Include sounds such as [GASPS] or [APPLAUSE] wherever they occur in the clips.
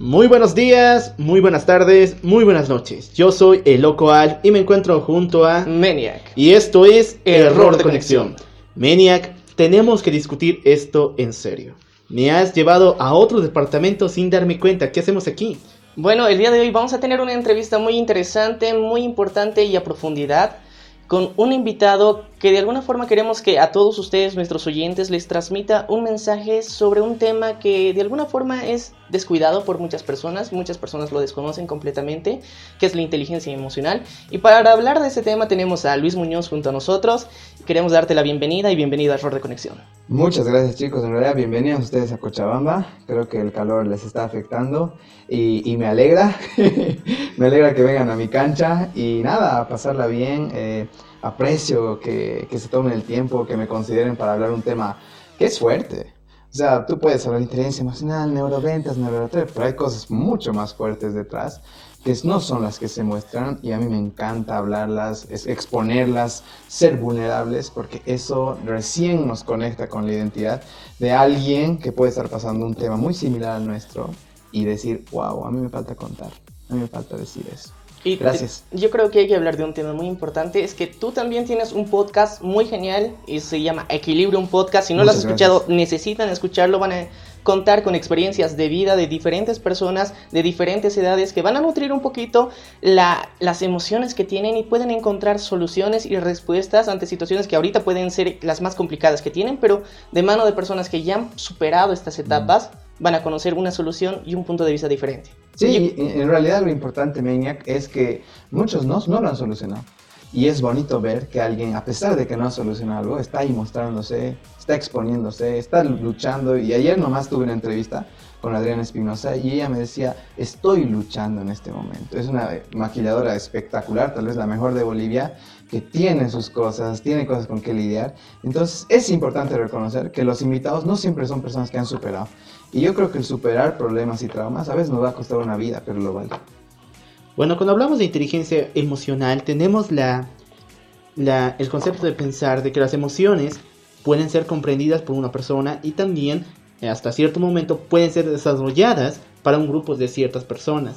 Muy buenos días, muy buenas tardes, muy buenas noches. Yo soy el Loco Al y me encuentro junto a Maniac. Y esto es Error de Conexión. Maniac, tenemos que discutir esto en serio. Me has llevado a otro departamento sin darme cuenta. ¿Qué hacemos aquí? Bueno, el día de hoy vamos a tener una entrevista muy interesante, muy importante y a profundidad con un invitado que de alguna forma queremos que a todos ustedes, nuestros oyentes, les transmita un mensaje sobre un tema que de alguna forma es descuidado por muchas personas, muchas personas lo desconocen completamente, que es la inteligencia emocional. Y para hablar de ese tema tenemos a Luis Muñoz junto a nosotros. Queremos darte la bienvenida y bienvenido a Error de Conexión. Muchas gracias chicos, en realidad bienvenidos ustedes a Cochabamba, creo que el calor les está afectando y, me alegra, [LAUGHS] me alegra que vengan a mi cancha y nada, a pasarla bien. Eh, aprecio que, que se tomen el tiempo, que me consideren para hablar un tema que es fuerte. O sea, tú puedes hablar de inteligencia emocional, neuroventas, neurotransmisores, pero hay cosas mucho más fuertes detrás que no son las que se muestran y a mí me encanta hablarlas, exponerlas, ser vulnerables, porque eso recién nos conecta con la identidad de alguien que puede estar pasando un tema muy similar al nuestro y decir, wow, a mí me falta contar, a mí me falta decir eso. Y Gracias. Yo creo que hay que hablar de un tema muy importante. Es que tú también tienes un podcast muy genial y se llama Equilibrio, un podcast. Si no lo has escuchado, necesitan escucharlo. Van a contar con experiencias de vida de diferentes personas de diferentes edades que van a nutrir un poquito la, las emociones que tienen y pueden encontrar soluciones y respuestas ante situaciones que ahorita pueden ser las más complicadas que tienen, pero de mano de personas que ya han superado estas etapas van a conocer una solución y un punto de vista diferente. Sí, en realidad lo importante, Maniac, es que muchos no, no lo han solucionado. Y es bonito ver que alguien, a pesar de que no ha solucionado algo, está ahí mostrándose, está exponiéndose, está luchando. Y ayer nomás tuve una entrevista con Adriana Espinosa y ella me decía, estoy luchando en este momento. Es una maquilladora espectacular, tal vez la mejor de Bolivia, que tiene sus cosas, tiene cosas con que lidiar. Entonces es importante reconocer que los invitados no siempre son personas que han superado. Y yo creo que el superar problemas y traumas a veces nos va a costar una vida, pero lo vale. Bueno, cuando hablamos de inteligencia emocional, tenemos la, la, el concepto de pensar de que las emociones pueden ser comprendidas por una persona y también hasta cierto momento pueden ser desarrolladas para un grupo de ciertas personas.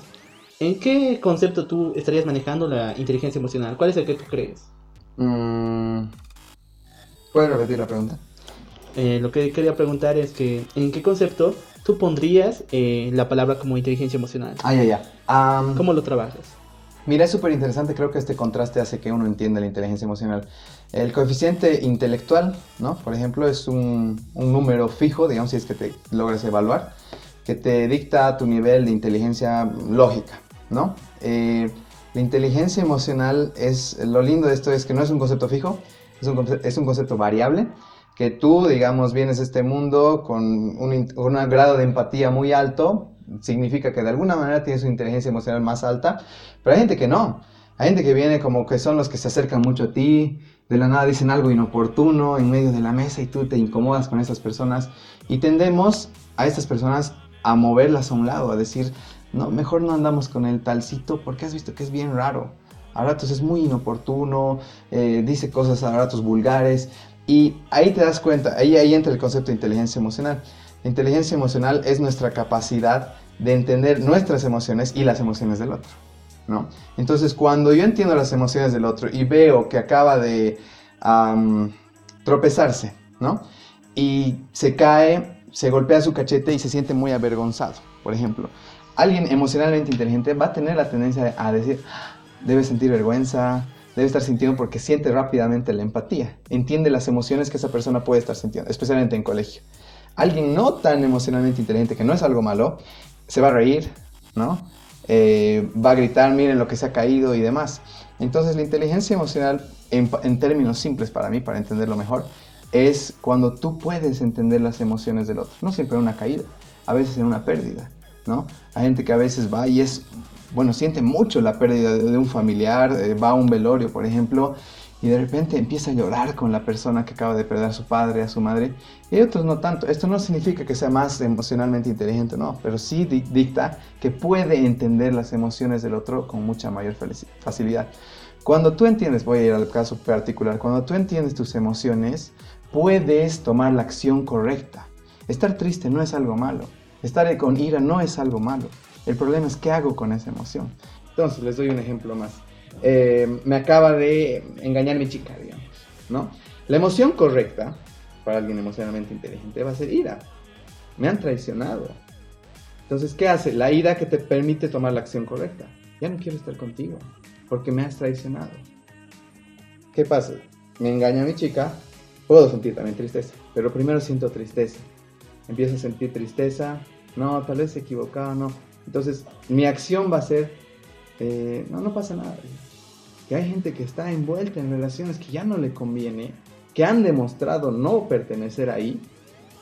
¿En qué concepto tú estarías manejando la inteligencia emocional? ¿Cuál es el que tú crees? Mm, ¿Puedes repetir la pregunta? Eh, lo que quería preguntar es que, ¿en qué concepto tú pondrías eh, la palabra como inteligencia emocional? Ah, ya, ya. ¿Cómo lo trabajas? Mira, es súper interesante, creo que este contraste hace que uno entienda la inteligencia emocional. El coeficiente intelectual, ¿no? Por ejemplo, es un, un número fijo, digamos, si es que te logras evaluar, que te dicta tu nivel de inteligencia lógica, ¿no? Eh, la inteligencia emocional es, lo lindo de esto es que no es un concepto fijo, es un, es un concepto variable que tú, digamos, vienes a este mundo con un, grado de empatía muy alto, significa que de alguna manera tienes una inteligencia emocional más alta, pero hay gente que no. Hay gente que viene como que son los que se acercan mucho a ti, de la nada dicen algo inoportuno en medio de la mesa y tú te incomodas con esas personas y tendemos a estas personas a moverlas a un lado, a decir, no, mejor no andamos con el talcito porque has visto que es bien raro. A ratos es muy inoportuno, eh, dice cosas a ratos vulgares, y ahí te das cuenta, ahí, ahí entra el concepto de inteligencia emocional. La inteligencia emocional es nuestra capacidad de entender nuestras emociones y las emociones del otro. ¿no? Entonces, cuando yo entiendo las emociones del otro y veo que acaba de tropezarse, ¿no? Y se cae, se golpea su cachete y se siente muy avergonzado, por ejemplo. Alguien emocionalmente inteligente va a tener la tendencia a decir, ah, debe sentir vergüenza, debe estar sintiendo porque siente rápidamente la empatía, entiende las emociones que esa persona puede estar sintiendo, especialmente en colegio. Alguien no tan emocionalmente inteligente, que no es algo malo, se va a reír, ¿no? Eh, va a gritar, miren lo que se ha caído y demás. Entonces la inteligencia emocional, en, en términos simples para mí, para entenderlo mejor, es cuando tú puedes entender las emociones del otro. No siempre en una caída, a veces en una pérdida, ¿no? Hay gente que a veces va y es bueno, siente mucho la pérdida de, un familiar, eh, va a un velorio, por ejemplo, y de repente empieza a llorar con la persona que acaba de perder a su padre, a su madre, y otros no tanto. Esto no significa que sea más emocionalmente inteligente, no, pero sí dicta que puede entender las emociones del otro con mucha mayor facilidad. Cuando tú entiendes, voy a ir al caso particular, cuando tú entiendes tus emociones, puedes tomar la acción correcta. Estar triste no es algo malo, estar con ira no es algo malo. El problema es qué hago con esa emoción. Entonces, les doy un ejemplo más. Eh, me acaba de engañar mi chica, digamos, ¿no? La emoción correcta para alguien emocionalmente inteligente va a ser ira. Me han traicionado. Entonces, ¿qué hace? La ira que te permite tomar la acción correcta. Ya no quiero estar contigo porque me has traicionado. ¿Qué pasa? Me engaña mi chica, puedo sentir también tristeza, pero primero siento tristeza. Empiezo a sentir tristeza, no, tal vez he equivocado, no. Entonces, mi acción va a ser, eh, no, no pasa nada que hay gente que está envuelta en relaciones que ya no le conviene, que han demostrado no pertenecer ahí,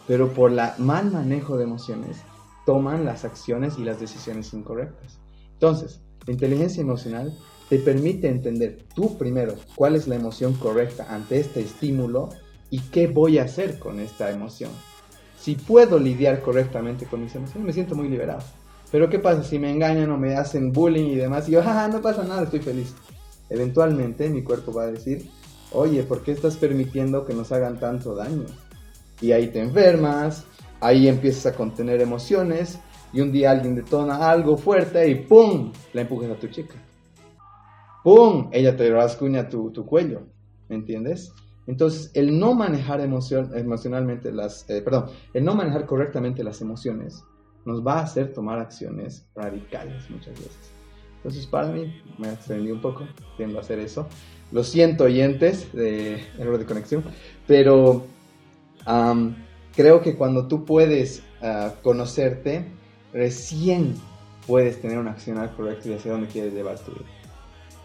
pero por la mal manejo de emociones toman las acciones y las decisiones incorrectas. Entonces, la inteligencia emocional te permite entender tú primero cuál es la emoción correcta ante este estímulo y qué voy a hacer con esta emoción. Si puedo lidiar correctamente con mis emociones, me siento muy liberado. Pero ¿qué pasa si me engañan o me hacen bullying y demás? Y yo, ah, no pasa nada, estoy feliz eventualmente mi cuerpo va a decir, oye, ¿por qué estás permitiendo que nos hagan tanto daño? Y ahí te enfermas, ahí empiezas a contener emociones y un día alguien detona algo fuerte y ¡pum! la empujas a tu chica. ¡Pum! Ella te rascuña tu, tu cuello, ¿me entiendes? Entonces, el no manejar emoción, emocionalmente las, eh, perdón, el no manejar correctamente las emociones nos va a hacer tomar acciones radicales muchas veces. Entonces, para mí, me extendí un poco, tiendo a hacer eso. Lo siento, oyentes, de error de conexión, pero creo que cuando tú puedes ah, conocerte, recién puedes tener una acción correcta y hacia dónde quieres llevar tu vida.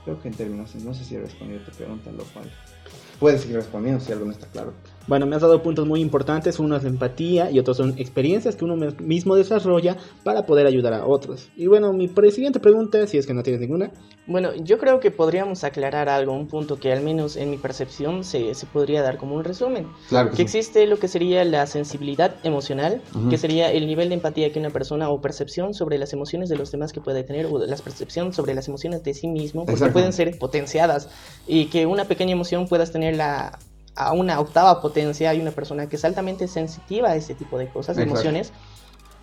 Creo que en términos, no sé si he respondido a tu pregunta, lo cual puedes seguir respondiendo si algo no está claro. Bueno, me has dado puntos muy importantes, uno es la empatía y otros son experiencias que uno mismo desarrolla para poder ayudar a otros. Y bueno, mi siguiente pregunta, si es que no tienes ninguna. Bueno, yo creo que podríamos aclarar algo, un punto que al menos en mi percepción se, se podría dar como un resumen. Claro que, existe lo que sería la sensibilidad emocional, que sería el nivel de empatía que una persona o percepción sobre las emociones de los demás que puede tener o la percepción sobre las emociones de sí mismo, porque pueden ser potenciadas y que una pequeña emoción puedas tener la a una octava potencia, hay una persona que es altamente sensitiva a ese tipo de cosas, de emociones,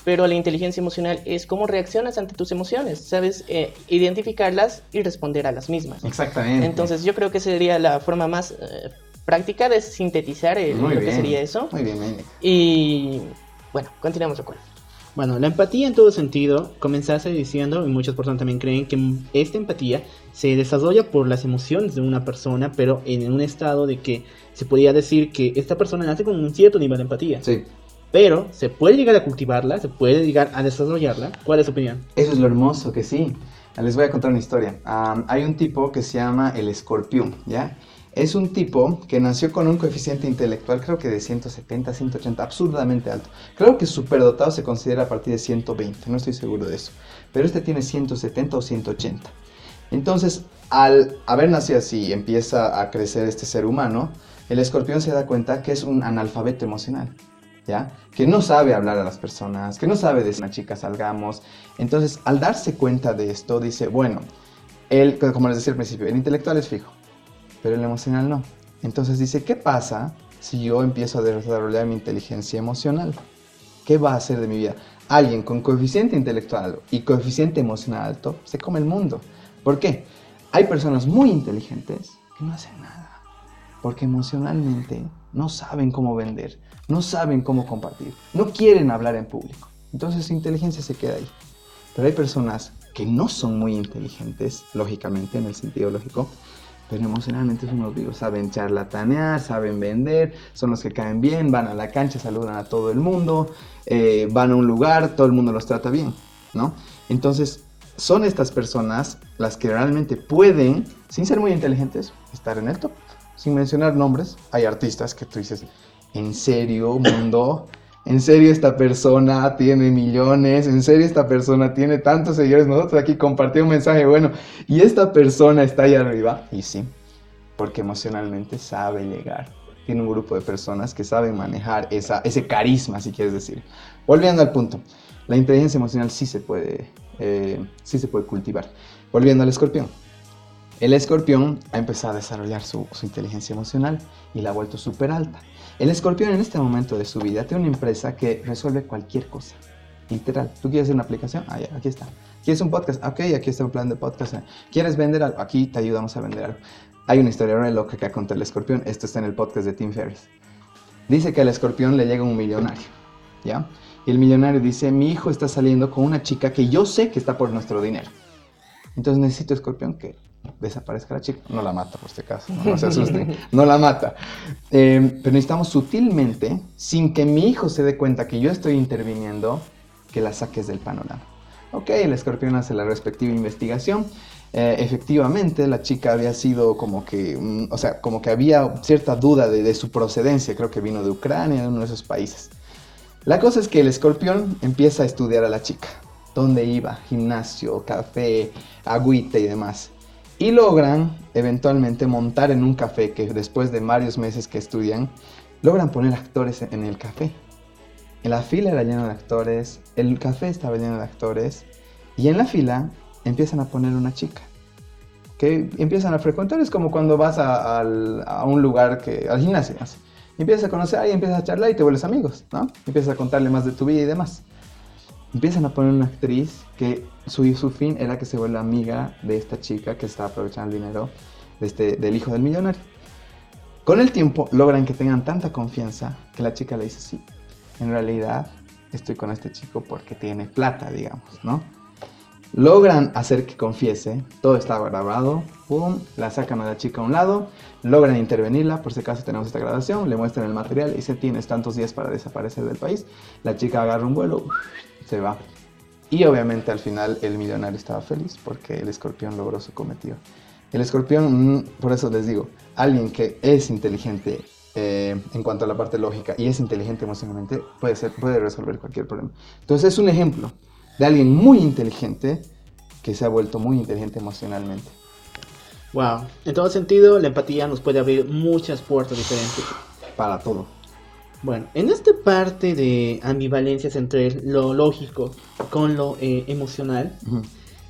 pero la inteligencia emocional es cómo reaccionas ante tus emociones, sabes eh, identificarlas y responder a las mismas. Exactamente. Entonces yo creo que sería la forma más eh, práctica de sintetizar lo que sería eso. Muy bien, bien. Y bueno, continuamos acuerdo. Bueno, la empatía en todo sentido, comenzaste diciendo, y muchas personas también creen que esta empatía se desarrolla por las emociones de una persona, pero en un estado de que se podría decir que esta persona nace con un cierto nivel de empatía. Sí. Pero se puede llegar a cultivarla, se puede llegar a desarrollarla. ¿Cuál es su opinión? Eso es lo hermoso, que sí. Les voy a contar una historia. hay un tipo que se llama el escorpión, ¿ya? Es un tipo que nació con un coeficiente intelectual creo que de 170, 180, absurdamente alto. Creo que superdotado se considera a partir de 120, no estoy seguro de eso. Pero este tiene 170 o 180. Entonces, al haber nacido así y empieza a crecer este ser humano, el escorpión se da cuenta que es un analfabeto emocional. ¿Ya? Que no sabe hablar a las personas, que no sabe decir una chica salgamos. Entonces, al darse cuenta de esto, dice, bueno, él, como les decía al principio, el intelectual es fijo, pero el emocional no. Entonces dice, ¿qué pasa si yo empiezo a desarrollar mi inteligencia emocional? ¿Qué va a hacer de mi vida? Alguien con coeficiente intelectual y coeficiente emocional alto se come el mundo. ¿Por qué? Hay personas muy inteligentes que no hacen nada. Porque emocionalmente no saben cómo vender, no saben cómo compartir, no quieren hablar en público. Entonces su inteligencia se queda ahí. Pero hay personas que no son muy inteligentes, lógicamente, en el sentido lógico, pero emocionalmente son unos vivos, saben charlatanear, saben vender, son los que caen bien, van a la cancha, saludan a todo el mundo, eh, van a un lugar, todo el mundo los trata bien, ¿no? Entonces, son estas personas las que realmente pueden, sin ser muy inteligentes, estar en el top. Sin mencionar nombres, hay artistas que tú dices, en serio, mundo, En serio esta persona tiene millones, en serio esta persona tiene tantos seguidores. Nosotros aquí compartí un mensaje bueno y esta persona está ahí arriba. Y sí, porque emocionalmente sabe llegar. Tiene un grupo de personas que saben manejar esa, ese carisma, si quieres decir. Volviendo al punto, la inteligencia emocional sí se puede, eh, sí se puede cultivar. Volviendo al escorpión. El escorpión ha empezado a desarrollar su, su inteligencia emocional y la ha vuelto súper alta. El escorpión en este momento de su vida tiene una empresa que resuelve cualquier cosa. Literal. ¿Tú quieres hacer una aplicación? Ah, ya, aquí está. ¿Quieres un podcast? Ok, aquí está un plan de podcast. ¿Quieres vender algo? Aquí te ayudamos a vender algo. Hay una historia re loca que ha contado el escorpión. Esto está en el podcast de Tim Ferriss. Dice que al escorpión le llega un millonario. ¿Ya? Y el millonario dice, mi hijo está saliendo con una chica que yo sé que está por nuestro dinero. Entonces necesito escorpión que desaparezca la chica. No la mata, por este caso, no, no se asusten. [LAUGHS] No la mata. Eh, pero necesitamos sutilmente, sin que mi hijo se dé cuenta que yo estoy interviniendo, que la saques del panorama. Ok, el escorpión hace la respectiva investigación. Eh, efectivamente, la chica había sido como que, mm, o sea, como que había cierta duda de, su procedencia. Creo que vino de Ucrania, de uno de esos países. La cosa es que el escorpión empieza a estudiar a la chica. ¿Dónde iba? Gimnasio, café, agüita y demás. Y logran eventualmente montar en un café que después de varios meses que estudian, logran poner actores en el café. En la fila era lleno de actores, el café estaba lleno de actores y en la fila empiezan a poner una chica. Que empiezan a frecuentar, es como cuando vas a, a un lugar que, al gimnasio. Empiezas a conocer a alguien, empiezas a charlar y te vuelves amigos, ¿no? Empiezas a contarle más de tu vida y demás. Empiezan a poner una actriz que su, su fin era que se vuelva amiga de esta chica que está aprovechando el dinero de este, del hijo del millonario. Con el tiempo logran que tengan tanta confianza que la chica le dice, sí, en realidad estoy con este chico porque tiene plata, digamos, ¿no? Logran hacer que confiese, todo está grabado, pum, la sacan a la chica a un lado, logran intervenirla, por si acaso tenemos esta grabación, le muestran el material y dice, tienes tantos días para desaparecer del país. La chica agarra un vuelo, se va. Y obviamente al final el millonario estaba feliz porque el escorpión logró su cometido. El escorpión, mm, por eso les digo, alguien que es inteligente eh, en cuanto a la parte lógica y es inteligente emocionalmente, puede, ser, puede resolver cualquier problema. Entonces es un ejemplo de alguien muy inteligente que se ha vuelto muy inteligente emocionalmente. Wow. En todo sentido, la empatía nos puede abrir muchas puertas diferentes. Para todo. Bueno, en esta parte de ambivalencias entre lo lógico con lo eh, emocional.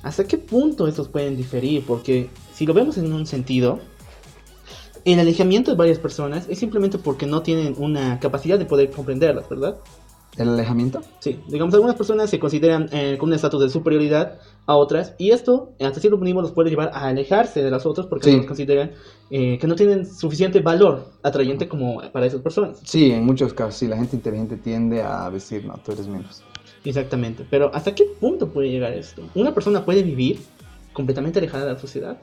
¿hasta qué punto estos pueden diferir? Porque si lo vemos en un sentido, el alejamiento de varias personas es simplemente porque no tienen una capacidad de poder comprenderlas, ¿verdad? ¿El alejamiento? Sí, digamos, algunas personas se consideran eh, con un estatus de superioridad a otras y esto hasta cierto punto los puede llevar a alejarse de las otras porque Sí. los consideran eh, que no tienen suficiente valor atrayente como para esas personas. Sí, en muchos casos, sí, la gente inteligente tiende a decir, no, tú eres menos. Exactamente, pero ¿hasta qué punto puede llegar esto? ¿Una persona puede vivir completamente alejada de la sociedad?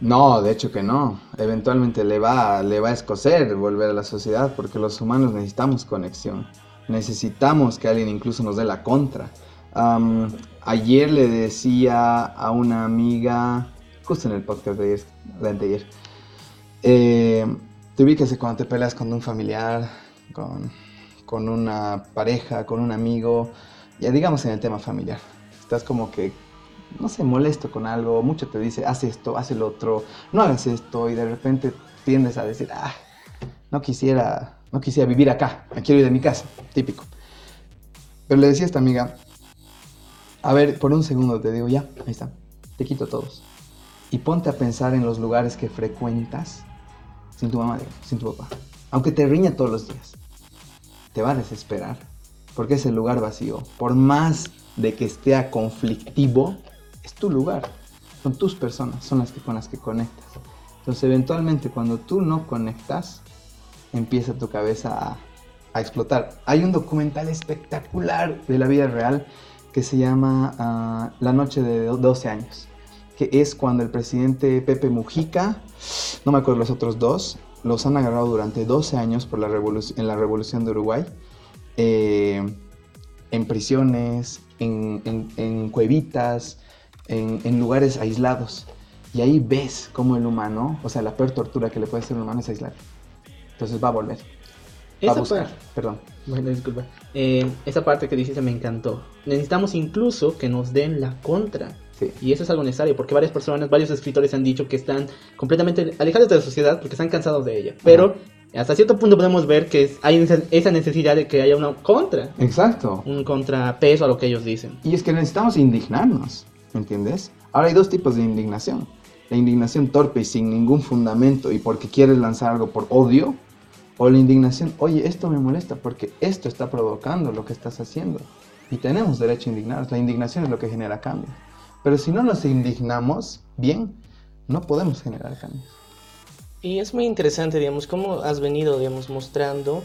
No, de hecho que no. Eventualmente le va, le va a escocer volver a la sociedad porque los humanos necesitamos conexión. Necesitamos que alguien incluso nos dé la contra. Am, ayer le decía a una amiga, justo en el podcast de ayer, de eh, te ubicas de cuando te peleas con un familiar, con, con una pareja, con un amigo, ya digamos en el tema familiar. Estás como que no sé, molesto con algo, mucho te dice, haz esto, haz el otro, no hagas esto, y de repente tiendes a decir, ah, no quisiera, no quisiera vivir acá, me quiero ir de mi casa, típico. Pero le decía a esta amiga, a ver, por un segundo te digo, ya, ahí está, te quito todos. Y ponte a pensar en los lugares que frecuentas sin tu mamá, sin tu papá. Aunque te riña todos los días, te va a desesperar, porque es el lugar vacío. Por más de que esté conflictivo, es tu lugar. Son tus personas, son las que con las que conectas. Entonces, eventualmente, cuando tú no conectas, empieza tu cabeza a explotar. Hay un documental espectacular de la vida real que se llama ah, La noche de do- 12 años, que es cuando el presidente Pepe Mujica, no me acuerdo los otros dos, los han agarrado durante 12 años por la en la revolución de Uruguay. eh, en prisiones, en, en- en cuevitas, en, en lugares aislados. Y ahí ves cómo el humano, o sea, la peor tortura que le puede hacer un humano es aislar. Entonces va a volver. Va a Esa buscar. parte, perdón, bueno, disculpa. Eh, esa parte que dijiste me encantó. Necesitamos incluso que nos den la contra. Sí. Y eso es algo necesario porque varias personas, varios escritores han dicho que están completamente alejados de la sociedad porque están cansados de ella. Pero hasta cierto punto podemos ver que es- hay esa- esa necesidad de que haya una contra, Exacto. un contrapeso a lo que ellos dicen. Y es que necesitamos indignarnos, ¿me entiendes? Ahora hay dos tipos de indignación. La indignación torpe y sin ningún fundamento y porque quieres lanzar algo por odio. O la indignación, oye, esto me molesta porque esto está provocando lo que estás haciendo. Y tenemos derecho a indignarnos. La indignación es lo que genera cambios. Pero si no nos indignamos bien, no podemos generar cambios. Y es muy interesante, digamos, cómo has venido, digamos, mostrando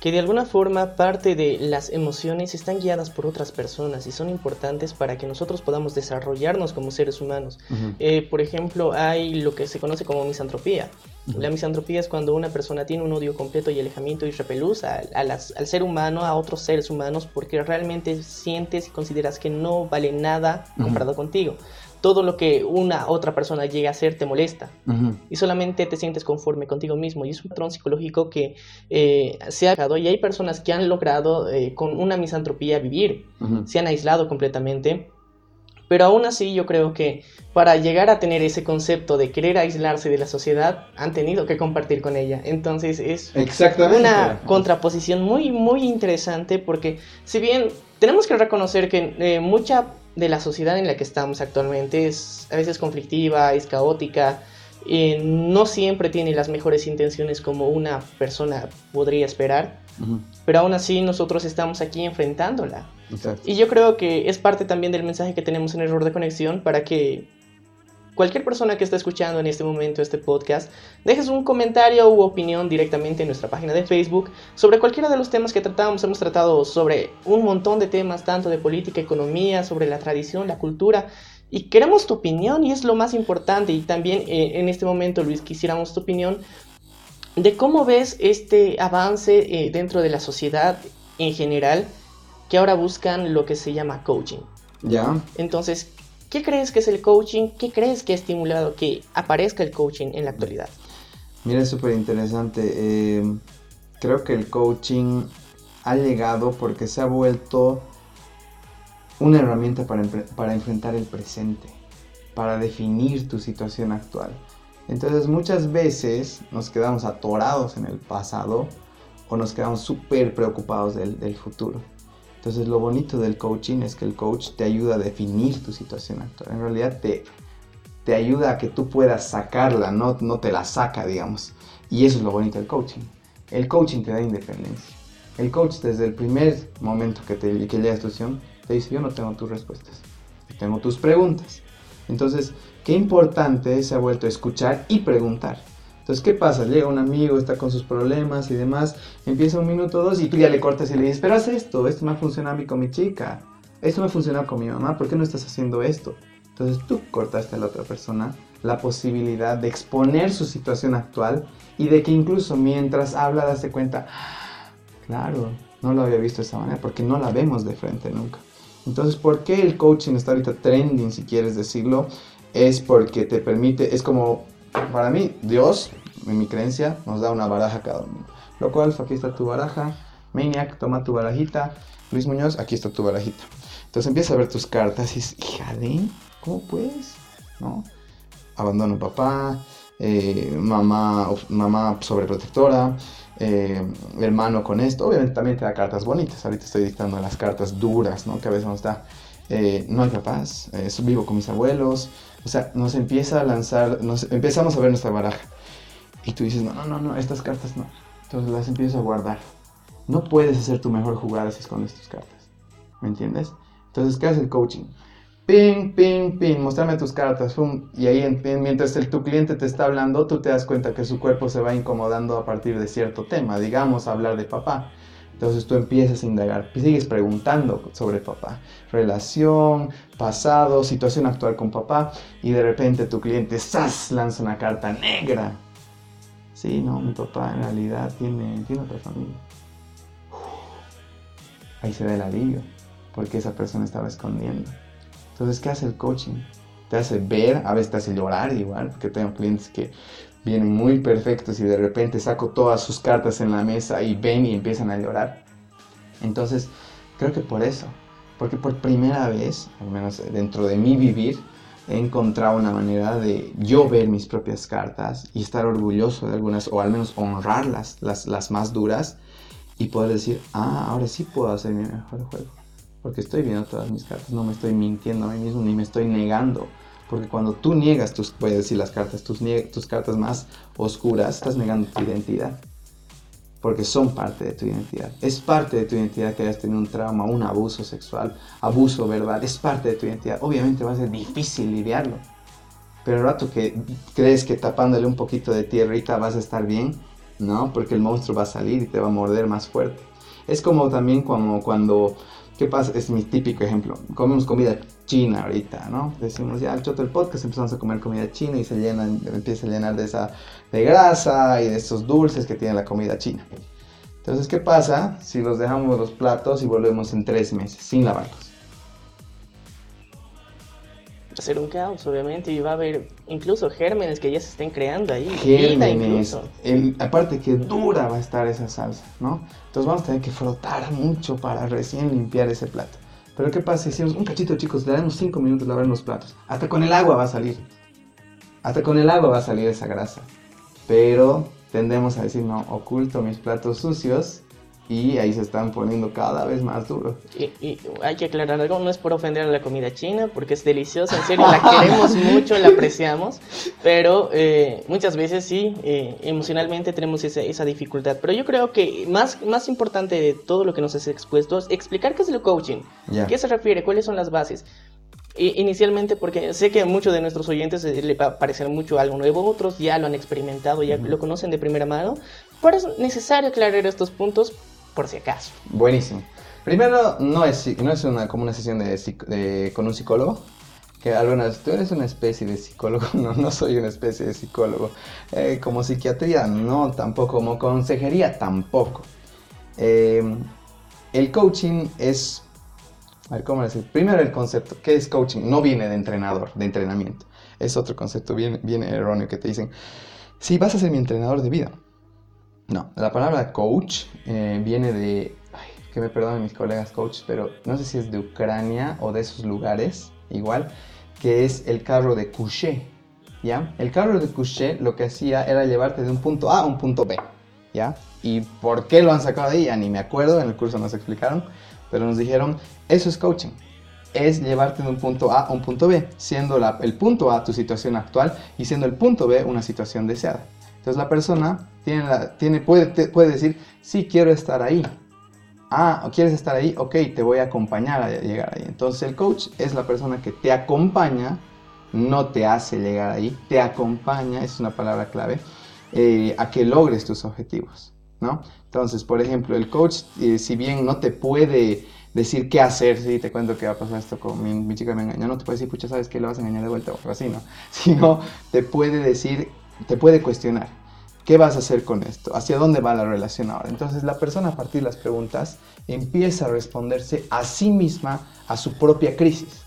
que de alguna forma parte de las emociones están guiadas por otras personas y son importantes para que nosotros podamos desarrollarnos como seres humanos. Eh, por ejemplo, hay lo que se conoce como misantropía. La misantropía es cuando una persona tiene un odio completo y alejamiento y repelús a- a las- al ser humano, a otros seres humanos, porque realmente sientes y consideras que no vale nada comparado contigo. Todo lo que una otra persona llega a hacer te molesta. Y solamente te sientes conforme contigo mismo. Y es un patrón psicológico que eh, se ha dado y hay personas que han logrado eh, con una misantropía vivir, se han aislado completamente, pero aún así yo creo que para llegar a tener ese concepto de querer aislarse de la sociedad han tenido que compartir con ella, entonces es Exactamente. una contraposición muy muy interesante porque si bien tenemos que reconocer que eh, mucha de la sociedad en la que estamos actualmente es a veces conflictiva, es caótica, eh, no siempre tiene las mejores intenciones como una persona podría esperar, pero aún así nosotros estamos aquí enfrentándola. Exacto. Y yo creo que es parte también del mensaje que tenemos en Error de Conexión para que cualquier persona que esté escuchando en este momento este podcast dejes un comentario u opinión directamente en nuestra página de Facebook sobre cualquiera de los temas que tratamos. Hemos tratado sobre un montón de temas, tanto de política, economía, sobre la tradición, la cultura. Y queremos tu opinión y es lo más importante. Y también eh, en este momento, Luis, quisiéramos tu opinión de cómo ves este avance eh, dentro de la sociedad en general que ahora buscan lo que se llama coaching. Ya. Entonces, ¿qué crees que es el coaching? ¿Qué crees que ha estimulado que aparezca el coaching en la actualidad? Mira, es súper interesante. Eh, creo que el coaching ha llegado porque se ha vuelto una herramienta para, para enfrentar el presente, para definir tu situación actual. Entonces muchas veces nos quedamos atorados en el pasado o nos quedamos súper preocupados del futuro. Entonces lo bonito del coaching es que el coach te ayuda a definir tu situación actual. En realidad te, te ayuda a que tú puedas sacarla, no, no te la saca, digamos. Y eso es lo bonito del coaching. El coaching te da independencia. El coach desde el primer momento que, te, que llega a tu te dice, yo no tengo tus respuestas, tengo tus preguntas. Entonces, qué importante se ha vuelto escuchar y preguntar. Entonces, ¿qué pasa? Llega un amigo, está con sus problemas y demás, empieza un minuto dos y tú ya le cortas y le dices, pero haz esto, esto me ha funcionado a mí con mi chica, esto me ha funcionado con mi mamá, ¿por qué no estás haciendo esto? Entonces tú cortaste a la otra persona la posibilidad de exponer su situación actual y de que incluso mientras habla darse cuenta, "Ah, claro, no lo había visto de esa manera, porque no la vemos de frente nunca. Entonces, ¿por qué el coaching está ahorita trending, si quieres decirlo? Es porque te permite, es como, para mí, Dios, en mi creencia, nos da una baraja cada uno. Lo cual, aquí está tu baraja, Maniac, toma tu barajita, Luis Muñoz, aquí está tu barajita. Entonces empieza a ver tus cartas y dices, hija de, ¿cómo puedes? ¿No? Abandono papá, eh, mamá, mamá sobreprotectora, eh, hermano con esto. Obviamente también te da cartas bonitas. Ahorita estoy dictando las cartas duras, ¿no? Que a veces nos da. eh, no hay papás, eh, vivo con mis abuelos. O sea, nos empieza a lanzar, nos empezamos a ver nuestra baraja. Y tú dices, no, no, no, no, estas cartas no. Entonces las empiezo a guardar. No puedes hacer tu mejor jugada si escondes tus cartas. ¿Me entiendes? Entonces, ¿qué hace el coaching? Ping, ping, ping, mostrame tus cartas. y ahí, en- en- mientras el, tu cliente te está hablando, tú te das cuenta que su cuerpo se va incomodando a partir de cierto tema. Digamos, hablar de papá. Entonces tú empiezas a indagar, sigues preguntando sobre papá, relación, pasado, situación actual con papá, y de repente tu cliente ¡zas! lanza una carta negra. Sí, no, mi papá en realidad tiene, tiene otra familia. Ahí se da el alivio, porque esa persona estaba escondiendo. Entonces, ¿qué hace el coaching? Te te hace ver, a veces te hace llorar igual, porque tengo clientes que vienen muy perfectos y de repente saco todas sus cartas en la mesa y ven y empiezan a llorar. Entonces, creo que por eso, porque por primera vez, al menos dentro de mi vivir, he encontrado una manera de yo ver mis propias cartas y estar orgulloso de algunas, o al menos honrarlas, las, las más duras, y poder decir, ah, ahora sí puedo hacer mi mejor juego. Porque estoy viendo todas mis cartas, no me estoy mintiendo a mí mismo, ni me estoy negando. Porque cuando tú niegas tus, voy a decir las cartas, tus, tus cartas más oscuras, estás negando tu identidad porque son parte de tu identidad. Es parte de tu identidad que hayas tenido un trauma, un abuso sexual, abuso verbal, es parte de tu identidad. Obviamente va a ser difícil lidiarlo, pero el rato que crees que tapándole un poquito de tierrita vas a estar bien, no, porque el monstruo va a salir y te va a morder más fuerte. Es como también como cuando ¿Qué pasa? Es mi típico ejemplo. Comemos comida china ahorita, ¿no? Decimos ya al choto el podcast, empezamos a comer comida china y se llena, empieza a llenar de esa de grasa y de esos dulces que tiene la comida china. Entonces, ¿qué pasa si los dejamos los platos y volvemos en tres meses sin lavarlos? Va a ser un caos, obviamente, y va a haber incluso gérmenes que ya se estén creando ahí. Gérmenes. aparte que dura va a estar esa salsa, ¿no? Entonces vamos a tener que frotar mucho para recién limpiar ese plato. Pero ¿qué pasa si hacemos un cachito, chicos? Le damos 5 minutos lavar los platos. Hasta con el agua va a salir. Hasta con el agua va a salir esa grasa. Pero tendemos a decir, no, oculto mis platos sucios y ahí se están poniendo cada vez más duros. Y, hay que aclarar algo, no es por ofender a la comida china, porque es deliciosa, en serio, la queremos [LAUGHS] mucho, la apreciamos, pero eh, muchas veces sí, eh, emocionalmente tenemos esa, esa, dificultad. Pero yo creo que más, más importante de todo lo que nos has expuesto es explicar qué es el coaching, qué se refiere, cuáles son las bases. Inicialmente, porque sé que a muchos de nuestros oyentes le va a parecer mucho algo nuevo, otros ya lo han experimentado, ya lo conocen de primera mano, pero es necesario aclarar estos puntos por si acaso. Buenísimo. Primero, no es, no es una, como una sesión de, con un psicólogo, que algunas, tú eres una especie de psicólogo, [LAUGHS] no, no soy una especie de psicólogo. Eh, como psiquiatría, no, tampoco. Como consejería, tampoco. Eh, el coaching es a ver, ¿cómo decir? Primero el concepto. ¿Qué es coaching? No viene de entrenador, de entrenamiento. Es otro concepto bien, bien erróneo que te dicen, sí, vas a ser mi entrenador de vida. No, la palabra coach eh, viene de, ay, que me perdonen mis colegas coach, pero no sé si es de Ucrania o de esos lugares, igual, que es el carro de couché, ¿ya? El carro de couché lo que hacía era llevarte de un punto A a un punto B, ¿ya? ¿Y por qué lo han sacado de ahí? Ya ni me acuerdo, en el curso nos explicaron, pero nos dijeron, eso es coaching. Es llevarte de un punto A a un punto B, siendo el punto A tu situación actual y siendo el punto B una situación deseada. Entonces la persona tiene tiene, puede, puede decir, sí, quiero estar ahí. Ah, ¿quieres estar ahí? Ok, te voy a acompañar a llegar ahí. Entonces el coach es la persona que te acompaña, no te hace llegar ahí, te acompaña, es una palabra clave, eh, a que logres tus objetivos. ¿no? Entonces, por ejemplo, el coach, eh, si bien no te puede decir qué hacer, si te cuento que va a pasar esto con mi, chica me engañó, no te puede decir, pucha, sabes que lo vas a engañar de vuelta o algo así, ¿no? [LAUGHS] Sino te puede decir, te puede cuestionar, ¿qué vas a hacer con esto? ¿Hacia dónde va la relación ahora? Entonces la persona a partir de las preguntas empieza a responderse a sí misma a su propia crisis.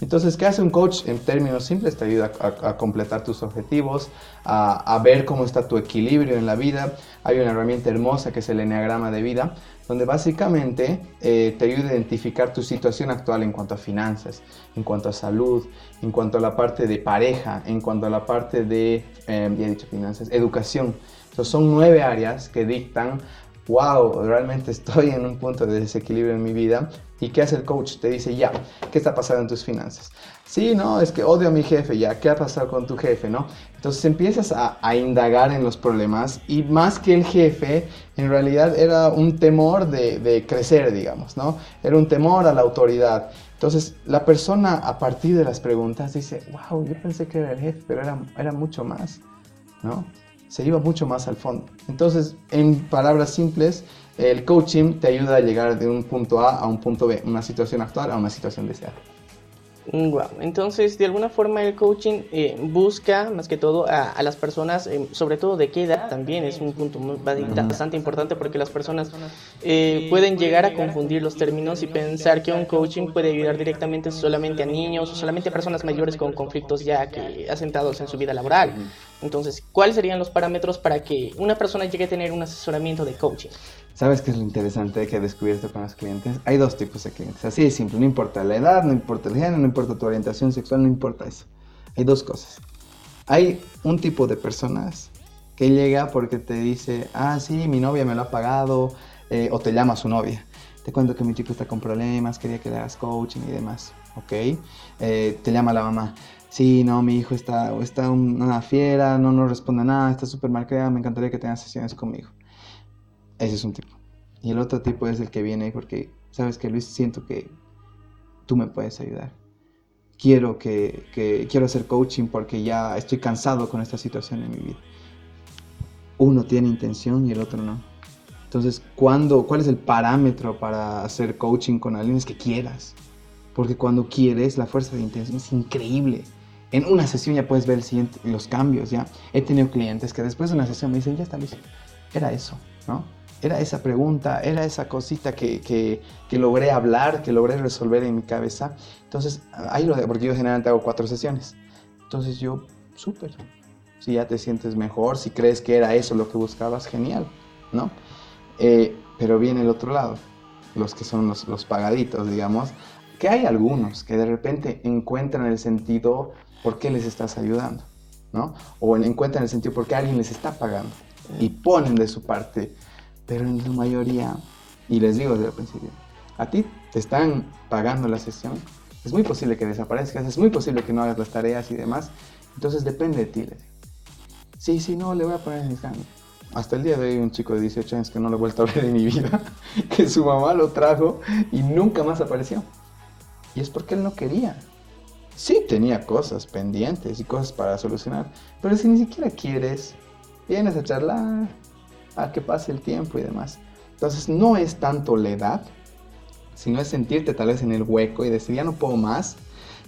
Entonces, ¿qué hace un coach? En términos simples, te ayuda a, completar tus objetivos, a, ver cómo está tu equilibrio en la vida. Hay una herramienta hermosa que es el Enneagrama de Vida, donde básicamente eh, te ayuda a identificar tu situación actual en cuanto a finanzas, en cuanto a salud, en cuanto a la parte de pareja, en cuanto a la parte de, eh, ya dicho finanzas, educación. Entonces son nueve áreas que dictan, wow, realmente estoy en un punto de desequilibrio en mi vida. ¿Y qué hace el coach? Te dice, ya, ¿qué está pasando en tus finanzas? Sí, no, es que odio a mi jefe, ya, ¿qué ha pasado con tu jefe, no? Entonces empiezas a, indagar en los problemas y más que el jefe, en realidad era un temor de, crecer, digamos, ¿no? Era un temor a la autoridad. Entonces la persona a partir de las preguntas dice, wow, yo pensé que era el jefe, pero era, era mucho más, ¿no? Se iba mucho más al fondo. Entonces, en palabras simples, el coaching te ayuda a llegar de un punto A a un punto B, una situación actual a una situación deseada. Wow. Entonces, de alguna forma el coaching eh, busca más que todo a, las personas, eh, sobre todo de qué edad también es un punto bastante importante porque las personas eh, pueden llegar a confundir los términos y pensar que un coaching puede ayudar directamente solamente a niños o solamente a personas mayores con conflictos ya que asentados en su vida laboral. Entonces, ¿cuáles serían los parámetros para que una persona llegue a tener un asesoramiento de coaching? ¿Sabes qué es lo interesante que he descubierto con los clientes? Hay dos tipos de clientes, así de simple, no importa la edad, no importa el género, no importa tu orientación sexual, no importa eso. Hay dos cosas. Hay un tipo de personas que llega porque te dice, ah, sí, mi novia me lo ha pagado, eh, o te llama su novia. Te cuento que mi chico está con problemas, quería que le hagas coaching y demás, ¿ok? Eh, te llama la mamá, sí, no, mi hijo está, está una fiera, no nos responde nada, está súper mal creado, me encantaría que tengas sesiones conmigo. Ese es un tipo. Y el otro tipo es el que viene porque, sabes que Luis, siento que tú me puedes ayudar. Quiero que, quiero hacer coaching porque ya estoy cansado con esta situación en mi vida. Uno tiene intención y el otro no. Entonces, ¿cuándo, ¿cuál es el parámetro para hacer coaching con alguien? Es que quieras. Porque cuando quieres, la fuerza de intención es increíble. En una sesión ya puedes ver el siguiente, los cambios, ¿ya? He tenido clientes que después de una sesión me dicen, ya está, Luis, era eso, ¿no? era esa pregunta, era esa cosita que, que, que, logré hablar, que logré resolver en mi cabeza. Entonces, ahí lo de, porque yo generalmente hago cuatro sesiones. Entonces yo, súper. Si ya te sientes mejor, si crees que era eso lo que buscabas, genial, ¿no? Eh, pero viene el otro lado, los que son los, los pagaditos, digamos, que hay algunos que de repente encuentran el sentido por qué les estás ayudando, ¿no? O encuentran el sentido por qué alguien les está pagando y ponen de su parte pero en su mayoría, y les digo desde el principio, a ti te están pagando la sesión, es muy posible que desaparezcas, es muy posible que no hagas las tareas y demás, entonces depende de ti, les digo. Sí, sí, no, le voy a poner en mis ganas. Hasta el día de hoy un chico de 18 años que no le he vuelto a ver en mi vida, [LAUGHS] que su mamá lo trajo y nunca más apareció. Y es porque él no quería. Sí tenía cosas pendientes y cosas para solucionar, pero si ni siquiera quieres, vienes a charlar, a que pase el tiempo y demás. Entonces no es tanto la edad, sino es sentirte tal vez en el hueco y decir, ya no puedo más.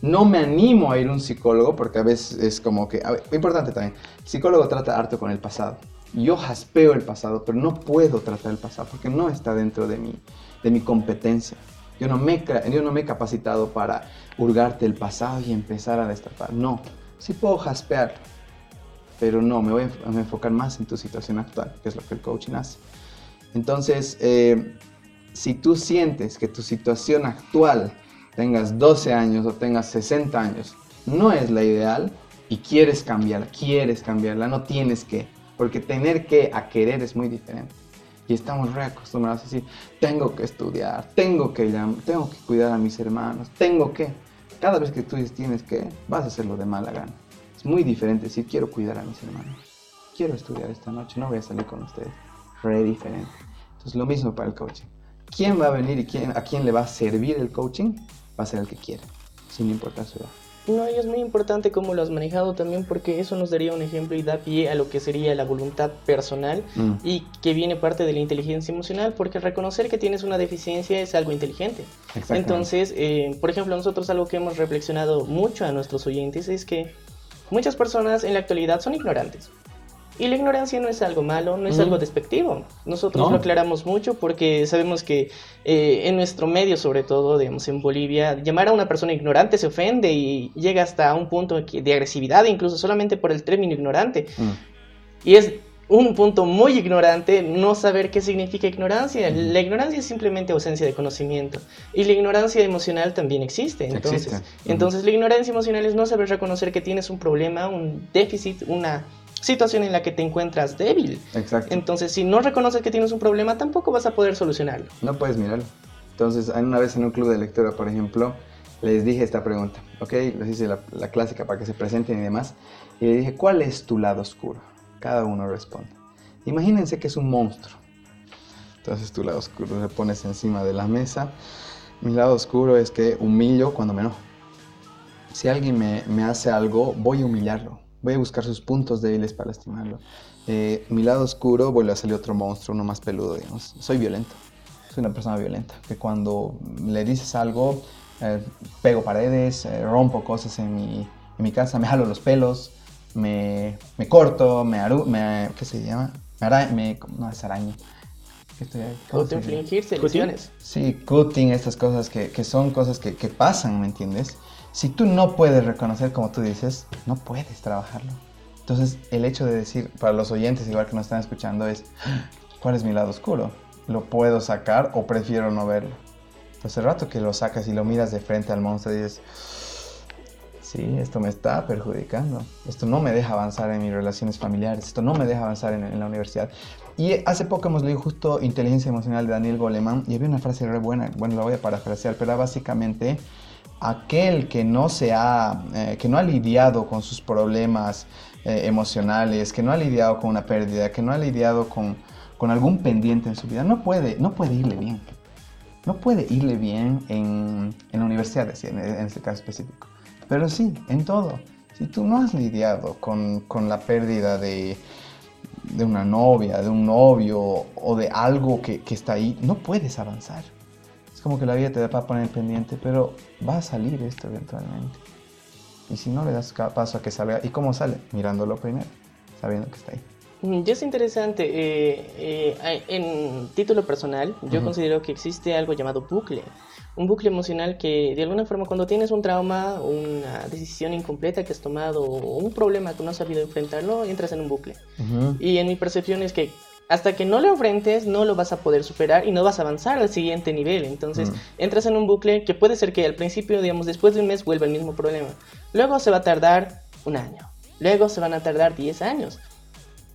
No me animo a ir a un psicólogo porque a veces es como que, importante también, psicólogo trata harto con el pasado. Yo jaspeo el pasado, pero no puedo tratar el pasado porque no está dentro de mi, de mi competencia. Yo no, me, yo no me he capacitado para hurgarte el pasado y empezar a destapar. No, sí puedo jaspear, pero no, me voy a enfocar más en tu situación actual, que es lo que el coaching hace. Entonces, eh, si tú sientes que tu situación actual, tengas 12 años o tengas 60 años, no es la ideal y quieres cambiarla, quieres cambiarla, no tienes que, porque tener que a querer es muy diferente. Y estamos reacostumbrados a decir, tengo que estudiar, tengo que, tengo que cuidar a mis hermanos, tengo que. Cada vez que tú tienes que, vas a hacerlo de mala gana muy diferente decir, quiero cuidar a mis hermanos, quiero estudiar esta noche, no voy a salir con ustedes. Re diferente. Entonces, lo mismo para el coaching. ¿Quién va a venir y quién, a quién le va a servir el coaching? Va a ser el que quiera, sin importar su edad. No, y es muy importante cómo lo has manejado también porque eso nos daría un ejemplo y da pie a lo que sería la voluntad personal mm. y que viene parte de la inteligencia emocional porque reconocer que tienes una deficiencia es algo inteligente. Entonces, eh, por ejemplo, nosotros algo que hemos reflexionado mucho a nuestros oyentes es que Muchas personas en la actualidad son ignorantes. Y la ignorancia no es algo malo, no es algo despectivo. Nosotros lo aclaramos mucho porque sabemos que eh, en nuestro medio, sobre todo, digamos en Bolivia, llamar a una persona ignorante se ofende y llega hasta un punto de agresividad, incluso solamente por el término ignorante. Mm. Y es un punto muy ignorante no saber qué significa ignorancia. La ignorancia es simplemente ausencia de conocimiento. Y la ignorancia emocional también existe. Entonces, entonces la ignorancia emocional es no saber reconocer que tienes un problema, un déficit, una situación en la que te encuentras débil. Exacto. Entonces, si no reconoces que tienes un problema, tampoco vas a poder solucionarlo. No puedes mirarlo. Entonces, una vez en un club de lectura, por ejemplo, les dije esta pregunta, ¿ok? Les hice la, la clásica para que se presenten y demás. Y le dije, ¿cuál es tu lado oscuro? Cada uno responde. Imagínense que es un monstruo. Entonces tu lado oscuro le pones encima de la mesa. Mi lado oscuro es que humillo cuando me enojo. Si alguien me, hace algo, voy a humillarlo. Voy a buscar sus puntos débiles para lastimarlo. Eh, mi lado oscuro vuelve a salir otro monstruo, uno más peludo, digamos. Soy violento. Soy una persona violenta. Que cuando le dices algo, eh, pego paredes, eh, rompo cosas en mi, en mi casa, me jalo los pelos, me, me corto, me, aru, me ¿qué se llama? Me, ara, me no es araña. ¿Qué estoy, cómo se dice? Autoinfligirse lesiones. Sí, cutting, estas cosas que, que son cosas que, que pasan, ¿me entiendes? Si tú no puedes reconocer, como tú dices, no puedes trabajarlo. Entonces, el hecho de decir, para los oyentes, igual que nos están escuchando, es, ¿cuál es mi lado oscuro? ¿Lo puedo sacar o prefiero no verlo? Entonces, el rato que lo sacas y lo miras de frente al monstruo, dices, sí, esto me está perjudicando. Esto no me deja avanzar en mis relaciones familiares. Esto no me deja avanzar en, en la universidad. Y hace poco hemos leído justo Inteligencia Emocional de Daniel Goleman y había una frase re buena, bueno, la voy a parafrasear, pero era básicamente aquel que no se ha, eh, que no ha lidiado con sus problemas eh, emocionales, que no ha lidiado con una pérdida, que no ha lidiado con, con algún pendiente en su vida, no puede, no puede irle bien. No puede irle bien en, en la universidad, en, en este caso específico. Pero sí, en todo. Si tú no has lidiado con, con la pérdida de, de una novia, de un novio o de algo que, que, está ahí, no puedes avanzar. Como que la vida te va a poner pendiente, pero va a salir esto eventualmente. Y si no le das paso a que salga, ¿y cómo sale? Mirándolo primero, sabiendo que está ahí. Ya es interesante. Eh, eh, en título personal, yo uh -huh. considero que existe algo llamado bucle. Un bucle emocional que, de alguna forma, cuando tienes un trauma, una decisión incompleta que has tomado, o un problema que no has sabido enfrentarlo, entras en un bucle. Uh -huh. Y en mi percepción es que hasta que no lo enfrentes, no lo vas a poder superar y no vas a avanzar al siguiente nivel. Entonces, mm. entras en un bucle que puede ser que al principio, digamos, después de un mes vuelva el mismo problema. Luego se va a tardar un año. Luego se van a tardar 10 años.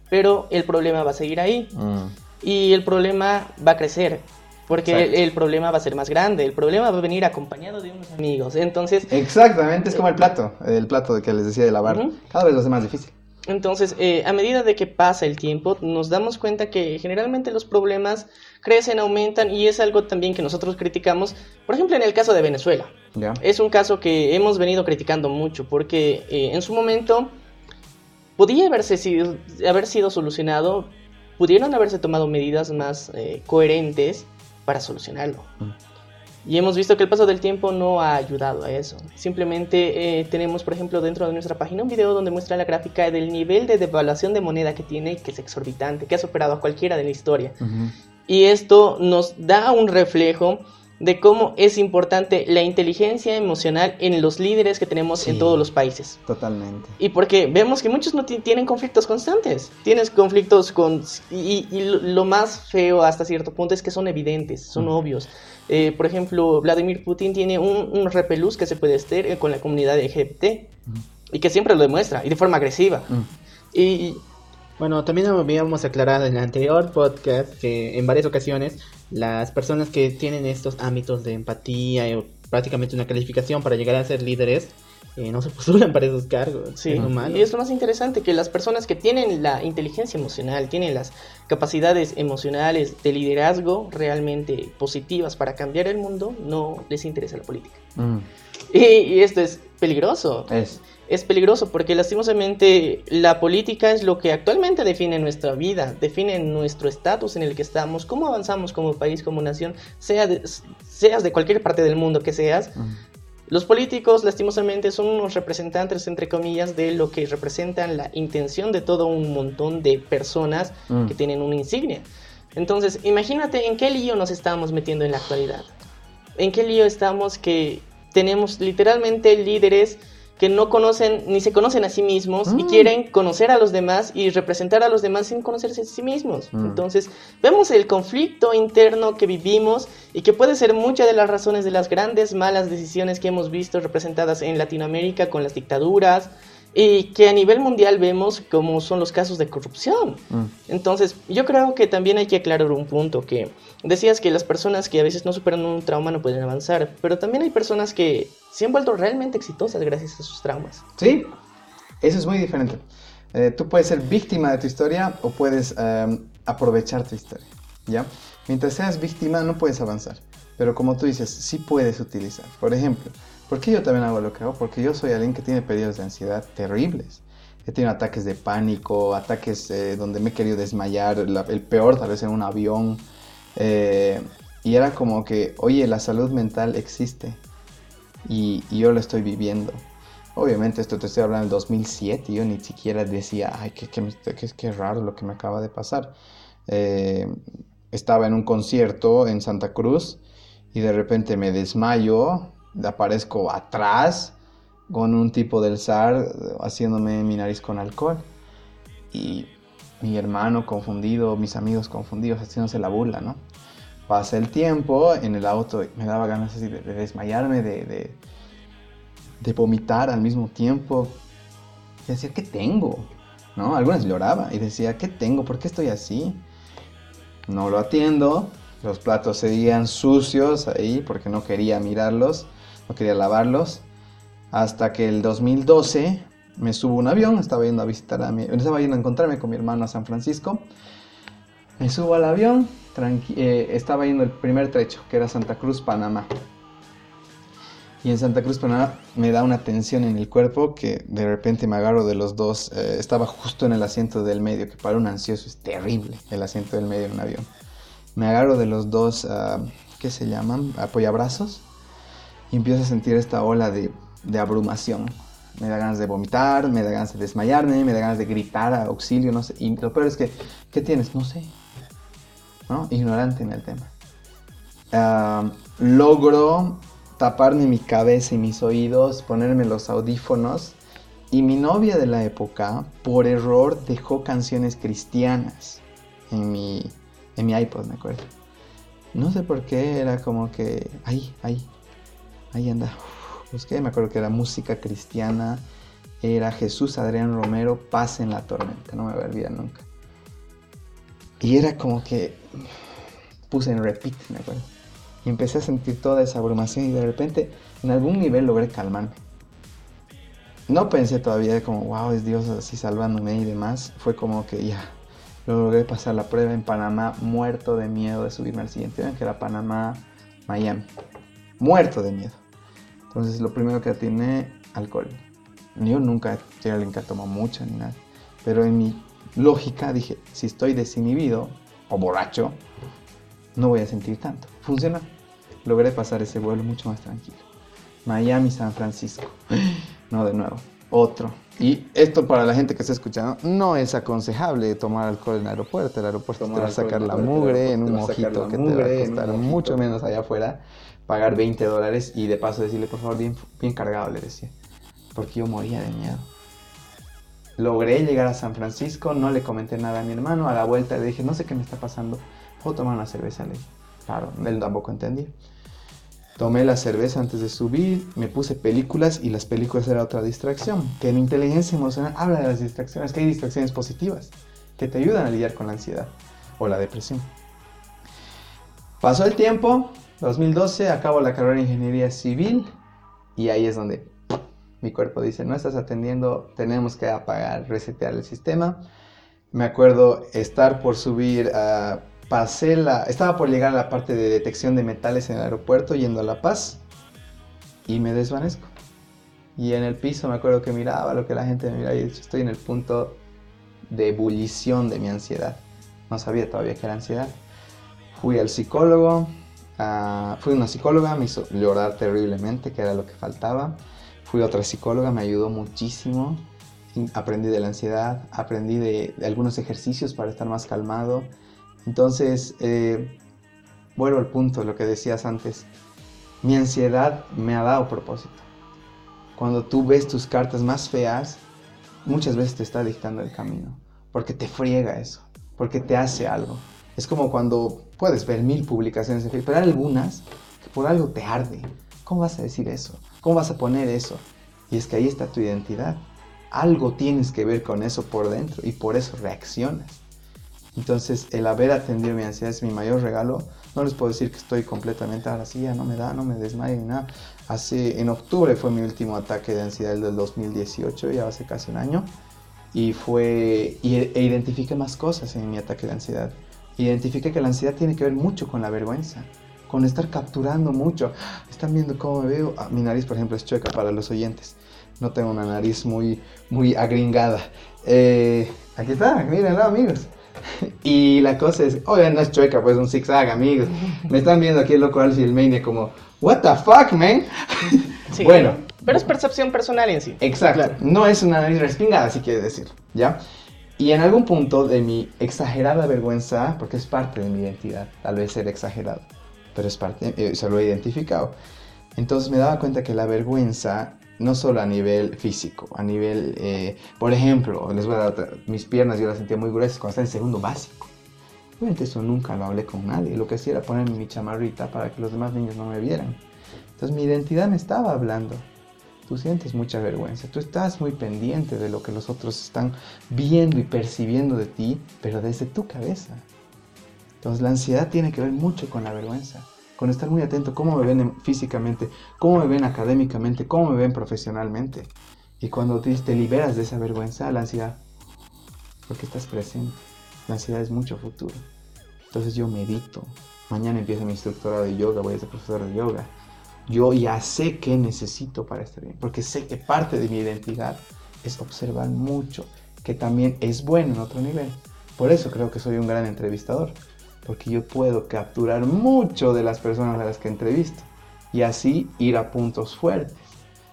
Pero el problema va a seguir ahí. Mm. Y el problema va a crecer. Porque el, el, problema va a ser más grande. El problema va a venir acompañado de unos amigos. Entonces. Exactamente, es como el plato. El plato que les decía de lavar. Uh -huh. Cada vez lo hace más difícil. Entonces, eh, a medida de que pasa el tiempo, nos damos cuenta que generalmente los problemas crecen, aumentan y es algo también que nosotros criticamos. Por ejemplo, en el caso de Venezuela. Yeah. Es un caso que hemos venido criticando mucho porque eh, en su momento podía haberse sido, haber sido solucionado, pudieron haberse tomado medidas más eh, coherentes para solucionarlo. Mm. Y hemos visto que el paso del tiempo no ha ayudado a eso. Simplemente eh, tenemos, por ejemplo, dentro de nuestra página un video donde muestra la gráfica del nivel de devaluación de moneda que tiene, que es exorbitante, que ha superado a cualquiera de la historia. Uh -huh. Y esto nos da un reflejo de cómo es importante la inteligencia emocional en los líderes que tenemos sí, en todos los países. Totalmente. Y porque vemos que muchos no tienen conflictos constantes. Tienes conflictos con... Y, y, lo más feo hasta cierto punto es que son evidentes, son mm. obvios. Eh, por ejemplo, Vladimir Putin tiene un, un, repelús que se puede hacer con la comunidad LGBT mm. y que siempre lo demuestra y de forma agresiva. Y bueno, también habíamos aclarado en el anterior podcast que en varias ocasiones las personas que tienen estos ámbitos de empatía o prácticamente una calificación para llegar a ser líderes eh, no se postulan para esos cargos. Sí, es malo. y es lo más interesante que las personas que tienen la inteligencia emocional, tienen las capacidades emocionales de liderazgo realmente positivas para cambiar el mundo, no les interesa la política. Mm. Y, y, esto es peligroso. Es. Es peligroso porque lastimosamente la política es lo que actualmente define nuestra vida, define nuestro estatus en el que estamos, cómo avanzamos como país, como nación, sea de, seas de cualquier parte del mundo que seas. Mm. Los políticos, lastimosamente, son unos representantes, entre comillas, de lo que representan la intención de todo un montón de personas mm. que tienen una insignia. Entonces, imagínate en qué lío nos estamos metiendo en la actualidad. En qué lío estamos que tenemos literalmente líderes que no conocen ni se conocen a sí mismos mm. y quieren conocer a los demás y representar a los demás sin conocerse a sí mismos. Mm. Entonces, vemos el conflicto interno que vivimos y que puede ser muchas de las razones de las grandes malas decisiones que hemos visto representadas en Latinoamérica con las dictaduras y que a nivel mundial vemos como son los casos de corrupción. Mm. Entonces, yo creo que también hay que aclarar un punto que decías que las personas que a veces no superan un trauma no pueden avanzar, pero también hay personas que se han vuelto realmente exitosas gracias a sus traumas. Sí, eso es muy diferente. Eh, tú puedes ser víctima de tu historia o puedes eh, aprovechar tu historia, ¿ya? Mientras seas víctima no puedes avanzar, pero como tú dices, sí puedes utilizar. Por ejemplo, ¿por qué yo también hago lo que hago? Porque yo soy alguien que tiene periodos de ansiedad terribles. He tenido ataques de pánico, ataques eh, donde me he querido desmayar, la, el peor tal vez en un avión. Eh, y era como que, oye, la salud mental existe. y, y yo lo estoy viviendo. Obviamente esto te estoy hablando del 2007, yo ni siquiera decía, ay, qué, qué, qué, qué raro lo que me acaba de pasar. Eh, estaba en un concierto en Santa Cruz y de repente me desmayo, aparezco atrás con un tipo del SAR haciéndome mi nariz con alcohol. Y mi hermano confundido, mis amigos confundidos, haciéndose la burla, ¿no? Pasa el tiempo en el auto, me daba ganas de, de desmayarme, de, de, de, vomitar al mismo tiempo. Y decía, ¿qué tengo? ¿No? Algunas lloraba y decía, ¿qué tengo? ¿Por qué estoy así? No lo atiendo, los platos seguían sucios ahí porque no quería mirarlos, no quería lavarlos. Hasta que el 2012 me subo a un avión, estaba yendo a visitar a mi, estaba yendo a encontrarme con mi hermano a San Francisco. Me subo al avión, eh, estaba yendo el primer trecho, que era Santa Cruz, Panamá. Y en Santa Cruz, Panamá, me da una tensión en el cuerpo que de repente me agarro de los dos. Eh, estaba justo en el asiento del medio, que para un ansioso es terrible el asiento del medio en un avión. Me agarro de los dos, uh, ¿qué se llaman? Apoyabrazos. Y empiezo a sentir esta ola de, de abrumación. Me da ganas de vomitar, me da ganas de desmayarme, me da ganas de gritar a auxilio, no sé. Y lo peor es que, ¿qué tienes? No sé. ¿No? Ignorante en el tema. Logro taparme mi cabeza y mis oídos, ponerme los audífonos. Y mi novia de la época, por error, dejó canciones cristianas en mi, en mi iPod, me acuerdo. No sé por qué, era como que, ahí, ahí, ahí anda. Busqué, me acuerdo que era música cristiana, era Jesús Adrián Romero, Paz en la tormenta, no me voy a olvidar nunca. Y era como que puse en repeat, me acuerdo. Y empecé a sentir toda esa abrumación y de repente en algún nivel logré calmarme. No pensé todavía como, wow, es Dios así salvándome y demás. Fue como que ya, logré pasar la prueba en Panamá, muerto de miedo de subirme al siguiente que era Panamá, Miami. Muerto de miedo. Entonces lo primero que atiné, alcohol. Yo nunca soy alguien que tomado mucho ni nada. Pero en mi lógica dije, si estoy desinhibido o borracho, no voy a sentir tanto. Funcionó. Logré pasar ese vuelo mucho más tranquilo. Miami, San Francisco. [GASPS] No, de nuevo. Otro. Y esto para la gente que está escuchando, no es aconsejable tomar alcohol en el aeropuerto. El aeropuerto te va a sacar la mugre en un mojito que te va a costar mucho menos allá afuera. Pagar 20 dólares y de paso decirle, por favor, bien, bien cargado, le decía. Porque yo moría de miedo. Logré llegar a San Francisco, no le comenté nada a mi hermano. A la vuelta le dije, no sé qué me está pasando. ¿Puedo tomar una cerveza? Le dije. Claro, él tampoco entendía. Tomé la cerveza antes de subir, me puse películas y las películas era otra distracción. Que en inteligencia emocional habla de las distracciones, que hay distracciones positivas que te ayudan a lidiar con la ansiedad o la depresión. Pasó el tiempo, 2012, acabo la carrera de ingeniería civil y ahí es donde mi cuerpo dice, no estás atendiendo, tenemos que apagar, resetear el sistema. Me acuerdo estar por subir a pasé la... Estaba por llegar a la parte de detección de metales en el aeropuerto yendo a La Paz y me desvanezco. Y en el piso me acuerdo que miraba lo que la gente me miraba y estoy en el punto de ebullición de mi ansiedad. No sabía todavía que era ansiedad. Fui al psicólogo, uh, fui a una psicóloga, me hizo llorar terriblemente, que era lo que faltaba. Fui a otra psicóloga, me ayudó muchísimo. Aprendí de la ansiedad, aprendí de, de algunos ejercicios para estar más calmado entonces, eh, vuelvo al punto, lo que decías antes. Mi ansiedad me ha dado propósito. Cuando tú ves tus cartas más feas, muchas veces te está dictando el camino. Porque te friega eso. Porque te hace algo. Es como cuando puedes ver mil publicaciones Facebook, pero hay algunas que por algo te arde. ¿Cómo vas a decir eso? ¿Cómo vas a poner eso? Y es que ahí está tu identidad. Algo tienes que ver con eso por dentro y por eso reaccionas. Entonces, el haber atendido mi ansiedad es mi mayor regalo. No les puedo decir que estoy completamente ahora sí, ya no me da, no me desmayo ni nada. Hace, en octubre fue mi último ataque de ansiedad del 2018, ya hace casi un año. Y fue, e, e identifiqué más cosas en mi ataque de ansiedad. Identifiqué que la ansiedad tiene que ver mucho con la vergüenza, con estar capturando mucho. Están viendo cómo me veo. Ah, mi nariz, por ejemplo, es chueca para los oyentes. No tengo una nariz muy, muy agringada. Eh, aquí está, mírenlo, amigos. [LAUGHS] Y la cosa es, oye, no es chueca, pues un zigzag, amigos. Me están viendo aquí el loco Alfie Mania como, what the fuck, man. [LAUGHS] Sí, Bueno. Pero es percepción personal en sí. Exacto. Claro. No es una nariz respingada, si quiere decir, ¿ya? Y en algún punto de mi exagerada vergüenza, porque es parte de mi identidad, tal vez ser exagerado, pero es parte, eh, se lo he identificado. Entonces me daba cuenta que la vergüenza, no solo a nivel físico, a nivel, eh, por ejemplo, les voy a dar otra, mis piernas yo las sentía muy gruesas cuando estaba en segundo básico. Obviamente eso nunca lo hablé con nadie, lo que hacía era ponerme mi chamarrita para que los demás niños no me vieran. Entonces mi identidad me estaba hablando. Sientes mucha vergüenza, tú estás muy pendiente de lo que los otros están viendo y percibiendo de ti, pero desde tu cabeza. Entonces la ansiedad tiene que ver mucho con la vergüenza, con estar muy atento cómo me ven en- físicamente, cómo me ven académicamente, cómo me ven profesionalmente. Y cuando te, te liberas de esa vergüenza, la ansiedad, porque estás presente, la ansiedad es mucho futuro. Entonces yo medito, mañana empiezo mi instructorado de yoga, voy a ser profesor de yoga. Yo ya sé qué necesito para estar bien, porque sé que parte de mi identidad es observar mucho, que también es bueno en otro nivel. Por eso creo que soy un gran entrevistador, porque yo puedo capturar mucho de las personas a las que entrevisto y así ir a puntos fuertes.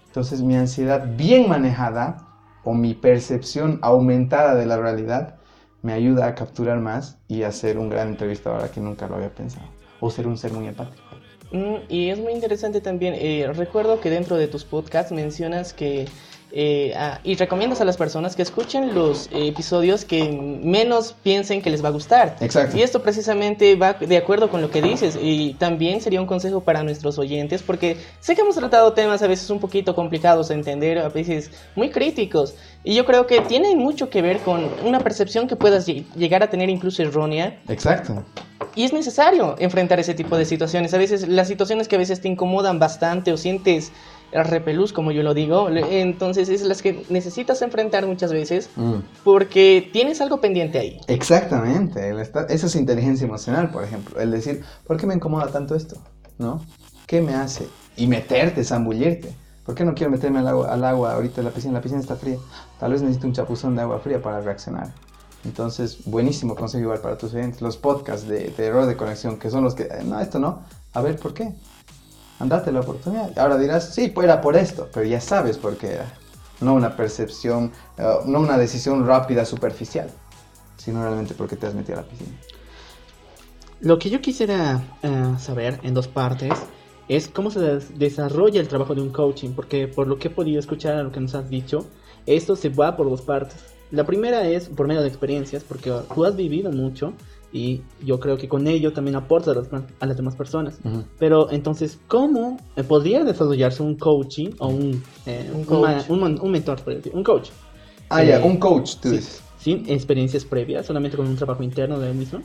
Entonces mi ansiedad bien manejada o mi percepción aumentada de la realidad me ayuda a capturar más y a ser un gran entrevistador a quien nunca lo había pensado. O ser un ser muy empático. Mm, y es muy interesante también. eh, recuerdo que dentro de tus podcasts mencionas que. Eh, ah, y recomiendas a las personas que escuchen los episodios que menos piensen que les va a gustar. Exacto. Y esto precisamente va de acuerdo con lo que dices y también sería un consejo para nuestros oyentes porque sé que hemos tratado temas a veces un poquito complicados de entender, a veces muy críticos y yo creo que tienen mucho que ver con una percepción que puedas lle- llegar a tener incluso errónea Exacto. y es necesario enfrentar ese tipo de situaciones. A veces las situaciones que a veces te incomodan bastante o sientes repelús, como yo lo digo, entonces es las que necesitas enfrentar muchas veces Mm. porque tienes algo pendiente ahí. Exactamente, eso es inteligencia emocional, por ejemplo. El decir, ¿por qué me incomoda tanto esto? ¿No? ¿Qué me hace? Y meterte, zambullirte. ¿Por qué no quiero meterme al agua, al agua ahorita en la piscina? La piscina está fría. Tal vez necesito un chapuzón de agua fría para reaccionar. Entonces, buenísimo consejo igual para tus oyentes. Los podcasts de, de error de conexión, que son los que, no, esto no. A ver, ¿por qué? Andate la oportunidad. Ahora dirás, sí, pues era por esto, pero ya sabes por qué era. No una percepción, eh, no una decisión rápida, superficial, sino realmente porque te has metido a la piscina. Lo que yo quisiera eh, saber en dos partes es cómo se des- desarrolla el trabajo de un coaching, porque por lo que he podido escuchar a lo que nos has dicho, esto se va por dos partes. La primera es por medio de experiencias, porque tú has vivido mucho y yo creo que con ello también aportas a las, a las demás personas. Pero entonces, ¿cómo eh, podría desarrollarse un coaching o un, eh, Un un, coach. un mon- un mentor, por decir, un coach? Ah, Eh, ya, un coach, tú sí, dices. Sin experiencias previas, solamente con un trabajo interno de él mismo.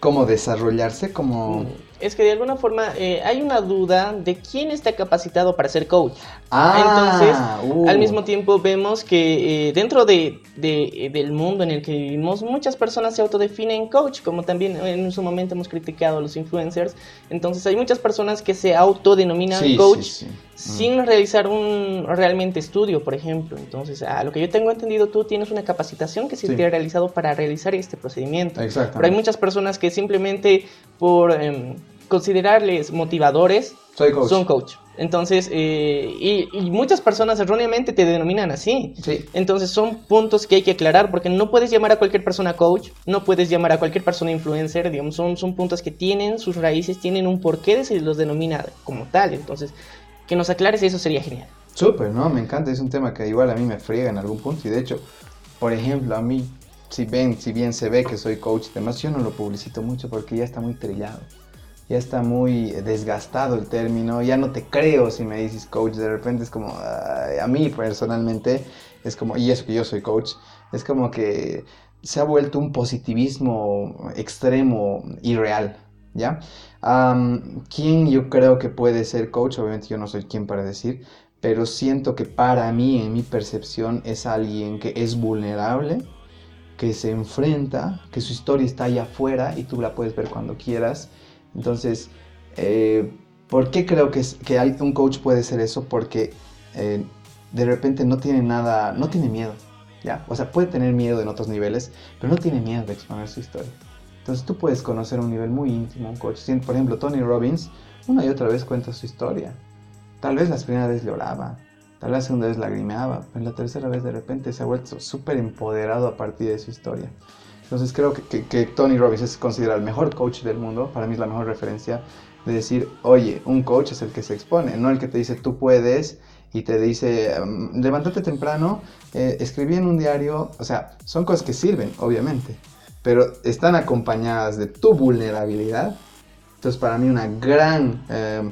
¿Cómo desarrollarse? Como... Es que de alguna forma eh, hay una duda de quién está capacitado para ser coach. Ah, Entonces, uh. al mismo tiempo vemos que eh, dentro de, de- eh, del mundo en el que vivimos, muchas personas se autodefinen coach, como también en su momento hemos criticado a los influencers. Entonces hay muchas personas que se autodenominan Sí, coach sí, sí. Mm. sin realizar un realmente estudio, por ejemplo. Entonces, a lo que yo tengo entendido, tú tienes una capacitación que se Sí. te ha realizado para realizar este procedimiento. Exacto. Pero hay muchas personas que simplemente por em, considerarles motivadores Soy coach. son coach. Entonces, eh, y, y muchas personas erróneamente te denominan así. Sí. Entonces son puntos que hay que aclarar porque no puedes llamar a cualquier persona coach, no puedes llamar a cualquier persona influencer, digamos, son, son puntos que tienen sus raíces, tienen un porqué de se los denomina como tal. Entonces, que nos aclares eso sería genial. Súper, ¿no? Me encanta, es un tema que igual a mí me friega en algún punto y de hecho, por ejemplo, a mí, si, ven, si bien se ve que soy coach y demás, yo no lo publicito mucho porque ya está muy trillado, ya está muy desgastado el término, ya no te creo si me dices coach, de repente es como, ay, a mí personalmente, es como, y eso que yo soy coach, es como que se ha vuelto un positivismo extremo y real, ¿ya? Am, ¿Quién yo creo que puede ser coach? Obviamente yo no soy quien para decir, pero siento que para mí, en mi percepción, es alguien que es vulnerable, que se enfrenta, que su historia está allá afuera y tú la puedes ver cuando quieras. Entonces, eh, ¿por qué creo que, un coach puede ser eso? Porque eh, de repente no tiene nada, no tiene miedo, ¿ya? O sea, puede tener miedo en otros niveles, pero no tiene miedo de exponer su historia. Entonces tú puedes conocer un nivel muy íntimo un coach. Por ejemplo, Tony Robbins una y otra vez cuenta su historia. Tal vez las primeras veces lloraba, tal vez la segunda vez lagrimeaba, pero la tercera vez de repente se ha vuelto súper empoderado a partir de su historia. Entonces creo que, Tony Robbins es considerado el mejor coach del mundo, para mí es la mejor referencia de decir, oye, un coach es el que se expone, no el que te dice tú puedes y te dice, levántate temprano, eh, escribí en un diario, o sea, son cosas que sirven, obviamente, pero están acompañadas de tu vulnerabilidad. Entonces para mí una gran eh,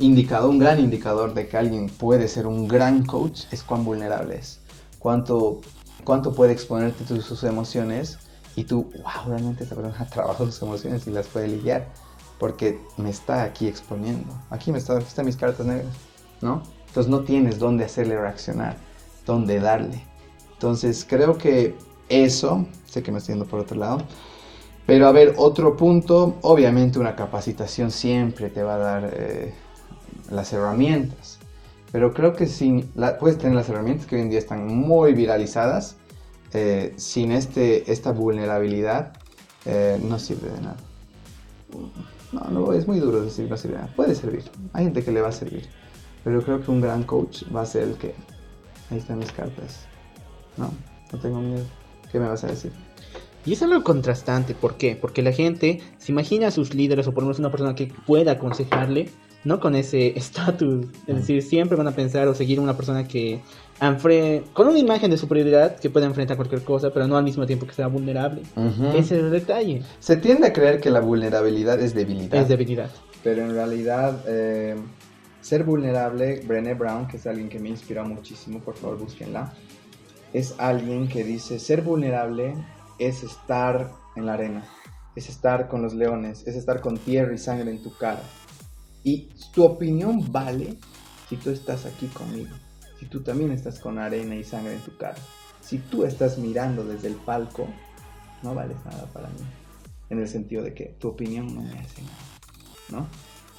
un gran indicador de que alguien puede ser un gran coach es cuán vulnerable es, cuánto cuánto puede exponerte sus emociones y tú, wow, realmente esta persona trabajado sus emociones y las puede lidiar porque me está aquí exponiendo. Aquí me está, están mis cartas negras, ¿no? Entonces no tienes dónde hacerle reaccionar, dónde darle. Entonces creo que eso, sé que me estoy yendo por otro lado, pero a ver, otro punto, obviamente una capacitación siempre te va a dar eh, las herramientas. Pero creo que sin puedes tener las herramientas que hoy en día están muy viralizadas, eh, sin este, esta vulnerabilidad eh, no sirve de nada. No, no, es muy duro decir no sirve de nada. Puede servir, hay gente que le va a servir, pero creo que un gran coach va a ser el que, ahí están mis cartas. No, no tengo miedo. ¿Qué me vas a decir? Y es algo contrastante, ¿por qué? Porque la gente se imagina a sus líderes o por lo menos una persona que pueda aconsejarle no con ese [LAUGHS] estatus. Es decir, siempre van a pensar o seguir una persona que con una imagen de superioridad que puede enfrentar cualquier cosa, pero no al mismo tiempo que sea vulnerable. Ese es el detalle. Se tiende a creer que la vulnerabilidad es debilidad. Es debilidad. Pero en realidad, eh, ser vulnerable, Brené Brown, que es alguien que me inspiró muchísimo, por favor búsquenla, es alguien que dice, ser vulnerable es estar en la arena, es estar con los leones, es estar con tierra y sangre en tu cara y tu opinión vale si tú estás aquí conmigo, si tú también estás con arena y sangre en tu cara. Si tú estás mirando desde el palco, no vales nada para mí. En el sentido de que tu opinión no me hace nada, ¿no?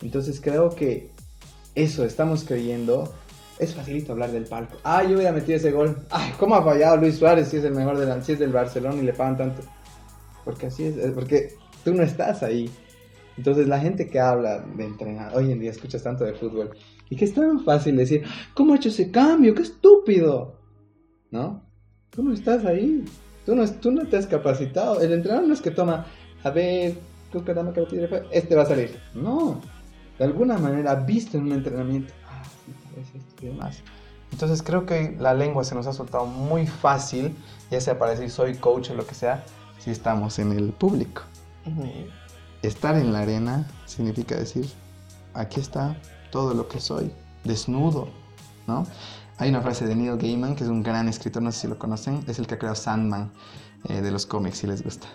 Entonces creo que eso estamos creyendo. Es facilito hablar del palco. Ah, yo hubiera metido ese gol. Ay, ¿cómo ha fallado Luis Suárez si es el mejor del, si es del Barcelona y le pagan tanto? Porque así es, porque tú no estás ahí. Entonces la gente que habla de entrenar, hoy en día escuchas tanto de fútbol, y que es tan fácil decir, ¿cómo ha hecho ese cambio? ¡Qué estúpido! ¿No? Tú no estás ahí, tú no, tú no te has capacitado. El entrenador no es que toma, a ver, este va a salir. No, de alguna manera visto en un entrenamiento, ah, esto y demás. Entonces creo que la lengua se nos ha soltado muy fácil, ya sea para decir soy coach o lo que sea, si estamos en el público estar en la arena significa decir, aquí está todo lo que soy, desnudo, ¿no? Hay una frase de Neil Gaiman, que es un gran escritor, no sé si lo conocen, es el que creó Sandman eh, de los cómics, si les gusta.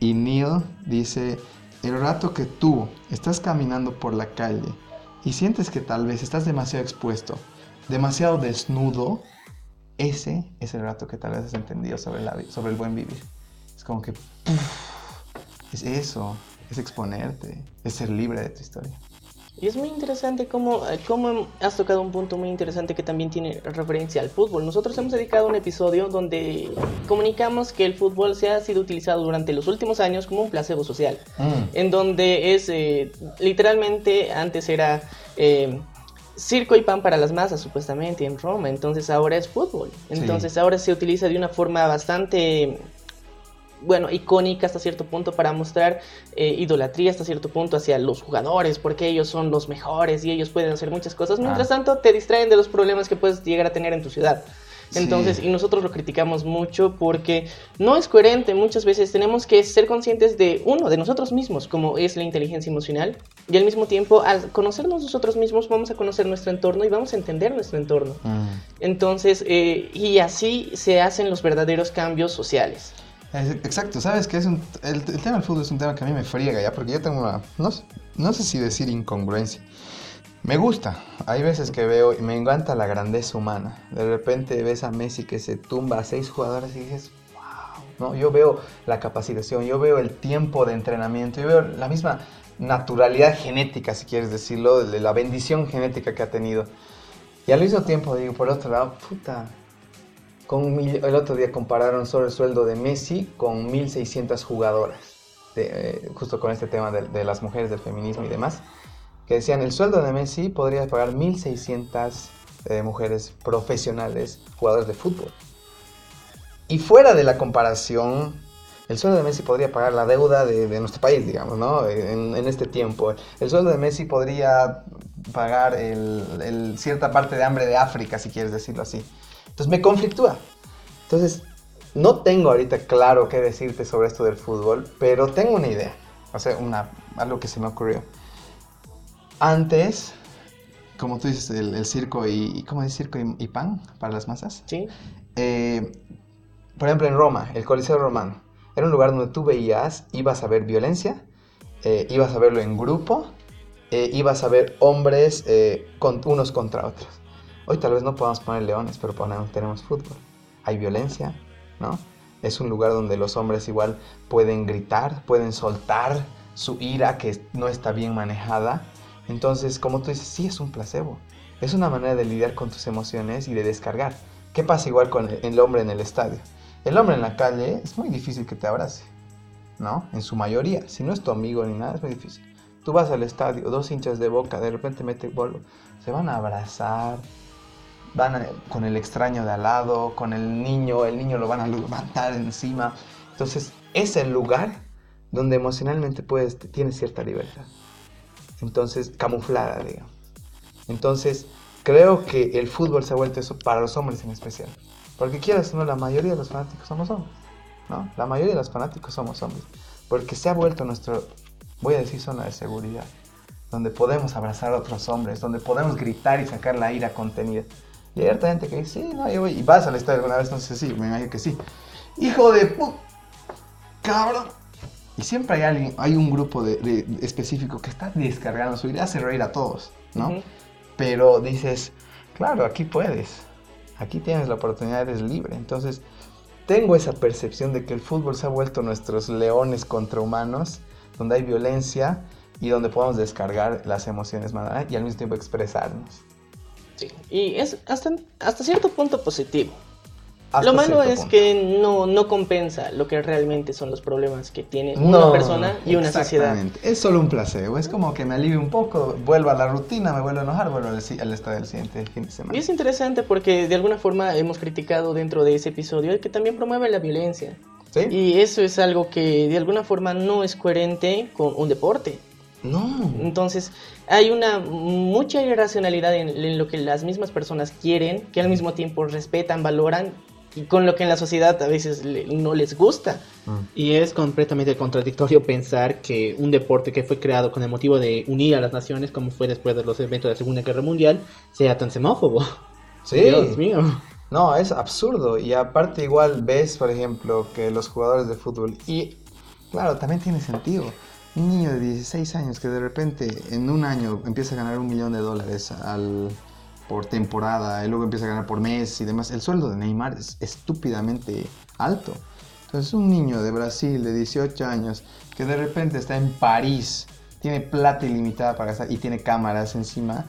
Y Neil dice, el rato que tú estás caminando por la calle y sientes que tal vez estás demasiado expuesto, demasiado desnudo, ese es el rato que tal vez has entendido sobre, la, sobre el buen vivir. Es como que, es eso, es exponerte, es ser libre de tu historia. Y es muy interesante cómo, eh, cómo, has tocado un punto muy interesante que también tiene referencia al fútbol. Nosotros hemos dedicado un episodio donde comunicamos que el fútbol se ha sido utilizado durante los últimos años como un placebo social, mm. en donde es eh, literalmente antes era eh, circo y pan para las masas supuestamente en Roma, entonces ahora es fútbol. Entonces ahora se utiliza de una forma bastante bueno, icónica hasta cierto punto para mostrar eh, idolatría hasta cierto punto hacia los jugadores, porque ellos son los mejores y ellos pueden hacer muchas cosas. Mientras ah. tanto, te distraen de los problemas que puedes llegar a tener en tu ciudad. Entonces, y nosotros lo criticamos mucho porque no es coherente. Muchas veces tenemos que ser conscientes de uno, de nosotros mismos, como es la inteligencia emocional. Y al mismo tiempo, al conocernos nosotros mismos, vamos a conocer nuestro entorno y vamos a entender nuestro entorno. Mm. Entonces, eh, y así se hacen los verdaderos cambios sociales. Exacto, sabes que es un, el, tema del fútbol es un tema que a mí me friega ya, porque yo tengo una, no, no sé si decir incongruencia. Me gusta, hay veces que veo y me encanta la grandeza humana. De repente ves a Messi que se tumba a seis jugadores y dices, wow, ¿no? Yo veo la capacitación, yo veo el tiempo de entrenamiento, yo veo la misma naturalidad genética, si quieres decirlo, de la bendición genética que ha tenido. Y al mismo tiempo digo, por otro lado, puta, el otro día compararon solo el sueldo de Messi con 1.600 jugadoras, eh, justo con este tema de, las mujeres, del feminismo y demás, que decían el sueldo de Messi podría pagar 1.600 eh, mujeres profesionales jugadores de fútbol. Y fuera de la comparación, el sueldo de Messi podría pagar la deuda de, nuestro país, digamos, ¿no? En, este tiempo. El sueldo de Messi podría pagar el, cierta parte de hambre de África, si quieres decirlo así. Entonces me conflictúa. Entonces, no tengo ahorita claro qué decirte sobre esto del fútbol, pero tengo una idea. O sea, una, algo que se me ocurrió. Antes, como tú dices, el, circo y... ¿Cómo es circo y, pan para las masas? Sí. Eh, por ejemplo, en Roma, el Coliseo Romano, era un lugar donde tú veías, ibas a ver violencia, eh, ibas a verlo en grupo, eh, ibas a ver hombres con, unos contra otros. Hoy tal vez no podamos poner leones, pero tenemos fútbol. Hay violencia, ¿no? Es un lugar donde los hombres igual pueden gritar, pueden soltar su ira que no está bien manejada. Entonces, como tú dices, sí es un placebo. Es una manera de lidiar con tus emociones y de descargar. ¿Qué pasa igual con el hombre en el estadio? El hombre en la calle es muy difícil que te abrace, ¿no? En su mayoría. Si no es tu amigo ni nada, es muy difícil. Tú vas al estadio, dos hinchas de boca, de repente mete bolo, se van a abrazar, van con el extraño de al lado, con el niño, el niño lo van a levantar encima. Entonces, es el lugar donde emocionalmente puedes, tienes cierta libertad. Entonces, camuflada, digamos. Entonces, creo que el fútbol se ha vuelto eso para los hombres en especial. Porque quieras o no, la mayoría de los fanáticos somos hombres. ¿no? La mayoría de los fanáticos somos hombres. Porque se ha vuelto nuestro, voy a decir, zona de seguridad. Donde podemos abrazar a otros hombres, donde podemos gritar y sacar la ira contenida. Y hay harta gente que dice, sí, no, yo voy. Y vas al estadio alguna vez, no sé si, me imagino que sí. Hijo de pu... Cabrón. Y siempre hay alguien, hay un grupo de, específico que está descargando su idea, hace reír a todos, ¿no? Pero dices, claro, aquí puedes. Aquí tienes la oportunidad, eres libre. Entonces, tengo esa percepción de que el fútbol se ha vuelto nuestros leones contra humanos, donde hay violencia y donde podemos descargar las emociones y al mismo tiempo expresarnos. Y es hasta, hasta cierto punto positivo. lo malo es que no, no compensa lo que realmente son los problemas que tiene una persona y una sociedad. Es solo un placebo, es como que me alivie un poco, vuelvo a la rutina, me vuelvo a enojar, vuelvo al, al estado del siguiente fin de semana. Y es interesante porque de alguna forma hemos criticado dentro de ese episodio que también promueve la violencia. ¿Sí? Y eso es algo que de alguna forma no es coherente con un deporte. No. Entonces, hay una mucha irracionalidad en, lo que las mismas personas quieren, que al mismo tiempo respetan, valoran, y con lo que en la sociedad a veces no les gusta. Mm. Y es completamente contradictorio pensar que un deporte que fue creado con el motivo de unir a las naciones, como fue después de los eventos de la Segunda Guerra Mundial, sea tan xenófobo. Sí. Dios mío. No, es absurdo. Y aparte igual ves, por ejemplo, que los jugadores de fútbol, y claro, también tiene sentido un niño de 16 años que de repente en un año empieza a ganar un millón de dólares al, por temporada y luego empieza a ganar por mes y demás, el sueldo de Neymar es estúpidamente alto. Entonces un niño de Brasil de 18 años que de repente está en París, tiene plata ilimitada para gastar y tiene cámaras encima,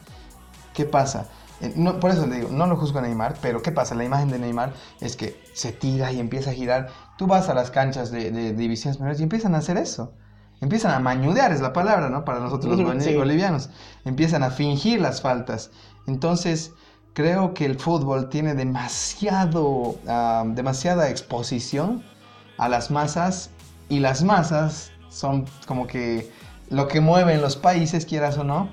¿qué pasa? Eh, por eso le digo, no lo juzgo a Neymar, pero ¿qué pasa? La imagen de Neymar es que se tira y empieza a girar. Tú vas a las canchas de, de divisiones menores y empiezan a hacer eso empiezan a mañudear, es la palabra, ¿no? Para nosotros los bolivianos. Empiezan a fingir las faltas. Entonces, creo que el fútbol tiene demasiado, ah, demasiada exposición a las masas y las masas son como que lo que mueven los países, quieras o no.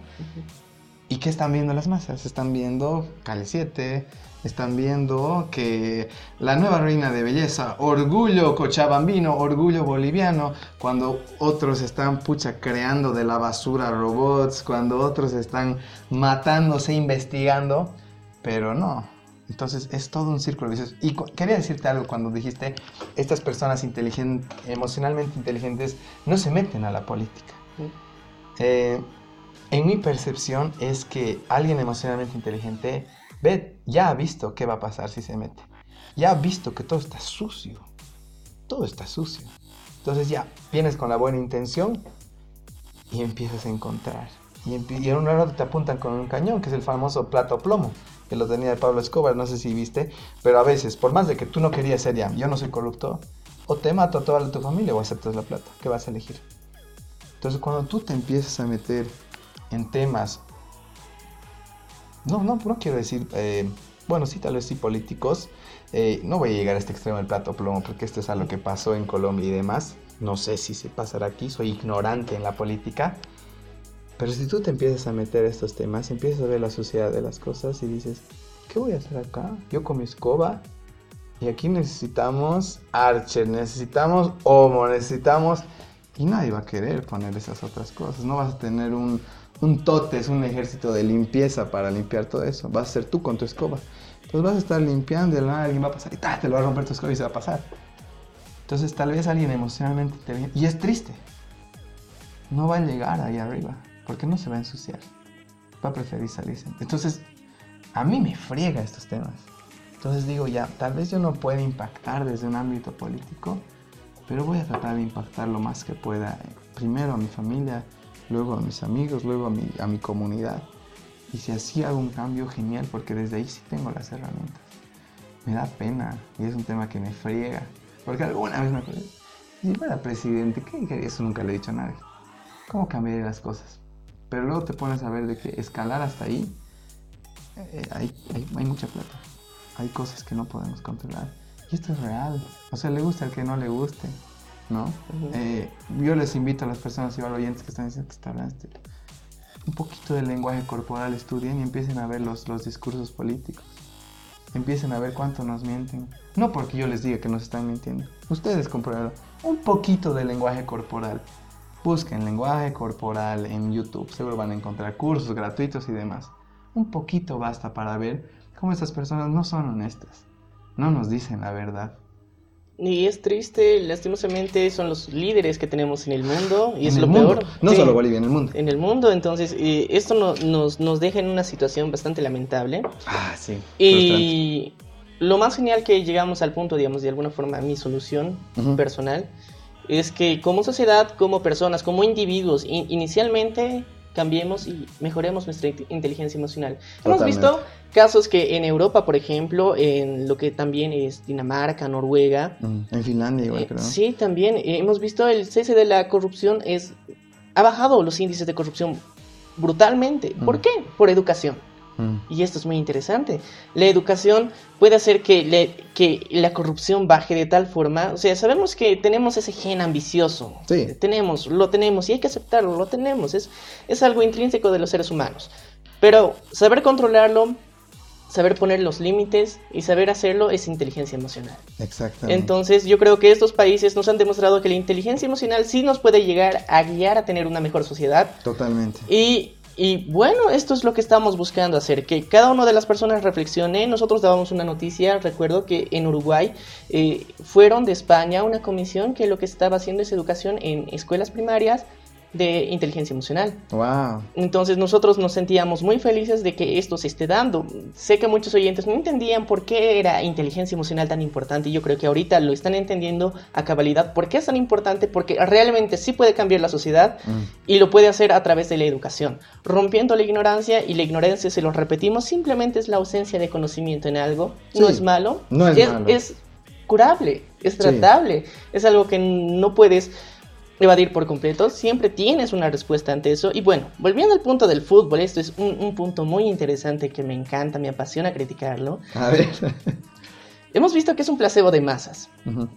¿Y qué están viendo las masas? Están viendo Cali 7, están viendo que la nueva reina de belleza, orgullo cochabambino, orgullo boliviano, cuando otros están pucha creando de la basura robots, cuando otros están matándose, investigando, pero no. Entonces es todo un círculo vicioso. Y quería decirte algo cuando dijiste, estas personas inteligentes, emocionalmente inteligentes no se meten a la política. Eh, en mi percepción es que alguien emocionalmente inteligente Ve, ya ha visto qué va a pasar si se mete. Ya ha visto que todo está sucio. Todo está sucio. Entonces ya vienes con la buena intención y empiezas a encontrar. Y, en un rato te apuntan con un cañón, que es el famoso plato plomo, que lo tenía Pablo Escobar, no sé si viste, pero a veces, por más de que tú no querías ser ya, yo no soy corrupto, o te mato a toda tu familia o aceptas la plata, ¿qué vas a elegir? Entonces cuando tú te empiezas a meter en temas, no, no, no quiero decir, eh, bueno, sí, tal vez sí políticos, eh, no voy a llegar a este extremo del plato plomo porque esto es algo que pasó en Colombia y demás. No sé si se pasará aquí, soy ignorante en la política. Pero si tú te empiezas a meter estos temas, empiezas a ver la suciedad de las cosas y dices, ¿qué voy a hacer acá? Yo con mi escoba. Y aquí necesitamos Archer, necesitamos Homo, necesitamos... Y nadie va a querer poner esas otras cosas. No vas a tener un, un totes, un ejército de limpieza para limpiar todo eso. Vas a ser tú con tu escoba. Entonces vas a estar limpiando y alguien va a pasar y te lo va a romper tu escoba y se va a pasar. Entonces tal vez alguien emocionalmente te Y es triste. No va a llegar ahí arriba porque no se va a ensuciar. Va a preferir salirse. Entonces, a mí me friega estos temas. Entonces digo, ya, tal vez yo no pueda impactar desde un ámbito político, pero voy a tratar de impactar lo más que pueda. Primero a mi familia, luego a mis amigos, luego a mi, a mi comunidad. Y si así hago un cambio, genial, porque desde ahí sí tengo las herramientas. Me da pena y es un tema que me friega. Porque alguna vez me acuerdo, si fuera presidente, ¿qué diría? Eso nunca le he dicho a nadie. ¿Cómo cambiaría las cosas? Pero luego te pones a ver de que escalar hasta ahí, eh, hay, hay, mucha plata. Hay cosas que no podemos controlar. Y esto es real. O sea, le gusta al que no le guste, ¿no? Eh, yo les invito a las personas y a los oyentes que están diciendo que está hablando un poquito del lenguaje corporal, estudien y empiecen a ver los, los discursos políticos. Empiecen a ver cuánto nos mienten. No porque yo les diga que nos están mintiendo. Ustedes comprueben un poquito de lenguaje corporal. Busquen lenguaje corporal en YouTube, seguro van a encontrar cursos gratuitos y demás. Un poquito basta para ver cómo estas personas no son honestas, no nos dicen la verdad. Y es triste, lastimosamente son los líderes que tenemos en el mundo y es lo peor. No solo Bolivia, en el mundo. En el mundo, entonces eh, esto nos, nos deja en una situación bastante lamentable. Ah, sí. Y lo más genial que llegamos al punto, digamos, de alguna forma, mi solución personal es que como sociedad, como personas, como individuos, inicialmente cambiemos y mejoremos nuestra inteligencia emocional. Hemos visto casos que en Europa, por ejemplo, en lo que también es Dinamarca, Noruega. Mm, en Finlandia igual, eh, creo. Sí, también eh, hemos visto el cese de la corrupción es ha bajado los índices de corrupción brutalmente. ¿Por mm. qué? Por educación. Mm. Y esto es muy interesante. La educación puede hacer que, que la corrupción baje de tal forma. O sea, sabemos que tenemos ese gen ambicioso. Sí. Tenemos, lo tenemos y hay que aceptarlo, lo tenemos. Es, es algo intrínseco de los seres humanos. Pero saber controlarlo, saber poner los límites y saber hacerlo es inteligencia emocional. Exactamente. Entonces yo creo que estos países nos han demostrado que la inteligencia emocional sí nos puede llegar a guiar a tener una mejor sociedad. Totalmente. Y y bueno, esto es lo que estamos buscando hacer, que cada una de las personas reflexione. Nosotros dábamos una noticia, recuerdo que en Uruguay eh, fueron de España una comisión que lo que estaba haciendo es educación en escuelas primarias de inteligencia emocional. Wow. Entonces nosotros nos sentíamos muy felices de que esto se esté dando. Sé que muchos oyentes no entendían por qué era inteligencia emocional tan importante y yo creo que ahorita lo están entendiendo a cabalidad. ¿Por qué es tan importante? Porque realmente sí puede cambiar la sociedad mm. y lo puede hacer a través de la educación, rompiendo la ignorancia y la ignorancia, si lo repetimos, simplemente es la ausencia de conocimiento en algo. No es malo. No es, malo. es curable, es tratable, es algo que no puedes evadir por completo, siempre tienes una respuesta ante eso. Y bueno, volviendo al punto del fútbol, esto es un, punto muy interesante que me encanta, me apasiona criticarlo. A ver. [LAUGHS] Hemos visto que es un placebo de masas.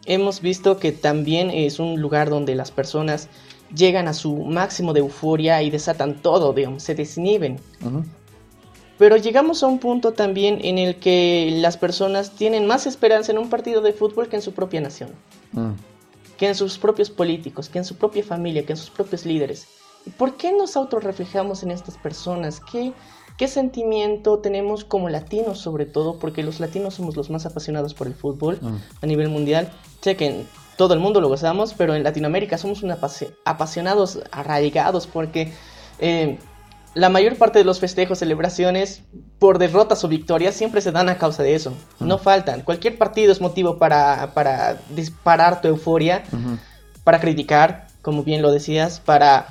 Hemos visto que también es un lugar donde las personas llegan a su máximo de euforia y desatan todo, digamos, se desinhiben. Pero llegamos a un punto también en el que las personas tienen más esperanza en un partido de fútbol que en su propia nación. Mm que en sus propios políticos, que en su propia familia, que en sus propios líderes. ¿Y por qué nos autorreflejamos en estas personas? ¿Qué, ¿Qué sentimiento tenemos como latinos sobre todo? Porque los latinos somos los más apasionados por el fútbol mm. a nivel mundial. Sé que en todo el mundo lo gozamos, pero en Latinoamérica somos un apasionados, arraigados, porque eh, la mayor parte de los festejos, celebraciones, por derrotas o victorias, siempre se dan a causa de eso. No faltan. Cualquier partido es motivo para, para disparar tu euforia, para criticar, como bien lo decías, para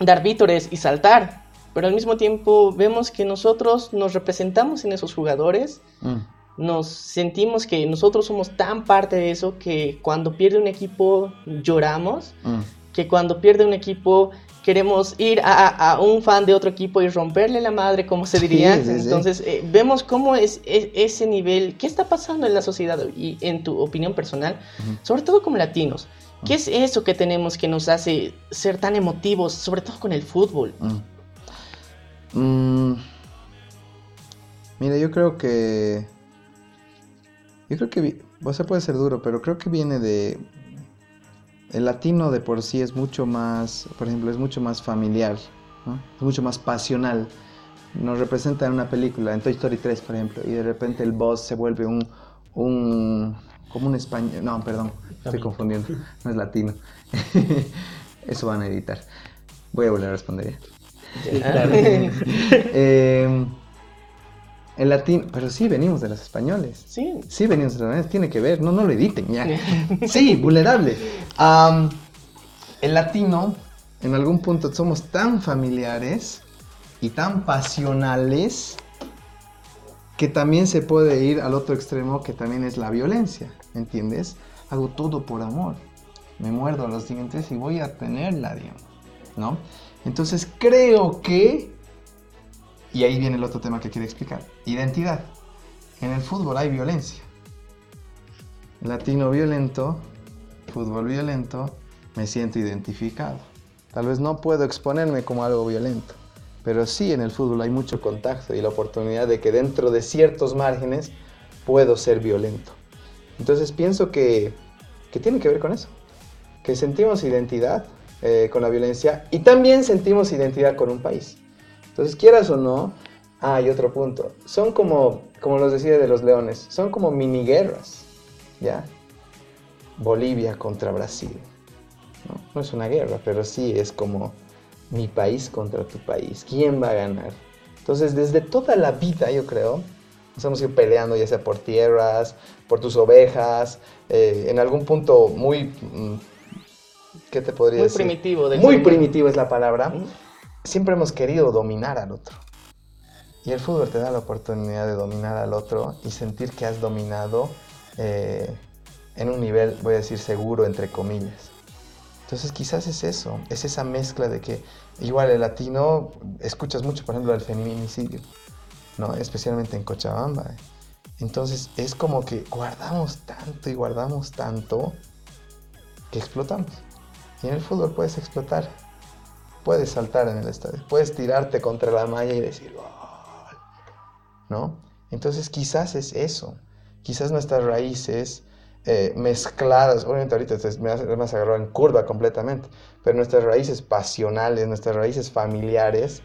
dar vítores y saltar. Pero al mismo tiempo vemos que nosotros nos representamos en esos jugadores. Mm. Nos sentimos que nosotros somos tan parte de eso que cuando pierde un equipo lloramos. Mm que cuando pierde un equipo queremos ir a, un fan de otro equipo y romperle la madre, como se diría. Entonces, eh, vemos cómo es, ese nivel, qué está pasando en la sociedad y en tu opinión personal, sobre todo como latinos. ¿Qué es eso que tenemos que nos hace ser tan emotivos, sobre todo con el fútbol? Mm. Mira, yo creo que... Yo creo que... O sea, puede ser duro, pero creo que viene de, el latino de por sí es mucho más, por ejemplo, es mucho más familiar, es mucho más pasional. Nos representa en una película, en Toy Story 3, por ejemplo, y de repente el boss se vuelve un, un como un español, no, perdón, estoy confundiendo, [LAUGHS] no es latino. [LAUGHS] Eso van a editar. Voy a volver a responder ya. [LAUGHS] eh, el latín, pero sí venimos de los españoles. Sí. Sí venimos de los españoles, tiene que ver, no, no lo editen ya. sí, [LAUGHS] vulnerable. el latino, en algún punto somos tan familiares y tan pasionales que también se puede ir al otro extremo que también es la violencia, ¿entiendes? Hago todo por amor. Me muerdo los dientes y voy a tenerla, digamos, ¿no? Entonces creo que y ahí viene el otro tema que quiero explicar. Identidad. En el fútbol hay violencia. Latino violento, fútbol violento, me siento identificado. Tal vez no puedo exponerme como algo violento, pero sí en el fútbol hay mucho contacto y la oportunidad de que dentro de ciertos márgenes puedo ser violento. Entonces pienso que, que tiene que ver con eso, que sentimos identidad eh, con la violencia y también sentimos identidad con un país. Entonces, quieras o no, hay otro punto. Son como, como los decía de los leones, son como mini guerras, ¿ya? Bolivia contra Brasil. ¿no? no es una guerra, pero sí es como mi país contra tu país. ¿Quién va a ganar? Entonces, desde toda la vida, yo creo, nos hemos ido peleando, ya sea por tierras, por tus ovejas, eh, en algún punto muy... Mm, ¿Qué te podría muy decir? Muy primitivo. Muy primitivo es la palabra siempre hemos querido dominar al otro. Y el fútbol te da la oportunidad de dominar al otro y sentir que has dominado eh, en un nivel, voy a decir, seguro, entre comillas. Entonces quizás es eso, es esa mezcla de que igual el latino, escuchas mucho, por ejemplo, el feminicidio, ¿no? especialmente en Cochabamba. Entonces es como que guardamos tanto y guardamos tanto que explotamos. Y en el fútbol puedes explotar puedes saltar en el estadio, puedes tirarte contra la malla y decir gol, ¿no? Entonces quizás es eso, quizás nuestras raíces eh, mezcladas, obviamente ahorita me has, agarrado en curva completamente, pero nuestras raíces pasionales, nuestras raíces familiares,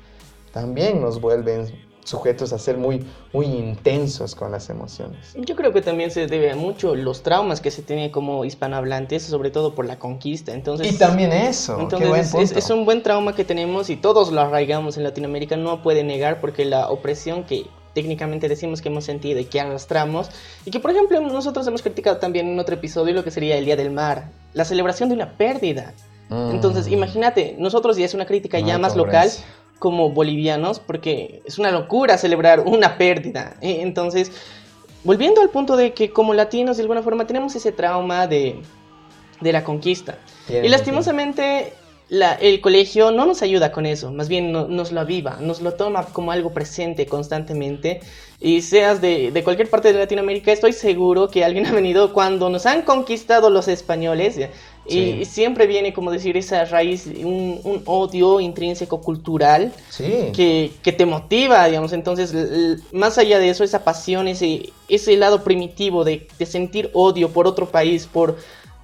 también nos vuelven sujetos a ser muy, muy intensos con las emociones. Yo creo que también se debe a mucho los traumas que se tiene como hispanohablantes, sobre todo por la conquista. Entonces, y también eso. Entonces es, un buen trauma que tenemos y todos lo arraigamos en Latinoamérica, no puede negar porque la opresión que técnicamente decimos que hemos sentido y que arrastramos, y que por ejemplo nosotros hemos criticado también en otro episodio lo que sería el Día del Mar, la celebración de una pérdida. Mm. Entonces, imagínate, nosotros ya es una crítica ya más local, como bolivianos porque es una locura celebrar una pérdida. E, entonces, volviendo al punto de que como latinos de alguna forma tenemos ese trauma de, la conquista. y lastimosamente el colegio no nos ayuda con eso, más bien nos lo aviva, nos lo toma como algo presente constantemente. Y seas de, de, cualquier parte de Latinoamérica, estoy seguro que alguien [LAUGHS] ha venido cuando nos han conquistado los españoles. Y siempre viene, como decir, esa raíz, un, un odio intrínseco cultural que, que, te motiva, digamos. Entonces, más allá de eso, esa pasión, ese, ese lado primitivo de, de sentir odio por otro país, por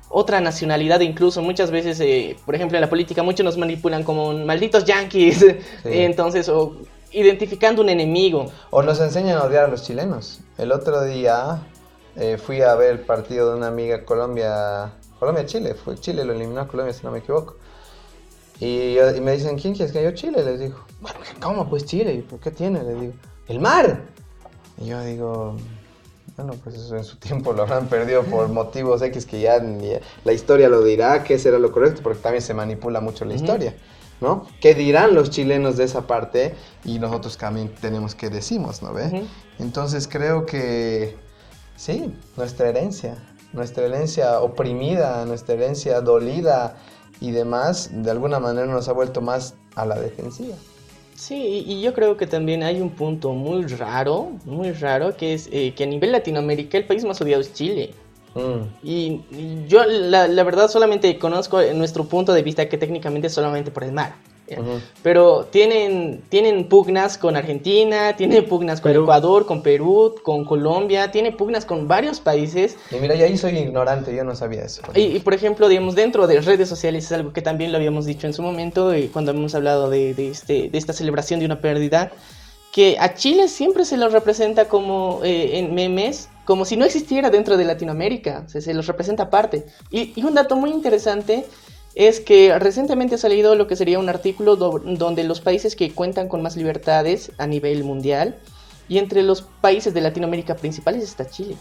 otra nacionalidad incluso muchas veces eh, por ejemplo en la política muchos nos manipulan como malditos yanquis [LAUGHS] entonces o identificando un enemigo. O nos enseñan a odiar a los chilenos. El otro día eh, fui a ver el partido de una amiga Colombia Colombia Chile fue Chile lo eliminó a Colombia si no me equivoco. Y, y me dicen quién quieres que yo Chile les digo. Cómo pues Chile por qué tiene les digo. El mar y yo digo bueno, pues eso en su tiempo lo habrán perdido por [LAUGHS] motivos X que ya la historia lo dirá, que será lo correcto, porque también se manipula mucho la historia, ¿no? ¿Qué dirán los chilenos de esa parte? Y nosotros también tenemos que decimos, ¿no ve? Entonces creo que sí, nuestra herencia, nuestra herencia oprimida, nuestra herencia dolida y demás, de alguna manera nos ha vuelto más a la defensiva. Sí, y yo creo que también hay un punto muy raro, muy raro, que es eh, que a nivel Latinoamérica el país más odiado es Chile. Mm. Y, yo la, la, verdad solamente conozco nuestro punto de vista que técnicamente solamente por el mar. Pero tienen, tienen pugnas con Argentina, tiene pugnas con Ecuador, con Perú, con Colombia, tiene pugnas con varios países. Y mira, y ahí soy ignorante, yo no sabía eso. Y, por ejemplo, digamos, dentro de redes sociales es algo que también lo habíamos dicho en su momento, eh, cuando hemos hablado de, de, este, de esta celebración de una pérdida, que a Chile siempre se lo representa como eh, en memes, como si no existiera dentro de Latinoamérica, se, se los representa aparte. Y, y un dato muy interesante es que recientemente ha salido lo que sería un artículo donde los países que cuentan con más libertades a nivel mundial y entre los países de Latinoamérica principales está Chile.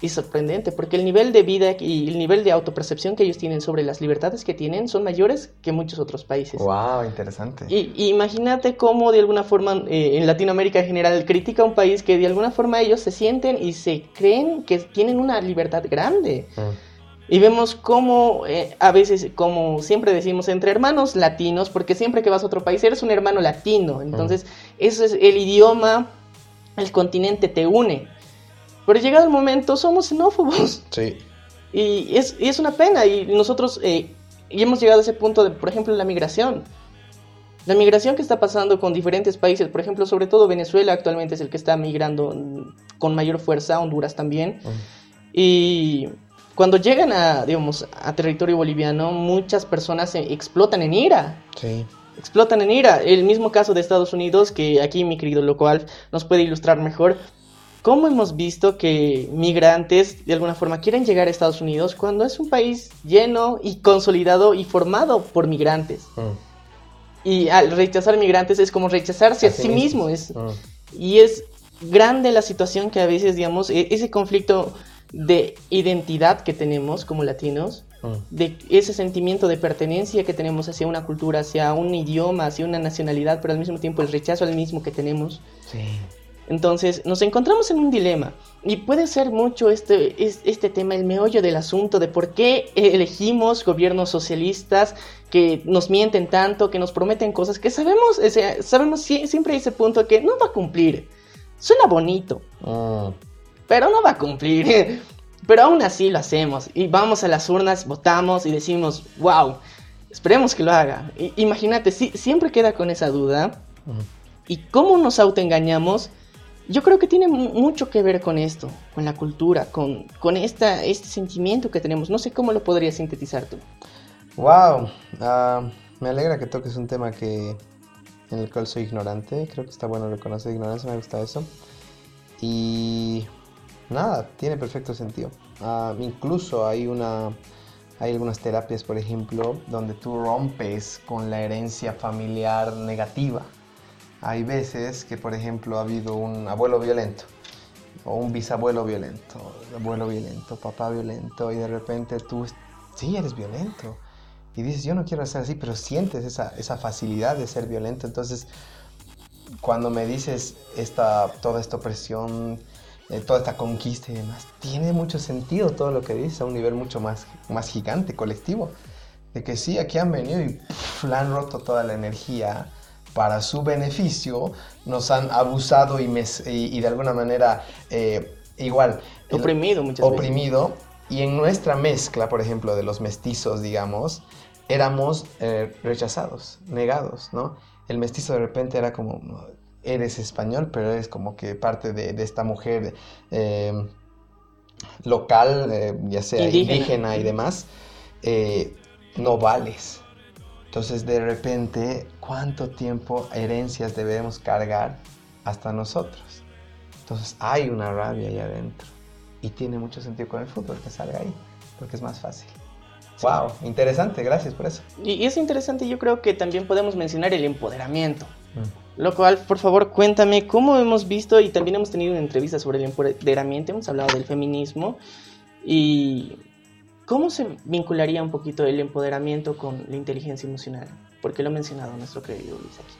Y sorprendente, porque el nivel de vida y el nivel de autopercepción que ellos tienen sobre las libertades que tienen son mayores que muchos otros países. ¡Wow! Interesante. Y, imagínate cómo de alguna forma eh, en Latinoamérica en general critica un país que de alguna forma ellos se sienten y se creen que tienen una libertad grande. Mm. Y vemos cómo eh, a veces, como siempre decimos, entre hermanos latinos, porque siempre que vas a otro país eres un hermano latino, entonces eso es el idioma, el continente te une. Pero llegado el momento somos xenófobos. [LAUGHS] Sí. Y es, y es una pena, y nosotros eh, y hemos llegado a ese punto de, por ejemplo, la migración. La migración que está pasando con diferentes países, por ejemplo, sobre todo Venezuela actualmente es el que está migrando con mayor fuerza, Honduras también. Y cuando llegan a, digamos, a territorio boliviano, muchas personas explotan en ira. Sí. Explotan en ira. El mismo caso de Estados Unidos, que aquí mi querido Loco Alf nos puede ilustrar mejor. ¿Cómo hemos visto que migrantes de alguna forma quieren llegar a Estados Unidos cuando es un país lleno y consolidado y formado por migrantes? Mm. Y al rechazar migrantes es como rechazarse a sí mismo. Es, mm. Y es grande la situación que a veces, digamos, e-, ese conflicto de identidad que tenemos como latinos, mm. de ese sentimiento de pertenencia que tenemos hacia una cultura, hacia un idioma, hacia una nacionalidad, pero al mismo tiempo el rechazo al mismo que tenemos. Entonces nos encontramos en un dilema y puede ser mucho este, este tema, el meollo del asunto de por qué elegimos gobiernos socialistas que nos mienten tanto, que nos prometen cosas que sabemos, sabemos siempre ese punto que no va a cumplir. Suena bonito. Mm pero no va a cumplir. [LAUGHS] Pero aún así lo hacemos y vamos a las urnas, votamos y decimos, wow, esperemos que lo haga. imagínate, si, siempre queda con esa duda. ¿Y cómo nos autoengañamos? Yo creo que tiene mucho que ver con esto, con la cultura, con, con esta, este sentimiento que tenemos. No sé cómo lo podrías sintetizar tú. Wow, ah, me alegra que toques un tema que en el cual soy ignorante. Creo que está bueno reconocer ignorancia, me gusta eso. Y nada, tiene perfecto sentido. Ah, incluso hay una hay algunas terapias, por ejemplo, donde tú rompes con la herencia familiar negativa. Hay veces que, por ejemplo, ha habido un abuelo violento o un bisabuelo violento, abuelo violento, papá violento, y de repente tú, sí, eres violento. Y dices, yo no quiero ser así, pero sientes esa, esa facilidad de ser violento. Entonces, cuando me dices esta, toda esta opresión, eh, toda esta conquista y demás, tiene mucho sentido todo lo que dice a un nivel mucho más, más gigante, colectivo. De que sí, aquí han venido y le han roto toda la energía para su beneficio, nos han abusado y, y, de alguna manera eh, igual... Oprimido muchas Oprimido. Y en nuestra mezcla, por ejemplo, de los mestizos, digamos, éramos eh, rechazados, negados, ¿no? El mestizo de repente era como, eres español, pero eres como que parte de, esta mujer em, local, eh, ya sea indígena, y demás, eh, no vales. Entonces de repente, ¿cuánto tiempo herencias debemos cargar hasta nosotros? Entonces hay una rabia ahí adentro. Y tiene mucho sentido con el fútbol que salga ahí, porque es más fácil. Wow, interesante, gracias por eso. Y, es interesante, yo creo que también podemos mencionar el empoderamiento. Mm. Lo cual, por favor, cuéntame cómo hemos visto y también hemos tenido una entrevista sobre el empoderamiento, hemos hablado del feminismo y cómo se vincularía un poquito el empoderamiento con la inteligencia emocional, porque lo ha mencionado nuestro querido Luis aquí.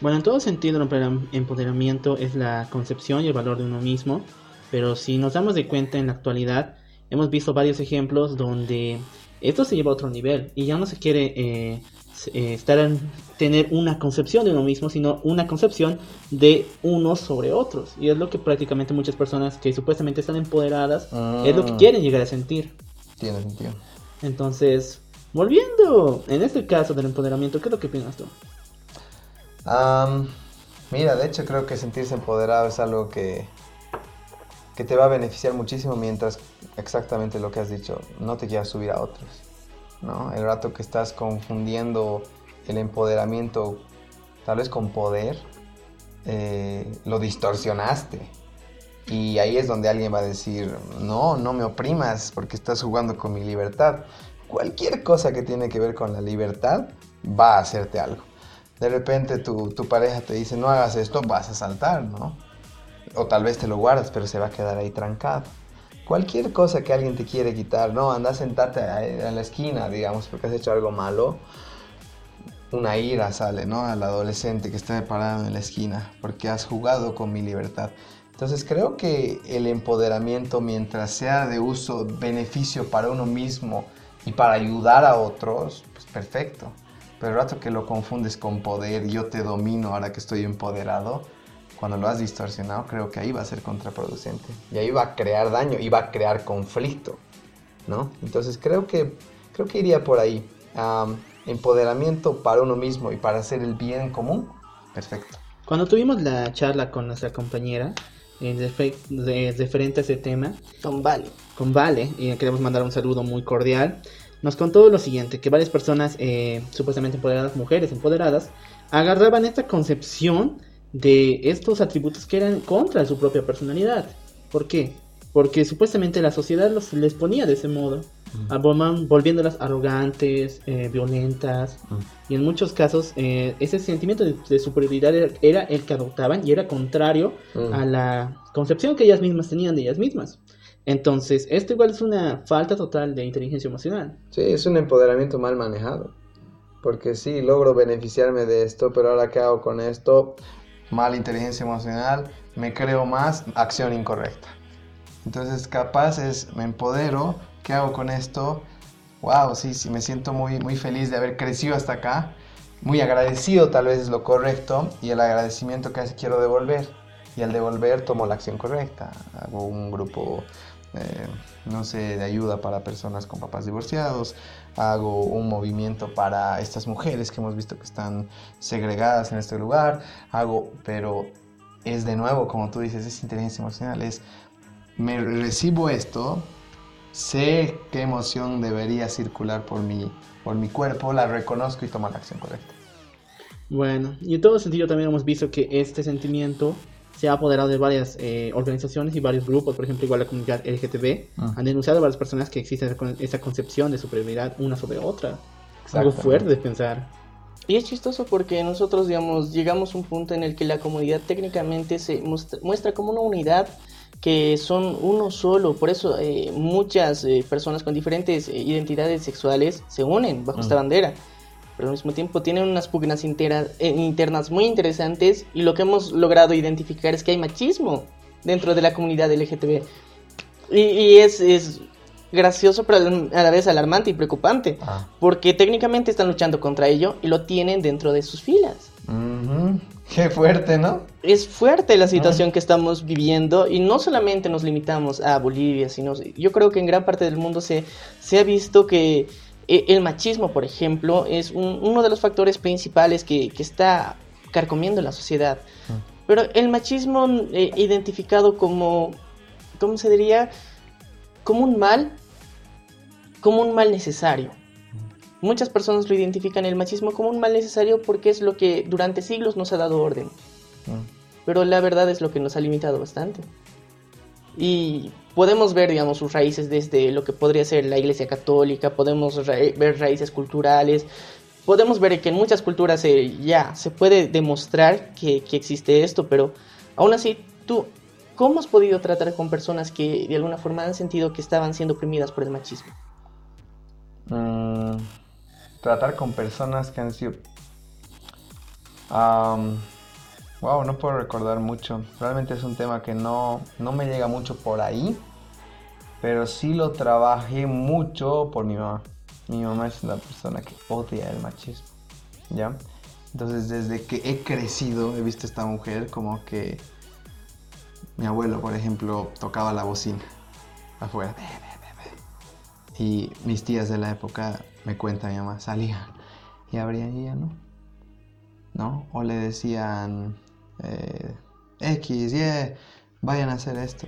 Bueno, en todo sentido, el empoderamiento es la concepción y el valor de uno mismo, pero si nos damos de cuenta en la actualidad, hemos visto varios ejemplos donde esto se lleva a otro nivel y ya no se quiere eh, eh, estar en, tener una concepción de uno mismo, sino una concepción de unos sobre otros. Y es lo que prácticamente muchas personas que supuestamente están empoderadas es lo que Ah. quieren llegar a sentir. Tiene sentido. Entonces, volviendo en este caso del empoderamiento, ¿qué es lo que piensas tú? Am, mira, de hecho creo que sentirse empoderado es algo que, que te va a beneficiar muchísimo mientras exactamente lo que has dicho, no te quieras subir a otros. ¿No? El rato que estás confundiendo el empoderamiento tal vez con poder, eh, lo distorsionaste. Y ahí es donde alguien va a decir, no, no me oprimas porque estás jugando con mi libertad. Cualquier cosa que tiene que ver con la libertad va a hacerte algo. De repente tu, tu pareja te dice, no hagas esto, vas a saltar, ¿no? O tal vez te lo guardas, pero se va a quedar ahí trancado. Cualquier cosa que alguien te quiere quitar, no, anda a sentarte en la esquina, digamos, porque has hecho algo malo, una ira sale, ¿no? Al adolescente que está parado en la esquina, porque has jugado con mi libertad. Entonces creo que el empoderamiento, mientras sea de uso, beneficio para uno mismo y para ayudar a otros, pues perfecto. Pero el rato que lo confundes con poder, yo te domino ahora que estoy empoderado, cuando lo has distorsionado, creo que ahí va a ser contraproducente. Y ahí va a crear daño y va a crear conflicto, ¿no? Entonces creo que, creo que iría por ahí. Am, empoderamiento para uno mismo y para hacer el bien común, perfecto. Cuando tuvimos la charla con nuestra compañera, en refe- de- referente a ese tema, Don Vale. con Vale, y le queremos mandar un saludo muy cordial, nos contó lo siguiente, que varias personas eh, supuestamente empoderadas, mujeres empoderadas, agarraban esta concepción de estos atributos que eran contra su propia personalidad. ¿Por qué? Porque supuestamente la sociedad los, les ponía de ese modo, a- volman- volviéndolas arrogantes, eh, violentas, y en muchos casos eh, ese sentimiento de, de superioridad era, era el que adoptaban y era contrario Mm. a la concepción que ellas mismas tenían de ellas mismas. Entonces, esto igual es una falta total de inteligencia emocional. Sí, es un empoderamiento mal manejado. Porque sí, logro beneficiarme de esto, pero ahora ¿qué hago con esto? Mala inteligencia emocional, me creo más, acción incorrecta. Entonces, capaz es, me empodero, ¿qué hago con esto? Wow, sí, sí, me siento muy, muy feliz de haber crecido hasta acá. Muy agradecido tal vez es lo correcto y el agradecimiento que quiero devolver. Y al devolver tomo la acción correcta. Hago un grupo, eh, no sé, de ayuda para personas con papás divorciados. Hago un movimiento para estas mujeres que hemos visto que están segregadas en este lugar. Hago, pero es de nuevo, como tú dices, es inteligencia emocional. Es, me recibo esto, sé qué emoción debería circular por mi, por mi cuerpo, la reconozco y tomo la acción correcta. Bueno, y en todo sentido también hemos visto que este sentimiento se ha apoderado de varias eh, organizaciones y varios grupos, por ejemplo, igual la comunidad LGTB, Ah. han denunciado a varias personas que existe esa con- esa concepción de superioridad una sobre otra. Algo fuerte de pensar. Y es chistoso porque nosotros, digamos, llegamos a un punto en el que la comunidad técnicamente se muestra, muestra como una unidad que son uno solo. Por eso eh, muchas eh, personas con diferentes eh, identidades sexuales se unen bajo esta Mm. bandera. Pero al mismo tiempo tienen unas pugnas intera- eh, internas muy interesantes y lo que hemos logrado identificar es que hay machismo dentro de la comunidad LGTB. Y, y es, es gracioso, pero a la vez alarmante y preocupante. Ah. Porque técnicamente están luchando contra ello y lo tienen dentro de sus filas. Ujú. [LAUGHS] Qué fuerte, ¿no? Es fuerte la situación que estamos viviendo y no solamente nos limitamos a Bolivia, sino yo creo que en gran parte del mundo se, se ha visto que el machismo, por ejemplo, es un- uno de los factores principales que, que está carcomiendo la sociedad. Pero el machismo eh, identificado como, ¿cómo se diría? Como un mal, como un mal necesario. Muchas personas lo identifican el machismo como un mal necesario porque es lo que durante siglos nos ha dado orden. Mm. Pero la verdad es lo que nos ha limitado bastante. Y podemos ver, digamos, sus raíces desde lo que podría ser la Iglesia Católica, podemos ver raíces culturales, podemos ver que en muchas culturas ya se puede demostrar que, que existe esto, pero aún así, tú, ¿cómo has podido tratar con personas que de alguna forma han sentido que estaban siendo oprimidas por el machismo? Mm, tratar con personas que han sido... wow, no puedo recordar mucho. Realmente es un tema que no, no me llega mucho por ahí. pero sí lo trabajé mucho por mi mamá. Mi mamá es una persona que odia el machismo, ¿ya? Entonces, desde que he crecido, he visto a esta mujer como que mi abuelo, por ejemplo, tocaba la bocina afuera. Y mis tías de la época, me cuenta mi mamá, salían y abrían y ya no. ¿No? O le decían, eh, X, yeah, vayan a hacer esto.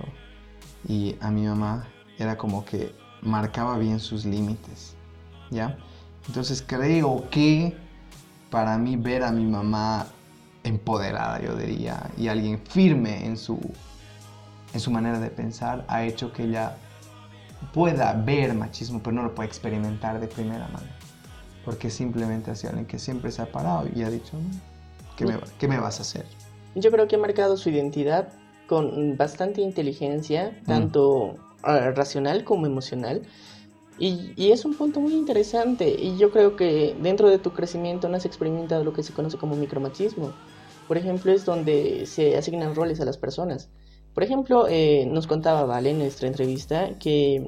Y a mi mamá era como que marcaba bien sus límites, ¿ya? Entonces creo que para mí ver a mi mamá empoderada, yo diría, y alguien firme en su, en su manera de pensar, ha hecho que ella pueda ver machismo, pero no lo puede experimentar de primera mano. Porque simplemente ha sido alguien que siempre se ha parado y ha dicho, ¿qué me, ¿qué me vas a hacer? Yo creo que ha marcado su identidad con bastante inteligencia, Mm. tanto ah, racional como emocional. Y, y es un punto muy interesante. Y yo creo que dentro de tu crecimiento no has experimentado lo que se conoce como micromachismo. Por ejemplo, es donde se asignan roles a las personas. Por ejemplo, eh, nos contaba Vale en nuestra entrevista que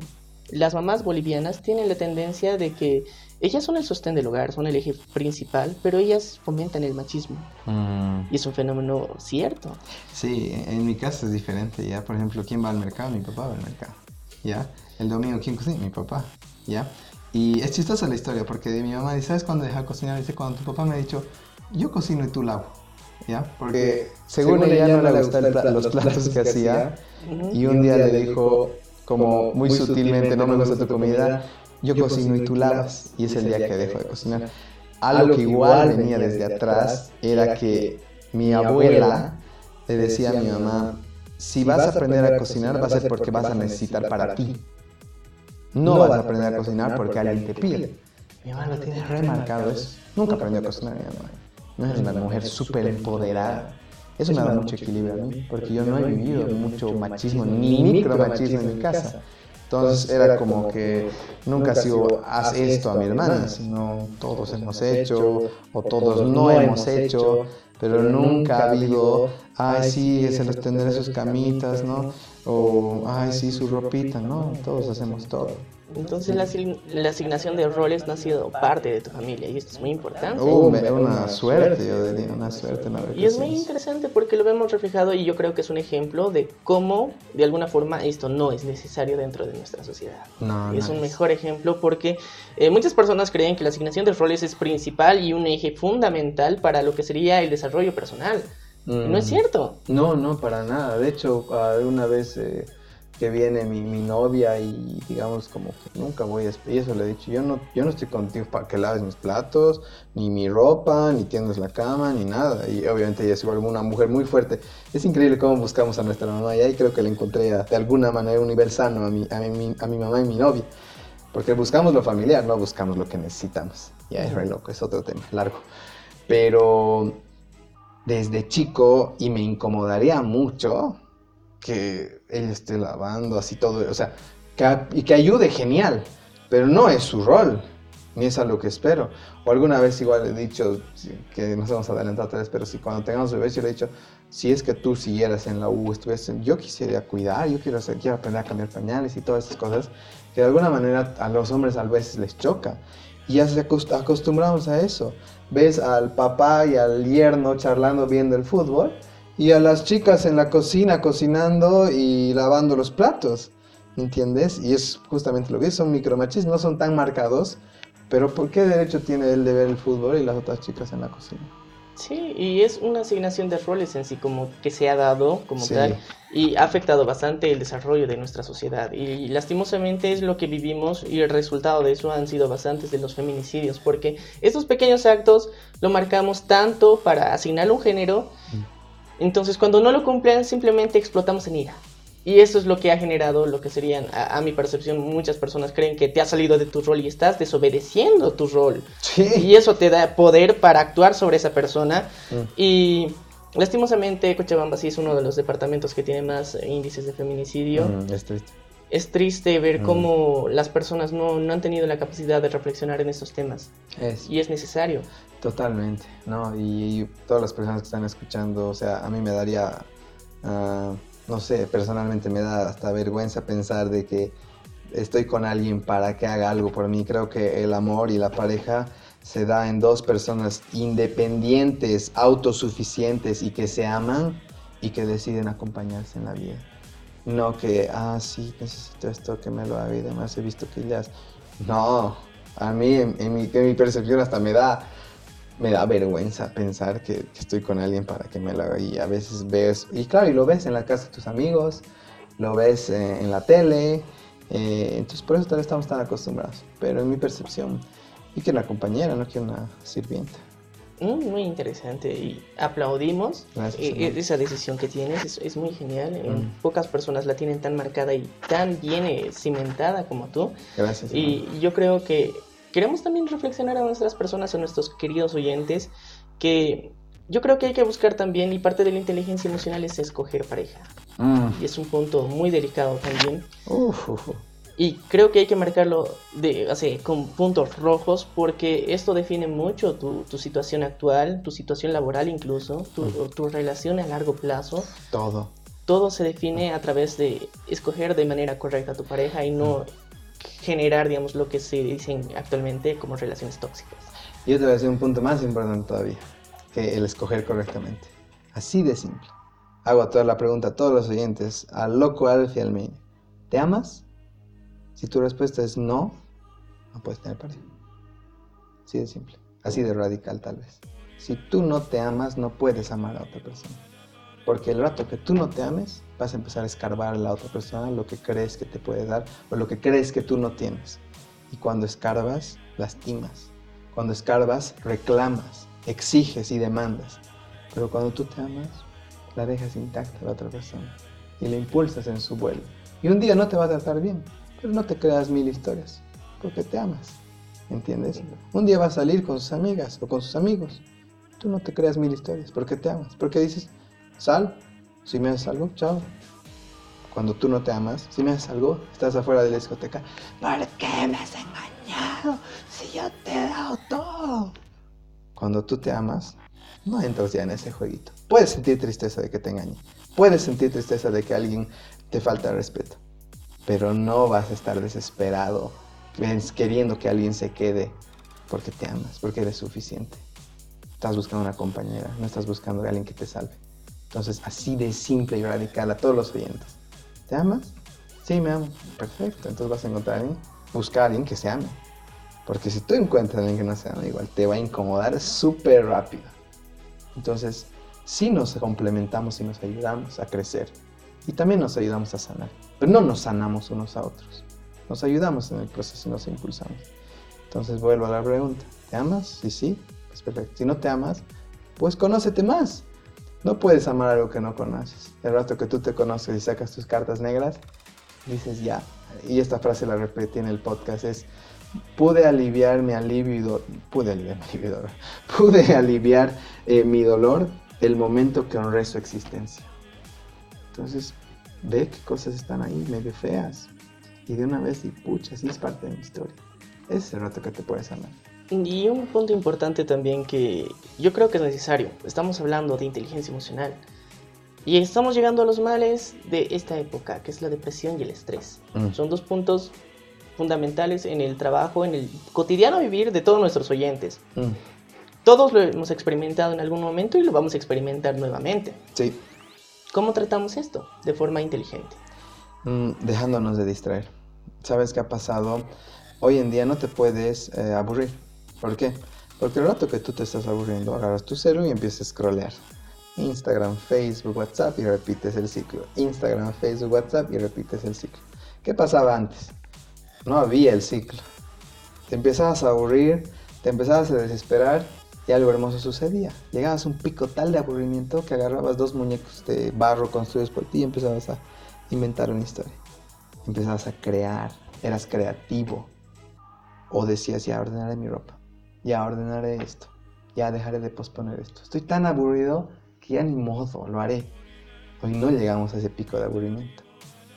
las mamás bolivianas tienen la tendencia de que ellas son el sostén del hogar, son el eje principal, pero ellas fomentan el machismo. Mm, Y es un fenómeno cierto. Sí, en mi caso es diferente, ¿ya? Por ejemplo, ¿quién va al mercado? Mi papá va al mercado, ¿ya? El domingo, ¿quién cocina? Mi papá, ¿ya? Y es chistosa la historia porque mi mamá dice, ¿sabes cuándo deja de cocinar? Dice, cuando tu papá me ha dicho, yo cocino y tú lavo, ¿ya? Porque según, ella no le gustan los platos que hacía Ujú. y un día le dijo, como muy sutilmente, no me gusta tu comida, yo cocino y tú lavas. Y es el día que dejo de cocinar. Algo que igual venía desde atrás era que mi abuela le decía a mi mamá, si vas a aprender a cocinar va a ser porque vas a necesitar para ti. No vas a aprender a cocinar porque alguien te pide. Mi mamá lo tiene remarcado eso. Nunca aprendió a cocinar mi mamá. No es una mujer súper empoderada. Eso me da mucho equilibrio a mí, porque yo no he vivido mucho machismo ni micromachismo en mi casa. Entonces era como que nunca ha sido haz esto a mi hermana, sino todos hemos hecho o todos no hemos hecho, pero nunca ha habido, ay sí, se los tendré sus camitas, ¿no? O ay sí, su ropita, ¿no? Todos hacemos todo. Entonces la, la asignación de roles no ha sido parte de tu familia y esto es muy importante. Uh, me- una suerte, yo diría, una suerte. haber Y es muy interesante porque lo vemos reflejado y yo creo que es un ejemplo de cómo de alguna forma esto no es necesario dentro de nuestra sociedad. No, es no un mejor ejemplo porque eh, muchas personas creen que la asignación de roles es principal y un eje fundamental para lo que sería el desarrollo personal. Y no es Mm. cierto. No, no, para nada. De hecho, una vez eh, que viene mi, mi novia y digamos como que nunca voy a... Y eso le he dicho, yo no, yo no estoy contigo para que laves mis platos, ni mi ropa, ni tiendas la cama, ni nada. Y obviamente ella es igual una mujer muy fuerte. Es increíble cómo buscamos a nuestra mamá y ahí creo que le encontré a- de alguna manera un nivel sano a mi, a mi, a mi mamá y mi novia. Porque buscamos lo familiar, no buscamos lo que necesitamos. Ya es re loco, es otro tema, largo. Pero desde chico y me incomodaría mucho que ella esté lavando así todo, o sea, y que ayude, genial, pero no es su rol, ni es a lo que espero. O alguna vez igual he dicho, que nos hemos adelantado otra vez, pero si cuando tengamos bebés yo le he dicho, si es que tú siguieras en la U, estuvieras yo quisiera cuidar, yo quiero, hacer, quiero aprender a cambiar pañales y todas esas cosas, que de alguna manera a los hombres a veces les choca. Y ya se acost- acostumbramos a eso. Ves al papá y al yerno charlando viendo el fútbol y a las chicas en la cocina cocinando y lavando los platos. ¿Entiendes? Y es justamente lo que es, son micromachismos, no son tan marcados, pero ¿por qué derecho tiene él de ver el fútbol y las otras chicas en la cocina? Sí, y es una asignación de roles en sí como que se ha dado como Sí. tal y ha afectado bastante el desarrollo de nuestra sociedad y lastimosamente es lo que vivimos y el resultado de eso han sido bastantes de los feminicidios porque estos pequeños actos lo marcamos tanto para asignarle un género entonces cuando no lo cumplen simplemente explotamos en ira y eso es lo que ha generado lo que serían a, a mi percepción muchas personas creen que te has salido de tu rol y estás desobedeciendo tu rol Sí. y eso te da poder para actuar sobre esa persona. Mm. Y lastimosamente Cochabamba sí es uno de los departamentos que tiene más eh, índices de feminicidio. Mm, es triste. Es triste ver Mm. cómo las personas no, no han tenido la capacidad de reflexionar en estos temas. Es. Y es necesario. Totalmente, ¿no? Y, y todas las personas que están escuchando, o sea, a mí me daría, ah, no sé, personalmente me da hasta vergüenza pensar de que estoy con alguien para que haga algo por mí. Creo que el amor y la pareja se da en dos personas independientes, autosuficientes y que se aman y que deciden acompañarse en la vida. No que, ah, sí, necesito esto, que me lo haga y demás, he visto que ya... No, a mí, en, mi, mi, percepción hasta me da, me da vergüenza pensar que, estoy con alguien para que me lo haga. Y a veces ves, y claro, y lo ves en la casa de tus amigos, lo ves eh, en la tele, eh, entonces por eso tal estamos tan acostumbrados, pero en mi percepción, y que una compañera, no que una sirvienta. Mm, muy interesante y aplaudimos eh, esa decisión que tienes, es, muy genial. Mm. Pocas personas la tienen tan marcada y tan bien eh, cimentada como tú. Gracias. Y yo creo que queremos también reflexionar a nuestras personas, a nuestros queridos oyentes, que yo creo que hay que buscar también, y parte de la inteligencia emocional es escoger pareja. Mm. Y es un punto muy delicado también. Uf, y creo que hay que marcarlo de, así, con puntos rojos porque esto define mucho tu, tu situación actual, tu situación laboral incluso, tu, tu, relación a largo plazo. Todo. Todo se define a través de escoger de manera correcta a tu pareja y no generar, digamos, lo que se dicen actualmente como relaciones tóxicas. Yo te voy a decir un punto más importante todavía, que el escoger correctamente. Así de simple. Hago toda la pregunta a todos los oyentes, al loco Alfie Almeida. ¿Te amas? Si tu respuesta es no, no puedes tener pareja. Así de simple. Así de radical tal vez. Si tú no te amas, no puedes amar a otra persona. Porque el rato que tú no te ames, vas a empezar a escarbar a la otra persona lo que crees que te puede dar o lo que crees que tú no tienes. Y cuando escarbas, lastimas. Cuando escarbas, reclamas, exiges y demandas. Pero cuando tú te amas, la dejas intacta a la otra persona y la impulsas en su vuelo. Y un día no te va a tratar bien, pero no te creas mil historias, porque te amas. ¿Entiendes? Un día vas a salir con sus amigas o con sus amigos. Tú no te creas mil historias, porque te amas. Porque dices, sal, si me haces algo, chao. Cuando tú no te amas, si me haces algo, estás afuera de la discoteca. ¿Por qué me has engañado? Si yo te he dado todo. Cuando tú te amas, no entras ya en ese jueguito. Puedes sentir tristeza de que te engañe. Puedes sentir tristeza de que alguien te falta respeto pero no vas a estar desesperado queriendo que alguien se quede porque te amas, porque eres suficiente. Estás buscando una compañera, no estás buscando a alguien que te salve. Entonces, así de simple y radical a todos los oyentes. ¿Te amas? Sí, me amo. Perfecto. Entonces vas a encontrar a alguien, buscar a alguien que se ame. Porque si tú encuentras a alguien que no se ama igual, te va a incomodar súper rápido. Entonces, sí nos complementamos y nos ayudamos a crecer. Y también nos ayudamos a sanar. Pero no nos sanamos unos a otros. Nos ayudamos en el proceso y nos impulsamos. Entonces vuelvo a la pregunta. ¿Te amas? Sí, sí. Pues perfecto. Si no te amas, pues conócete más. No puedes amar algo que no conoces. El rato que tú te conoces y sacas tus cartas negras, dices ya. Y esta frase la repetí en el podcast es, pude aliviar mi alivio, pude aliviar mi dolor, [LAUGHS] pude aliviar eh, mi dolor el momento que honré su existencia. Entonces, ve qué cosas están ahí medio feas. Y de una vez, y pucha, sí es parte de mi historia. Ese es el rato que te puedes amar. Y un punto importante también que yo creo que es necesario. Estamos hablando de inteligencia emocional. Y estamos llegando a los males de esta época, que es la depresión y el estrés. Mm. Son dos puntos fundamentales en el trabajo, en el cotidiano vivir de todos nuestros oyentes. Mm. Todos lo hemos experimentado en algún momento y lo vamos a experimentar nuevamente. Sí. ¿Cómo tratamos esto de forma inteligente? Mm, dejándonos de distraer. ¿Sabes qué ha pasado? Hoy en día no te puedes eh, aburrir. ¿Por qué? Porque el rato que tú te estás aburriendo, agarras tu celu y empiezas a scrollear. Instagram, Facebook, WhatsApp y repites el ciclo. Instagram, Facebook, WhatsApp y repites el ciclo. ¿Qué pasaba antes? No había el ciclo. Te empezabas a aburrir, te empezabas a desesperar y algo hermoso sucedía. Llegabas a un pico tal de aburrimiento que agarrabas dos muñecos de barro construidos por ti y empezabas a inventar una historia. Empezabas a crear, eras creativo. O decías, ya ordenaré mi ropa, ya ordenaré esto, ya dejaré de posponer esto. Estoy tan aburrido que ya ni modo, lo haré. Hoy no llegamos a ese pico de aburrimiento.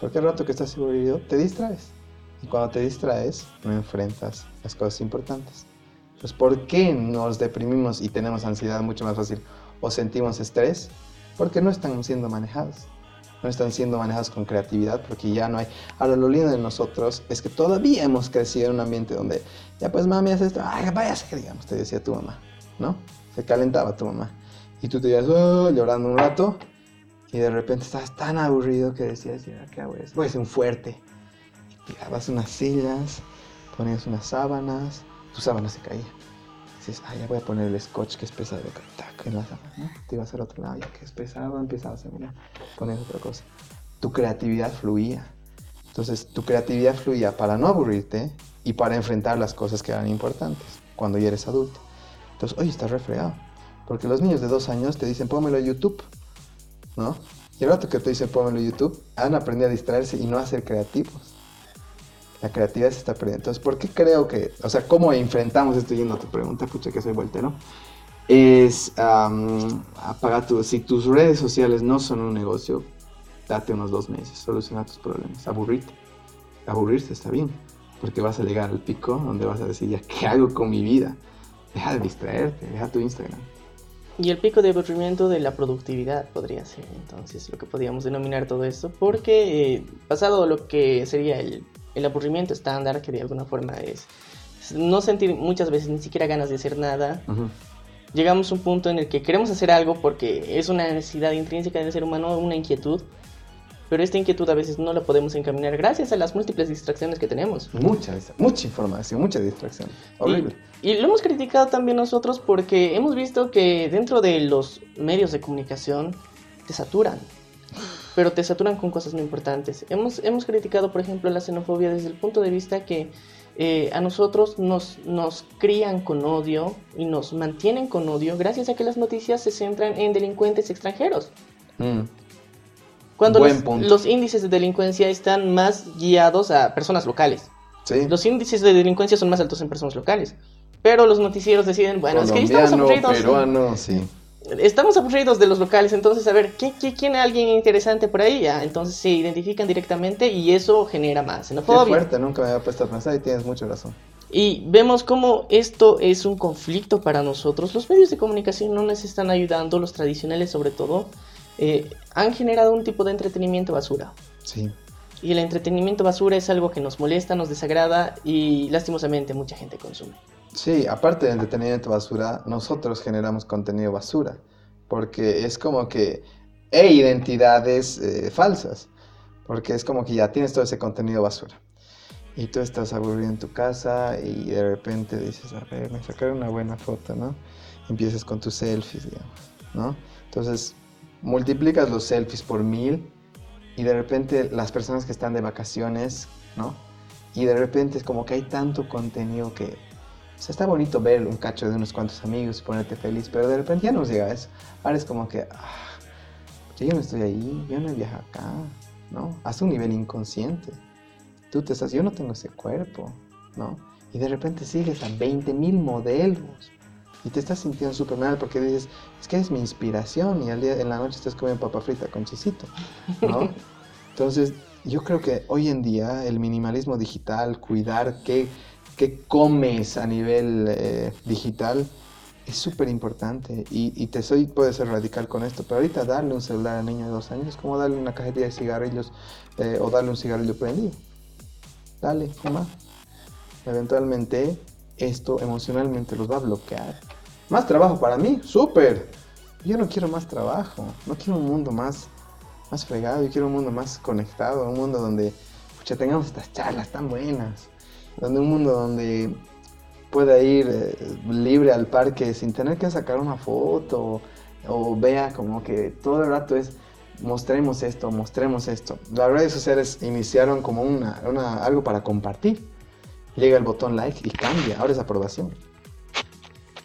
Porque el rato que estás aburrido, te distraes. Y cuando te distraes, no enfrentas las cosas importantes. Pues ¿por qué nos deprimimos y tenemos ansiedad mucho más fácil o sentimos estrés? Porque no están siendo manejados. no están siendo manejados con creatividad porque ya no hay. Ahora, lo lindo de nosotros es que todavía hemos crecido en un ambiente donde, ya pues mami, hace esto, ay, váyase, digamos, te decía tu mamá, ¿no? Se calentaba tu mamá. Y tú te ibas oh, llorando un rato y de repente estabas tan aburrido que decías, ¿qué hago? Voy a ser un fuerte. Y tirabas unas sillas, ponías unas sábanas, tu sábana se caía. Dices, ah, ya voy a poner el scotch que es pesado, tac, en la sábana, ¿no? Te ibas al otro lado, ya que es pesado, empezabas a mirar, poner otra cosa. Tu creatividad fluía. Entonces, tu creatividad fluía para no aburrirte y para enfrentar las cosas que eran importantes cuando ya eres adulto. Entonces, oye, estás refregado. Porque los niños de dos años te dicen, pónmelo a YouTube, ¿no? Y el rato que te dicen, pónmelo a YouTube, han aprendido a distraerse y no a ser creativos. La creatividad se está perdiendo. Entonces, ¿por qué creo que, o sea, cómo enfrentamos esto yendo a tu pregunta, pucha que soy voltero? Es apagar tu, si tus redes sociales no son un negocio, date unos dos meses, soluciona tus problemas, aburrirte. Aburrirse está bien, porque vas a llegar al pico donde vas a decir, ya, ¿qué hago con mi vida? Deja de distraerte, deja tu Instagram. Y el pico de aburrimiento de la productividad podría ser entonces lo que podríamos denominar todo esto, porque eh, pasado lo que sería el el aburrimiento estándar, que de alguna forma es no sentir muchas veces ni siquiera ganas de hacer nada. Llegamos a un punto en el que queremos hacer algo porque es una necesidad intrínseca del ser humano, una inquietud, pero esta inquietud a veces no la podemos encaminar gracias a las múltiples distracciones que tenemos. Mucha, mucha información, mucha distracción. Horrible. Y, y, lo hemos criticado también nosotros porque hemos visto que dentro de los medios de comunicación te saturan pero te saturan con cosas muy importantes. Hemos, hemos criticado, por ejemplo, la xenofobia desde el punto de vista que eh, a nosotros nos, nos crían con odio y nos mantienen con odio gracias a que las noticias se centran en delincuentes extranjeros. Mm. Cuando los, los, índices de delincuencia están más guiados a personas locales. Sí. Los índices de delincuencia son más altos en personas locales. Pero los noticieros deciden, bueno, es que estamos aburridos. peruano, sí estamos aburridos de los locales, entonces a ver, ¿qué, qué, quién alguien interesante por ahí? Ya, entonces se identifican directamente y eso genera más xenofobia. Qué fuerte, nunca me había puesto a pensar y tienes mucha razón. Y vemos cómo esto es un conflicto para nosotros. Los medios de comunicación no nos están ayudando, los tradicionales sobre todo, eh, han generado un tipo de entretenimiento basura. Sí. Y el entretenimiento basura es algo que nos molesta, nos desagrada y lastimosamente mucha gente consume. Sí, aparte de entretenimiento basura, nosotros generamos contenido basura, porque es como que, e identidades eh, falsas, porque es como que ya tienes todo ese contenido basura. Y tú estás aburrido en tu casa y de repente dices, a ver, me sacaron una buena foto, ¿no? Empiezas con tus selfies, digamos, ¿no? Entonces, multiplicas los selfies por mil y de repente las personas que están de vacaciones, ¿no? Y de repente es como que hay tanto contenido que o sea, está bonito ver un cacho de unos cuantos amigos y ponerte feliz, pero de repente ya no llega eso. Ahora es como que, ah, yo no estoy ahí, yo no viajo acá, ¿no? Hasta un nivel inconsciente. Tú te estás, yo no tengo ese cuerpo, ¿no? Y de repente sigues a 20 mil modelos y te estás sintiendo súper mal porque dices, es que es mi inspiración y al día, en la noche estás comiendo papa frita con chisito, ¿no? [LAUGHS] Entonces, yo creo que hoy en día el minimalismo digital, cuidar qué qué comes a nivel eh, digital es súper importante. Y, te soy, puede ser radical con esto, pero ahorita darle un celular a niño de dos años es como darle una cajetilla de cigarrillos eh, o darle un cigarrillo prendido. Dale, fuma. Eventualmente esto emocionalmente los va a bloquear. Más trabajo para mí, súper. Yo no quiero más trabajo, no quiero un mundo más, más fregado, yo quiero un mundo más conectado, un mundo donde tengamos estas charlas tan buenas donde un mundo donde pueda ir eh, libre al parque sin tener que sacar una foto o, vea como que todo el rato es mostremos esto, mostremos esto. Las redes sociales iniciaron como una, algo para compartir. Llega el botón like y cambia, ahora es aprobación.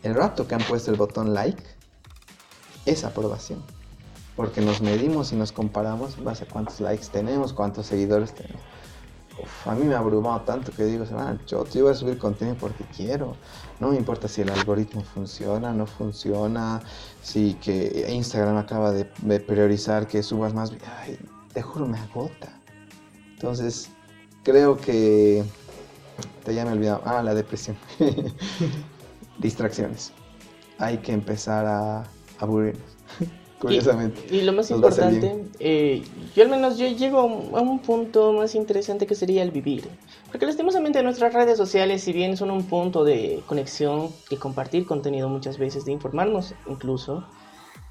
El rato que han puesto el botón like es aprobación. Porque nos medimos y nos comparamos base a cuántos likes tenemos, cuántos seguidores tenemos a mí me ha abrumado tanto que digo, yo, yo voy a subir contenido porque quiero. No me importa si el algoritmo funciona, no funciona, si que Instagram acaba de, priorizar que subas más. Ay, te juro, me agota. Entonces, creo que... Te ya me he olvidado. Ah, la depresión. [LAUGHS] Distracciones. Hay que empezar a aburrirnos. Curiosamente. Y, y lo más importante, eh, yo al menos yo llego a un, punto más interesante que sería el vivir. Porque lastimosamente nuestras redes sociales, si bien son un punto de conexión, de compartir contenido muchas veces, de informarnos incluso,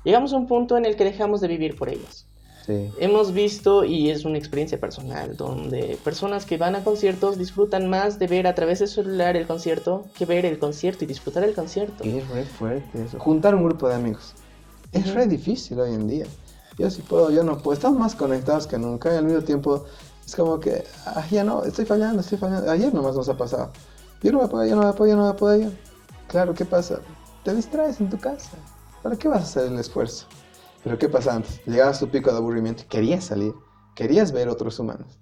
llegamos a un punto en el que dejamos de vivir por ellas. Sí. Hemos visto, y es una experiencia personal, donde personas que van a conciertos disfrutan más de ver a través de su celular el concierto que ver el concierto y disfrutar el concierto. Es re fuerte eso. Juntar un grupo de amigos. Es re difícil hoy en día. Yo sí puedo, yo no puedo. Estamos más conectados que nunca y al mismo tiempo es como que, ah, ya no, estoy fallando, estoy fallando. Ayer nomás nos ha pasado. Yo no me puedo, yo no me puedo, yo no me puedo. Yo. Claro, ¿qué pasa? Te distraes en tu casa. ¿Para qué vas a hacer el esfuerzo? Pero ¿qué pasa antes? Llegabas a tu pico de aburrimiento y querías salir, querías ver otros humanos.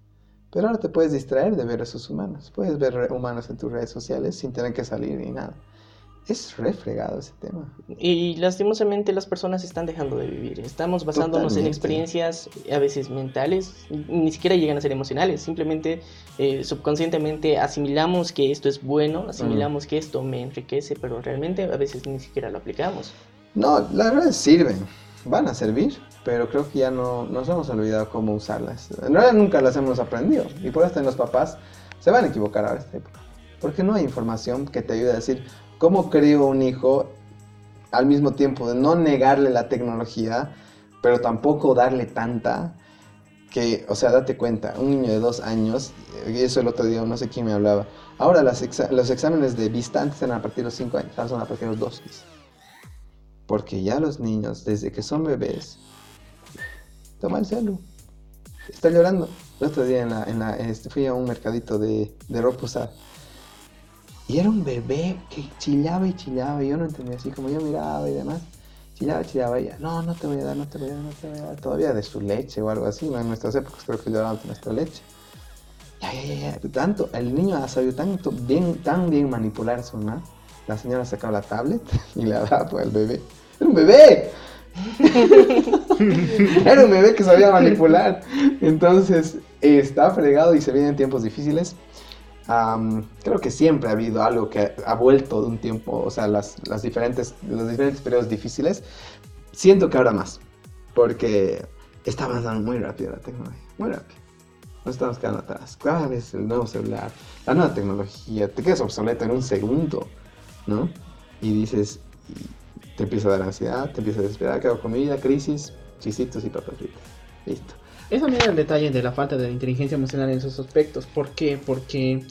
Pero ahora te puedes distraer de ver a esos humanos. Puedes ver humanos en tus redes sociales sin tener que salir ni nada. Es re fregado ese tema. Y lastimosamente las personas están dejando de vivir. Estamos basándonos en experiencias a veces mentales, ni siquiera llegan a ser emocionales. Simplemente eh, subconscientemente asimilamos que esto es bueno, asimilamos que esto me enriquece, pero realmente a veces ni siquiera lo aplicamos. No, las redes sirven, van a servir, pero creo que ya no nos hemos olvidado cómo usarlas. En realidad nunca las hemos aprendido y por eso en los papás se van a equivocar ahora esta época. Porque no hay información que te ayude a decir cómo creo un hijo al mismo tiempo de no negarle la tecnología, pero tampoco darle tanta que, o sea, date cuenta, un niño de dos años, y eso el otro día no sé quién me hablaba, ahora las exa- los exámenes de vista antes eran a partir de los 5 años, ahora son a partir de los 2. dice. Porque ya los niños, desde que son bebés, toma el celu. Está llorando. El otro día en la, en la- este, fui a un mercadito de, de ropa usada. Y era un bebé que chillaba y chillaba. Y yo no entendía así como yo miraba y demás. Chillaba, chillaba. Y ella, no, no te voy a dar, no te voy a dar, no te voy a dar. Todavía de su leche o algo así. ¿no? En nuestras épocas creo que lloraban de nuestra leche. Ya, ya, ya, ya. Tanto, el niño ha sabido tanto, bien, tan bien manipular a su mamá. La señora sacaba la tablet [LAUGHS] y le daba al bebé. ¡Era un bebé! [LAUGHS] Era un bebé que sabía manipular. Entonces, está fregado y se vienen tiempos difíciles. Am, creo que siempre ha habido algo que ha vuelto de un tiempo, o sea, las, las diferentes, los diferentes periodos difíciles. Siento que ahora más, porque está avanzando muy rápido la tecnología, muy rápido. Nos estamos quedando atrás. Cada vez el nuevo celular, la nueva tecnología, te quedas obsoleto en un segundo, ¿no? Y dices, te empieza a dar ansiedad, te empieza a desesperar, ¿qué hago con mi vida? Crisis, chisitos y papas. Listo. Eso mira el detalle de la falta de inteligencia emocional en esos aspectos. ¿Por qué? Porque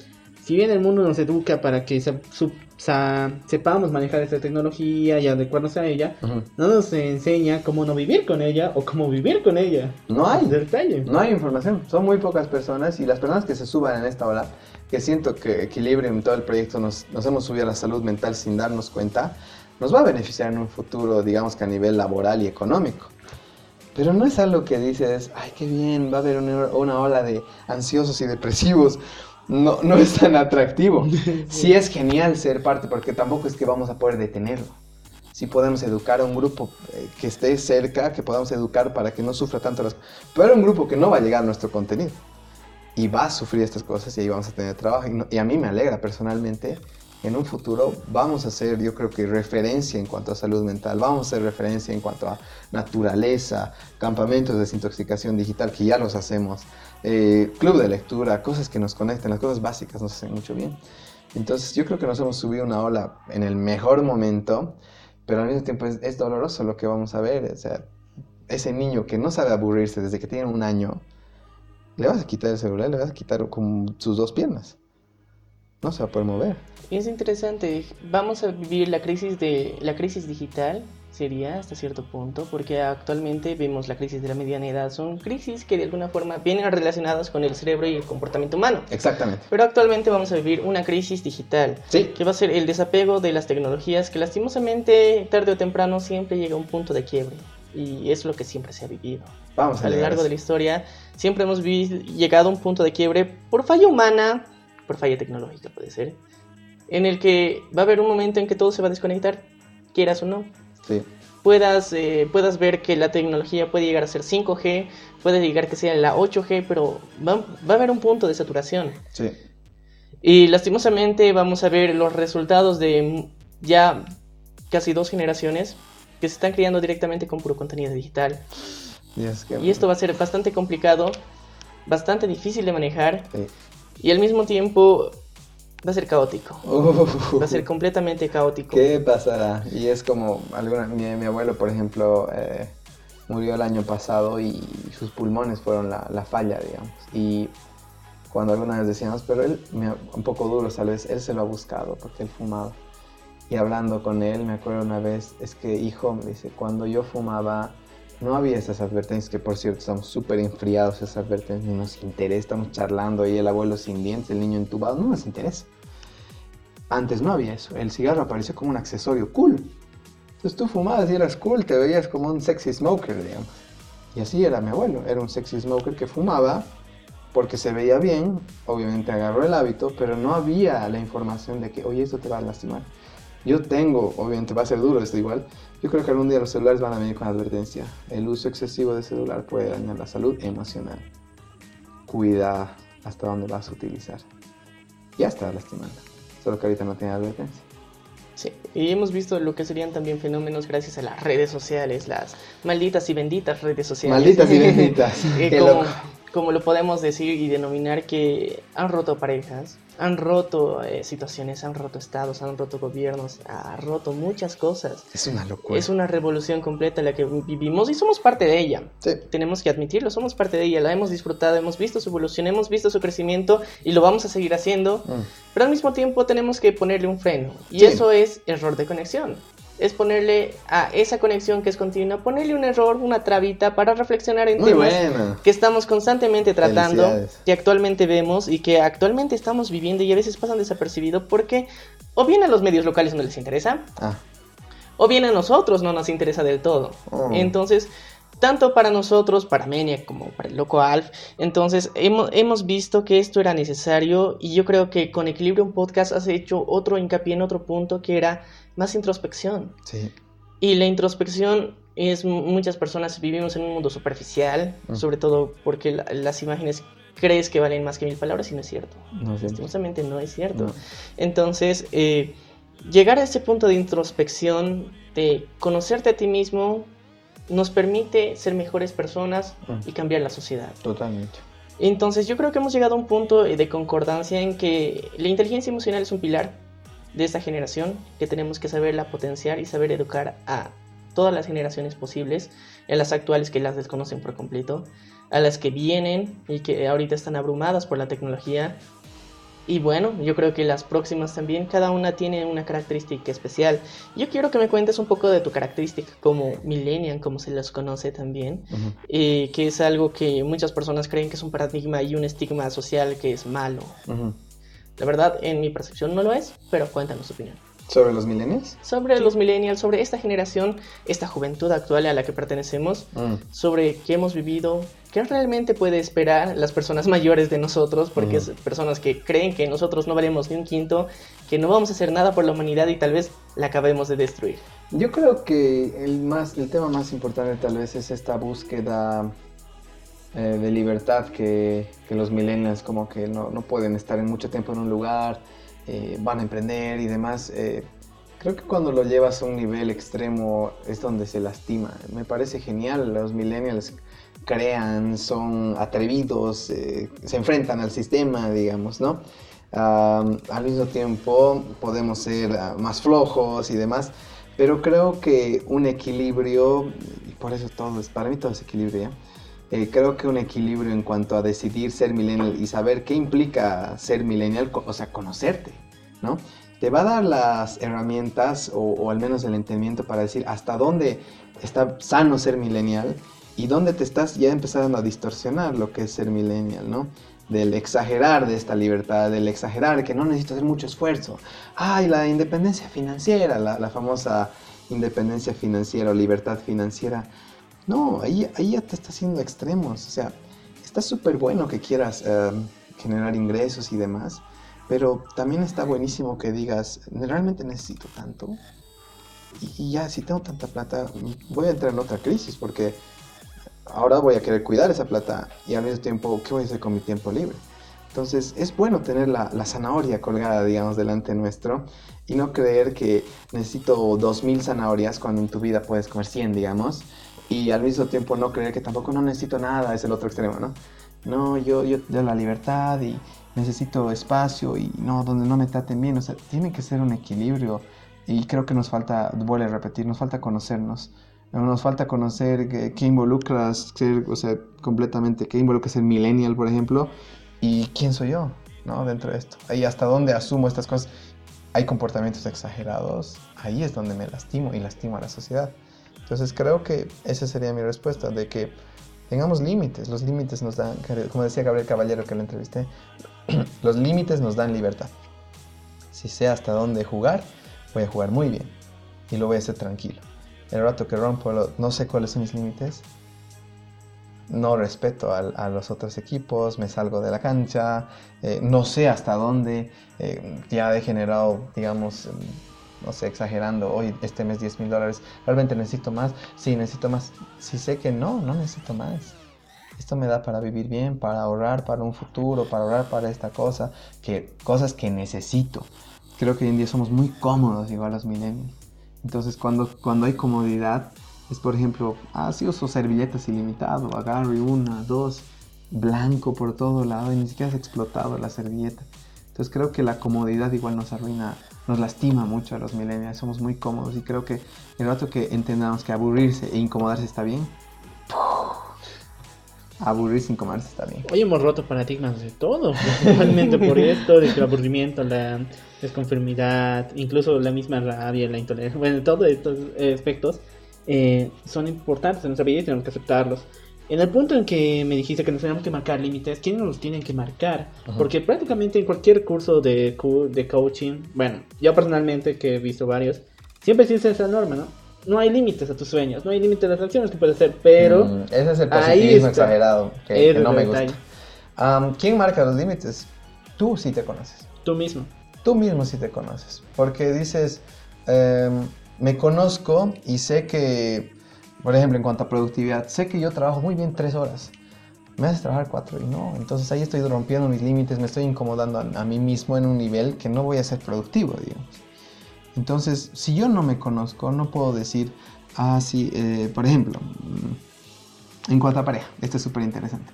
si bien el mundo nos educa para que se- su- sa- sepamos manejar esta tecnología y adecuarnos a ella, no nos enseña cómo no vivir con ella o cómo vivir con ella. No hay. De detalle. No hay información, son muy pocas personas y las personas que se suban en esta ola, que siento que equilibren todo el proyecto, nos, nos hemos subido a la salud mental sin darnos cuenta, nos va a beneficiar en un futuro, digamos que a nivel laboral y económico. Pero no es algo que dices, ay, qué bien, va a haber una, una ola de ansiosos y depresivos. No, no es tan atractivo. [LAUGHS] Sí es genial ser parte, porque tampoco es que vamos a poder detenerlo. Sí podemos educar a un grupo eh, que esté cerca, que podamos educar para que no sufra tanto las Pero un grupo que no va a llegar a nuestro contenido. Y va a sufrir estas cosas y ahí vamos a tener trabajo. Y, no- y a mí me alegra personalmente. En un futuro vamos a ser, yo creo que referencia en cuanto a salud mental, vamos a ser referencia en cuanto a naturaleza, campamentos de desintoxicación digital, que ya los hacemos, eh, club de lectura, cosas que nos conecten, las cosas básicas nos hacen mucho bien. Entonces yo creo que nos hemos subido una ola en el mejor momento, pero al mismo tiempo es, doloroso lo que vamos a ver. O sea, ese niño que no sabe aburrirse desde que tiene un año, le vas a quitar el celular, le vas a quitar con sus dos piernas. No se va a poder mover. Es interesante, vamos a vivir la crisis de la crisis digital sería hasta cierto punto, porque actualmente vemos la crisis de la mediana edad, son crisis que de alguna forma vienen relacionadas con el cerebro y el comportamiento humano. Exactamente. Pero actualmente vamos a vivir una crisis digital, Sí. que va a ser el desapego de las tecnologías, que lastimosamente tarde o temprano siempre llega a un punto de quiebre. Y es lo que siempre se ha vivido. Vamos a A lo largo de la historia, siempre hemos llegado a un punto de quiebre por falla humana, por falla tecnológica puede ser, en el que va a haber un momento en que todo se va a desconectar, quieras o no. Sí. Puedas, eh, puedas ver que la tecnología puede llegar a ser 5G, puede llegar que sea la 8G, pero va, va a haber un punto de saturación. Sí. Y lastimosamente vamos a ver los resultados de ya casi dos generaciones que se están criando directamente con puro contenido digital. Dios, Y esto va a ser bastante complicado, bastante difícil de manejar Sí. Y al mismo tiempo va a ser caótico. Uf. Va a ser completamente caótico. ¿Qué pasará? Y es como, alguna, mi, mi abuelo, por ejemplo, eh, murió el año pasado y sus pulmones fueron la, la falla, digamos. Y cuando alguna vez decíamos, pero él, un poco duro tal vez, él se lo ha buscado porque él fumaba. Y hablando con él, me acuerdo una vez, es que hijo, me dice, cuando yo fumaba, no había esas advertencias, que por cierto estamos súper enfriados esas advertencias, ni nos interesa, estamos charlando y el abuelo sin dientes, el niño entubado, no nos interesa. Antes no había eso, el cigarro apareció como un accesorio cool. Entonces tú fumabas y eras cool, te veías como un sexy smoker, digamos. Y así era mi abuelo, era un sexy smoker que fumaba porque se veía bien, obviamente agarró el hábito, pero no había la información de que, oye, esto te va a lastimar. Yo tengo, obviamente va a ser duro esto igual, yo creo que algún día los celulares van a venir con advertencia. El uso excesivo de celular puede dañar la salud emocional. Cuida hasta dónde vas a utilizar. Ya está lastimando, solo que ahorita no tiene advertencia. Sí, y hemos visto lo que serían también fenómenos gracias a las redes sociales, las malditas y benditas redes sociales. Malditas y benditas. [LAUGHS] Eh, como, como lo podemos decir y denominar que han roto parejas, han roto eh, situaciones, han roto estados, han roto gobiernos, ha roto muchas cosas. Es una locura. Es una revolución completa la que vivimos y somos parte de ella. Sí. Tenemos que admitirlo, somos parte de ella, la hemos disfrutado, hemos visto su evolución, hemos visto su crecimiento y lo vamos a seguir haciendo. Mm. Pero al mismo tiempo tenemos que ponerle un freno. Y Sí. eso es error de conexión. Es ponerle a esa conexión que es continua, ponerle un error, una trabita para reflexionar en Muy temas que estamos constantemente tratando, que actualmente vemos y que actualmente estamos viviendo y a veces pasan desapercibidos porque o bien a los medios locales no les interesa, Ah, o bien a nosotros no nos interesa del todo. Oh. Entonces, tanto para nosotros, para Menia, como para el loco Alf, entonces hemos, hemos visto que esto era necesario y yo creo que con Equilibrio Podcast has hecho otro hincapié en otro punto que era más introspección. sí. Y la introspección es, muchas personas vivimos en un mundo superficial, Mm. sobre todo porque la- las imágenes crees que valen más que mil palabras y no es cierto. No sé. Lastimosamente no es cierto. No. Entonces, eh, llegar a ese punto de introspección, de conocerte a ti mismo, nos permite ser mejores personas Mm. y cambiar la sociedad. Totalmente. Entonces, yo creo que hemos llegado a un punto de concordancia en que la inteligencia emocional es un pilar de esta generación, que tenemos que saberla potenciar y saber educar a todas las generaciones posibles, a las actuales que las desconocen por completo, a las que vienen y que ahorita están abrumadas por la tecnología. Y bueno, yo creo que las próximas también, cada una tiene una característica especial. Yo quiero que me cuentes un poco de tu característica como millennial, como se las conoce también eh, que es algo que muchas personas creen que es un paradigma y un estigma social que es malo. Ujú. La verdad, en mi percepción no lo es, pero cuéntanos tu opinión. ¿Sobre los millennials? Sobre los millennials, sobre esta generación, esta juventud actual a la que pertenecemos, Mm. sobre qué hemos vivido, qué realmente puede esperar las personas mayores de nosotros, porque Ujú. es personas que creen que nosotros no valemos ni un quinto, que no vamos a hacer nada por la humanidad y tal vez la acabemos de destruir. Yo creo que el, más, el tema más importante tal vez es esta búsqueda eh, de libertad que, los millennials como que no, no pueden estar en mucho tiempo en un lugar, eh, van a emprender y demás. eh, creo que cuando lo llevas a un nivel extremo es donde se lastima. Me parece genial, los millennials crean, son atrevidos, eh, se enfrentan al sistema, digamos, ¿no? Al mismo tiempo podemos ser ah, más flojos y demás, pero creo que un equilibrio, y por eso todo es, para mí todo es equilibrio, ¿ya? Eh, creo que un equilibrio en cuanto a decidir ser millennial y saber qué implica ser millennial, o sea, conocerte, ¿no? Te va a dar las herramientas o, o al menos el entendimiento para decir hasta dónde está sano ser millennial y dónde te estás ya empezando a distorsionar lo que es ser millennial, ¿no? Del exagerar de esta libertad, del exagerar que no necesito hacer mucho esfuerzo. Ay, la independencia financiera, la, la famosa independencia financiera o libertad financiera. No, ahí, ahí ya te está haciendo extremos. O sea, está súper bueno que quieras eh, generar ingresos y demás, pero también está buenísimo que digas, realmente necesito tanto. Y, y ya, si tengo tanta plata, voy a entrar en otra crisis porque ahora voy a querer cuidar esa plata y al mismo tiempo, ¿qué voy a hacer con mi tiempo libre? Entonces es bueno tener la, la, zanahoria colgada, digamos, delante nuestro y no creer que necesito 2.000 zanahorias cuando en tu vida puedes comer 100, digamos, y al mismo tiempo no creer que tampoco no necesito nada, es el otro extremo, ¿no? No, yo, yo, la libertad y necesito espacio y no, donde no me traten bien, o sea, tiene que ser un equilibrio y creo que nos falta, vuelvo a repetir, nos falta conocernos. Nos falta conocer qué, involucra ser, o sea, completamente, qué involucra ser millennial, por ejemplo, y quién soy yo, ¿no? Dentro de esto. Ahí hasta dónde asumo estas cosas. Hay comportamientos exagerados, ahí es donde me lastimo y lastimo a la sociedad. Entonces creo que esa sería mi respuesta, de que tengamos límites. Los límites nos dan, como decía Gabriel Caballero que lo entrevisté, [CLEARS THROAT] los límites nos dan libertad. Si sé hasta dónde jugar, voy a jugar muy bien y lo voy a hacer tranquilo. El rato que rompo, no sé cuáles son mis límites, no respeto a, los otros equipos, me salgo de la cancha, eh, no sé hasta dónde, eh, ya he generado, digamos, mm, no sé, exagerando, hoy este mes 10 mil dólares, realmente necesito más, sí, necesito más, si sé que no, no necesito más. Esto me da para vivir bien, para ahorrar para un futuro, para ahorrar para esta cosa, que cosas que necesito. Creo que hoy en día somos muy cómodos igual los millennials. Entonces cuando, cuando hay comodidad, es por ejemplo, ah, sí uso servilletas ilimitado, agarro una, dos, blanco por todo lado y ni siquiera has explotado la servilleta. Entonces creo que la comodidad igual nos arruina, nos lastima mucho a los millennials, somos muy cómodos y creo que el rato que entendamos que aburrirse e incomodarse está bien, aburrirse e incomodarse está bien. Hoy hemos roto paradigmas de todo, principalmente por [LAUGHS] esto, de que el aburrimiento, la desconformidad, incluso la misma rabia, la intolerancia, bueno, todos estos aspectos eh, son importantes en nuestra vida y tenemos que aceptarlos. En el punto en que me dijiste que nos tenemos que marcar límites, ¿quiénes nos tienen que marcar? Porque prácticamente en cualquier curso de, de coaching, bueno, yo personalmente que he visto varios, siempre existe esa norma, ¿no? No hay límites a tus sueños, no hay límites a las acciones que puedes hacer, pero... Mm, ese es el positivismo exagerado que, no me gusta. ¿Quién marca los límites? Tú sí te conoces. Tú mismo. Tú mismo sí te conoces. Porque dices, em, me conozco y sé que, por ejemplo, en cuanto a productividad, sé que yo trabajo muy bien tres horas. Me haces trabajar cuatro y no. Entonces ahí estoy rompiendo mis límites, me estoy incomodando a, mí mismo en un nivel que no voy a ser productivo, digamos. Entonces, si yo no me conozco, no puedo decir, ah, sí, eh, por ejemplo, mm, en cuanto a pareja, esto es súper interesante.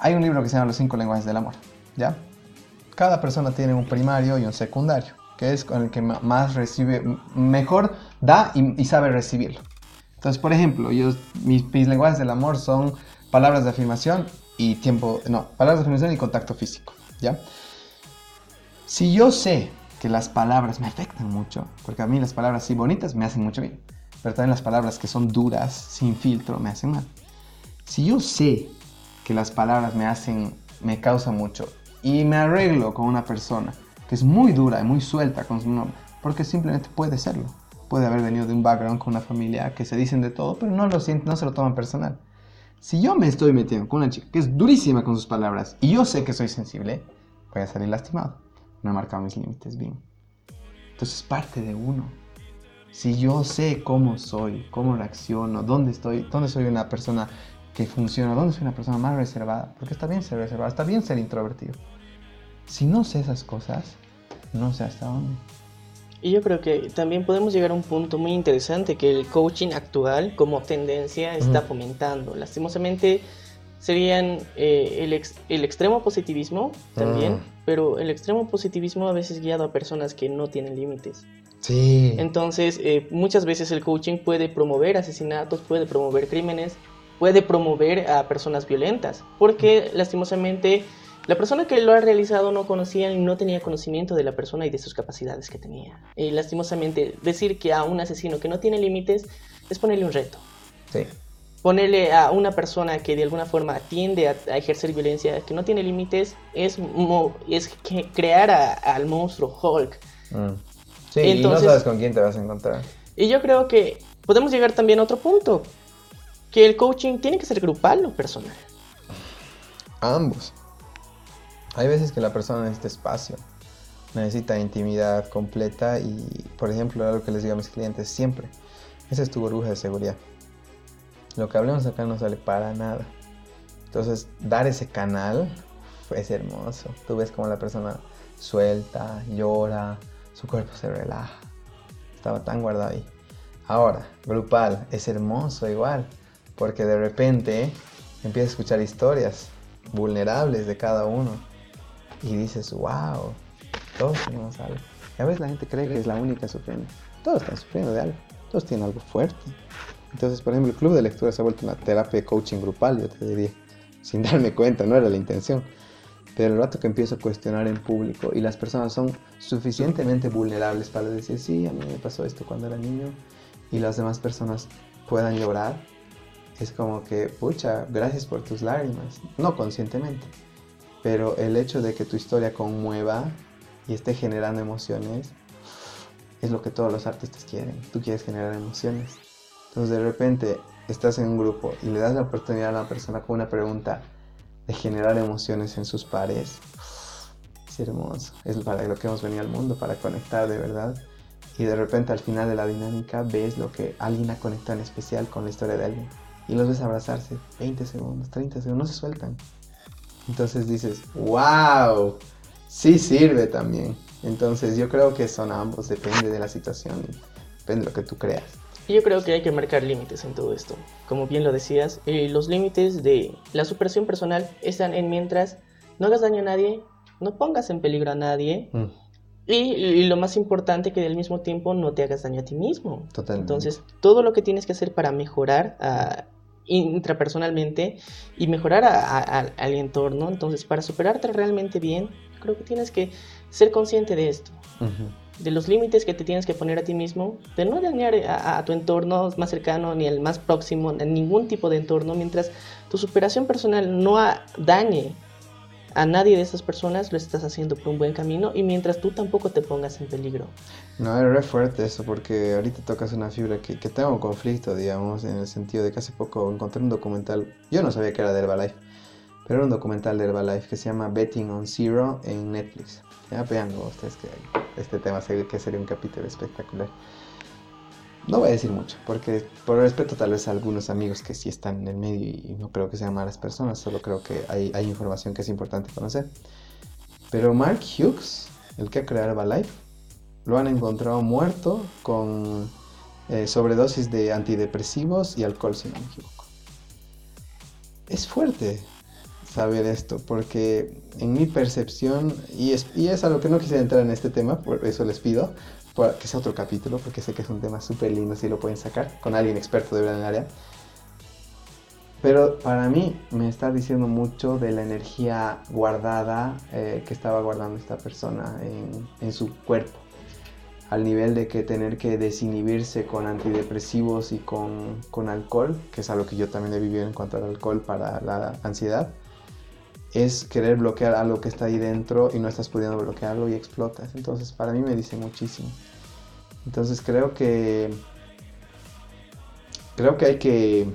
Hay un libro que se llama Los cinco lenguajes del amor, ¿ya? Cada persona tiene un primario y un secundario que es con el que más recibe, mejor da y, sabe recibirlo. Entonces, por ejemplo, yo, mis, lenguajes del amor son palabras de afirmación y tiempo, no, palabras de afirmación y contacto físico, ¿ya? Si yo sé que las palabras me afectan mucho, porque a mí las palabras así bonitas me hacen mucho bien, pero también las palabras que son duras, sin filtro, me hacen mal. Si yo sé que las palabras me hacen, me causan mucho y me arreglo con una persona que es muy dura y muy suelta con su nombre, porque simplemente puede serlo. Puede haber venido de un background con una familia que se dicen de todo, pero no lo sienten, no se lo toman personal. Si yo me estoy metiendo con una chica que es durísima con sus palabras y yo sé que soy sensible, voy a salir lastimado. No he marcado mis límites bien. Entonces parte de uno. Si yo sé cómo soy, cómo reacciono, dónde estoy, dónde soy una persona que funciona, dónde soy una persona más reservada, porque está bien ser reservado, está bien ser introvertido. Si no sé esas cosas, no sé hasta dónde. Y yo creo que también podemos llegar a un punto muy interesante que el coaching actual como tendencia está fomentando. Lastimosamente serían eh, el, el, extremo positivismo también, pero el extremo positivismo a veces guiado a personas que no tienen límites. Sí. Entonces, eh, muchas veces el coaching puede promover asesinatos, puede promover crímenes, puede promover a personas violentas, porque lastimosamente la persona que lo ha realizado no conocía y no tenía conocimiento de la persona y de sus capacidades que tenía. Y lastimosamente, decir que a un asesino que no tiene límites es ponerle un reto. Sí. Ponerle a una persona que de alguna forma tiende a, ejercer violencia, que no tiene límites, es, es crear al monstruo Hulk. Mm. Sí, y no sabes con quién te vas a encontrar. Y yo creo que podemos llegar también a otro punto, que el coaching tiene que ser grupal o personal. Ambos. Hay veces que la persona necesita espacio, necesita intimidad completa y, por ejemplo, algo que les digo a mis clientes siempre, esa es tu burbuja de seguridad. Lo que hablemos acá no sale para nada. Entonces, dar ese canal es hermoso. Tú ves como la persona suelta, llora, su cuerpo se relaja. Estaba tan guardado ahí. Ahora, grupal, es hermoso igual, porque de repente empiezas a escuchar historias vulnerables de cada uno y dices, wow, todos tenemos algo. Y a veces la gente cree que es la única sufriendo. Todos están sufriendo de algo, todos tienen algo fuerte. Entonces, por ejemplo, el club de lectura se ha vuelto una terapia de coaching grupal, yo te diría, [LAUGHS] sin darme cuenta, no era la intención. Pero el rato que empiezo a cuestionar en público y las personas son suficientemente vulnerables para decir, sí, a mí me pasó esto cuando era niño, y las demás personas puedan llorar, es como que, pucha, gracias por tus lágrimas, no conscientemente, pero el hecho de que tu historia conmueva y esté generando emociones es lo que todos los artistas quieren. Tú quieres generar emociones. Entonces de repente estás en un grupo y le das la oportunidad a una persona con una pregunta de generar emociones en sus pares. Es hermoso. Es para lo que hemos venido al mundo, para conectar de verdad. Y de repente al final de la dinámica ves lo que alguien ha conectado en especial con la historia de alguien. Y los ves abrazarse 20 segundos, 30 segundos, no se sueltan. Entonces dices, wow, sí sirve también. Entonces yo creo que son ambos, depende de la situación, depende de lo que tú creas. Yo creo que hay que marcar límites en todo esto. Como bien lo decías, eh, los límites de la superación personal están en mientras no hagas daño a nadie, no pongas en peligro a nadie. Mm. Y, y, lo más importante que al mismo tiempo no te hagas daño a ti mismo. Totalmente. Entonces, todo lo que tienes que hacer para mejorar a, intrapersonalmente y mejorar al entorno. Entonces, para superarte realmente bien, creo que tienes que ser consciente de esto, de los límites que te tienes que poner a ti mismo, de no dañar a, tu entorno más cercano ni el más próximo, en ningún tipo de entorno, mientras tu superación personal no dañe a nadie de esas personas, lo estás haciendo por un buen camino y mientras tú tampoco te pongas en peligro. No, es re fuerte eso, porque ahorita tocas una fibra que, que tengo un conflicto, digamos, en el sentido de que hace poco encontré un documental, yo no sabía que era de Herbalife, pero era un documental de Herbalife que se llama Betting on Zero en Netflix. Ya vean ustedes que este tema que sería un capítulo espectacular. No voy a decir mucho, porque por respeto tal vez a algunos amigos que sí están en el medio y no creo que sean malas personas, solo creo que hay, información que es importante conocer. Pero Mark Hughes, el que ha creado Herbalife, lo han encontrado muerto con eh, sobredosis de antidepresivos y alcohol, si no me equivoco. Es fuerte saber esto, porque en mi percepción, y es, y es a lo que no quisiera entrar en este tema, por eso les pido, que sea otro capítulo, porque sé que es un tema súper lindo si lo pueden sacar con alguien experto de verdad en el área. Pero para mí me está diciendo mucho de la energía guardada eh, que estaba guardando esta persona en, en, su cuerpo. Al nivel de que tener que desinhibirse con antidepresivos y con, con alcohol, que es algo que yo también he vivido en cuanto al alcohol para la ansiedad, es querer bloquear algo que está ahí dentro y no estás pudiendo bloquearlo y explotas. Entonces, para mí me dice muchísimo. Entonces, creo que creo que hay que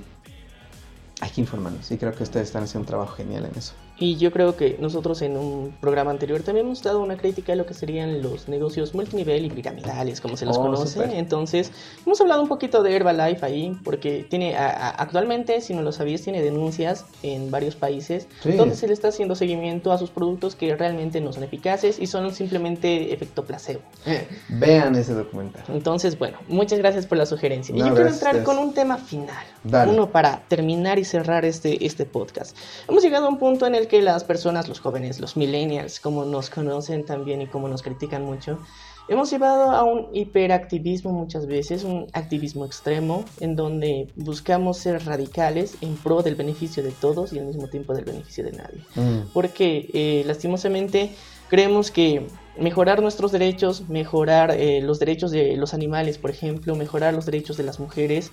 hay que informarnos y creo que ustedes están haciendo un trabajo genial en eso. Y yo creo que nosotros en un programa anterior también hemos dado una crítica a lo que serían los negocios multinivel y piramidales, como se los oh, conoce. Entonces, hemos hablado un poquito de Herbalife ahí, porque tiene actualmente, si no lo sabías, tiene denuncias en varios países donde se le está haciendo seguimiento a sus productos que realmente no son eficaces y son simplemente efecto placebo. Eh, vean ese documental. Entonces, bueno, muchas gracias por la sugerencia. y yo quiero entrar con un tema final. Uno para terminar y cerrar este, este podcast. Hemos llegado a un punto en el que las personas, los jóvenes, los millennials, como nos conocen también y como nos critican mucho, hemos llevado a un hiperactivismo muchas veces, un activismo extremo, en donde buscamos ser radicales en pro del beneficio de todos y al mismo tiempo del beneficio de nadie. Mm. Porque eh, lastimosamente creemos que mejorar nuestros derechos, mejorar eh, los derechos de los animales, por ejemplo, mejorar los derechos de las mujeres,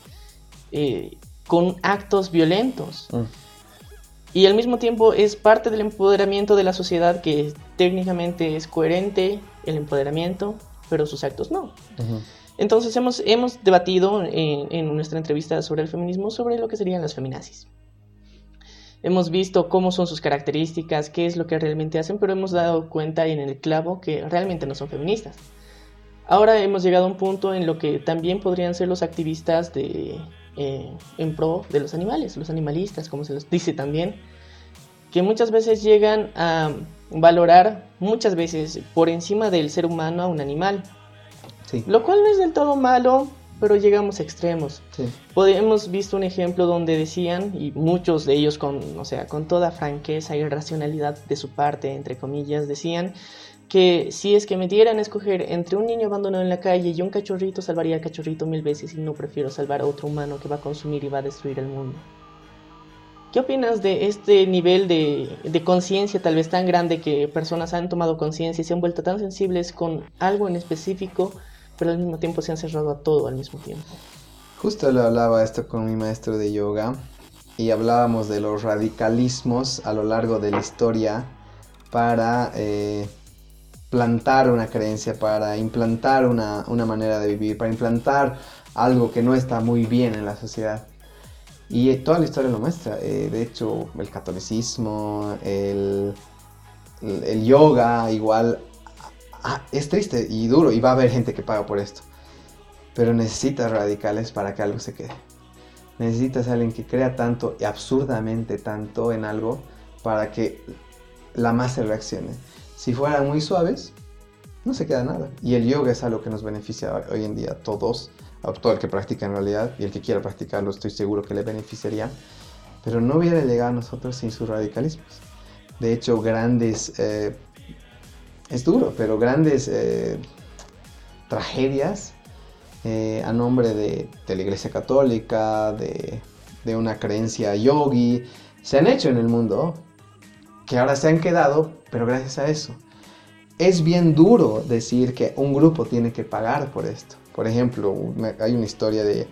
eh, con actos violentos. Mm y al mismo tiempo es parte del empoderamiento de la sociedad que técnicamente es coherente el empoderamiento, pero sus actos no. Entonces hemos, hemos debatido en, en, nuestra entrevista sobre el feminismo sobre lo que serían las feminazis. Hemos visto cómo son sus características, qué es lo que realmente hacen, pero hemos dado cuenta en el clavo que realmente no son feministas. Ahora hemos llegado a un punto en lo que también podrían ser los activistas de, eh, en pro de los animales, los animalistas, como se les dice también, que muchas veces llegan a valorar muchas veces por encima del ser humano a un animal. Sí. Lo cual no es del todo malo, pero llegamos a extremos. Sí. Hemos visto un ejemplo donde decían, y muchos de ellos con, o sea, con toda franqueza y racionalidad de su parte, entre comillas, decían que si es que me dieran a escoger entre un niño abandonado en la calle y un cachorrito, salvaría al cachorrito mil veces y no prefiero salvar a otro humano que va a consumir y va a destruir el mundo. ¿Qué opinas de este nivel de, de conciencia tal vez tan grande que personas han tomado conciencia y se han vuelto tan sensibles con algo en específico, pero al mismo tiempo se han cerrado a todo al mismo tiempo? Justo lo hablaba esto con mi maestro de yoga y hablábamos de los radicalismos a lo largo de la historia para eh, plantar una creencia, para implantar una, una manera de vivir, para implantar algo que no está muy bien en la sociedad. Y eh, toda la historia lo muestra. eh, de hecho, el catolicismo, el, el- yoga, igual. ah, es triste y duro y va a haber gente que paga por esto. Pero necesitas radicales para que algo se quede. Necesitas a alguien que crea tanto y absurdamente tanto en algo para que la masa reaccione. Si fueran muy suaves, no se queda nada. Y el yoga es algo que nos beneficia hoy en día a todos, a todo el que practica en realidad, y el que quiera practicarlo estoy seguro que le beneficiaría. Pero no hubiera llegado a nosotros sin sus radicalismos. De hecho, grandes... eh, es duro, pero grandes eh, tragedias eh, a nombre de, de la Iglesia Católica, de, de una creencia yogi, se han hecho en el mundo, que ahora se han quedado, pero gracias a eso. Es bien duro decir que un grupo tiene que pagar por esto. Por ejemplo, hay una historia de,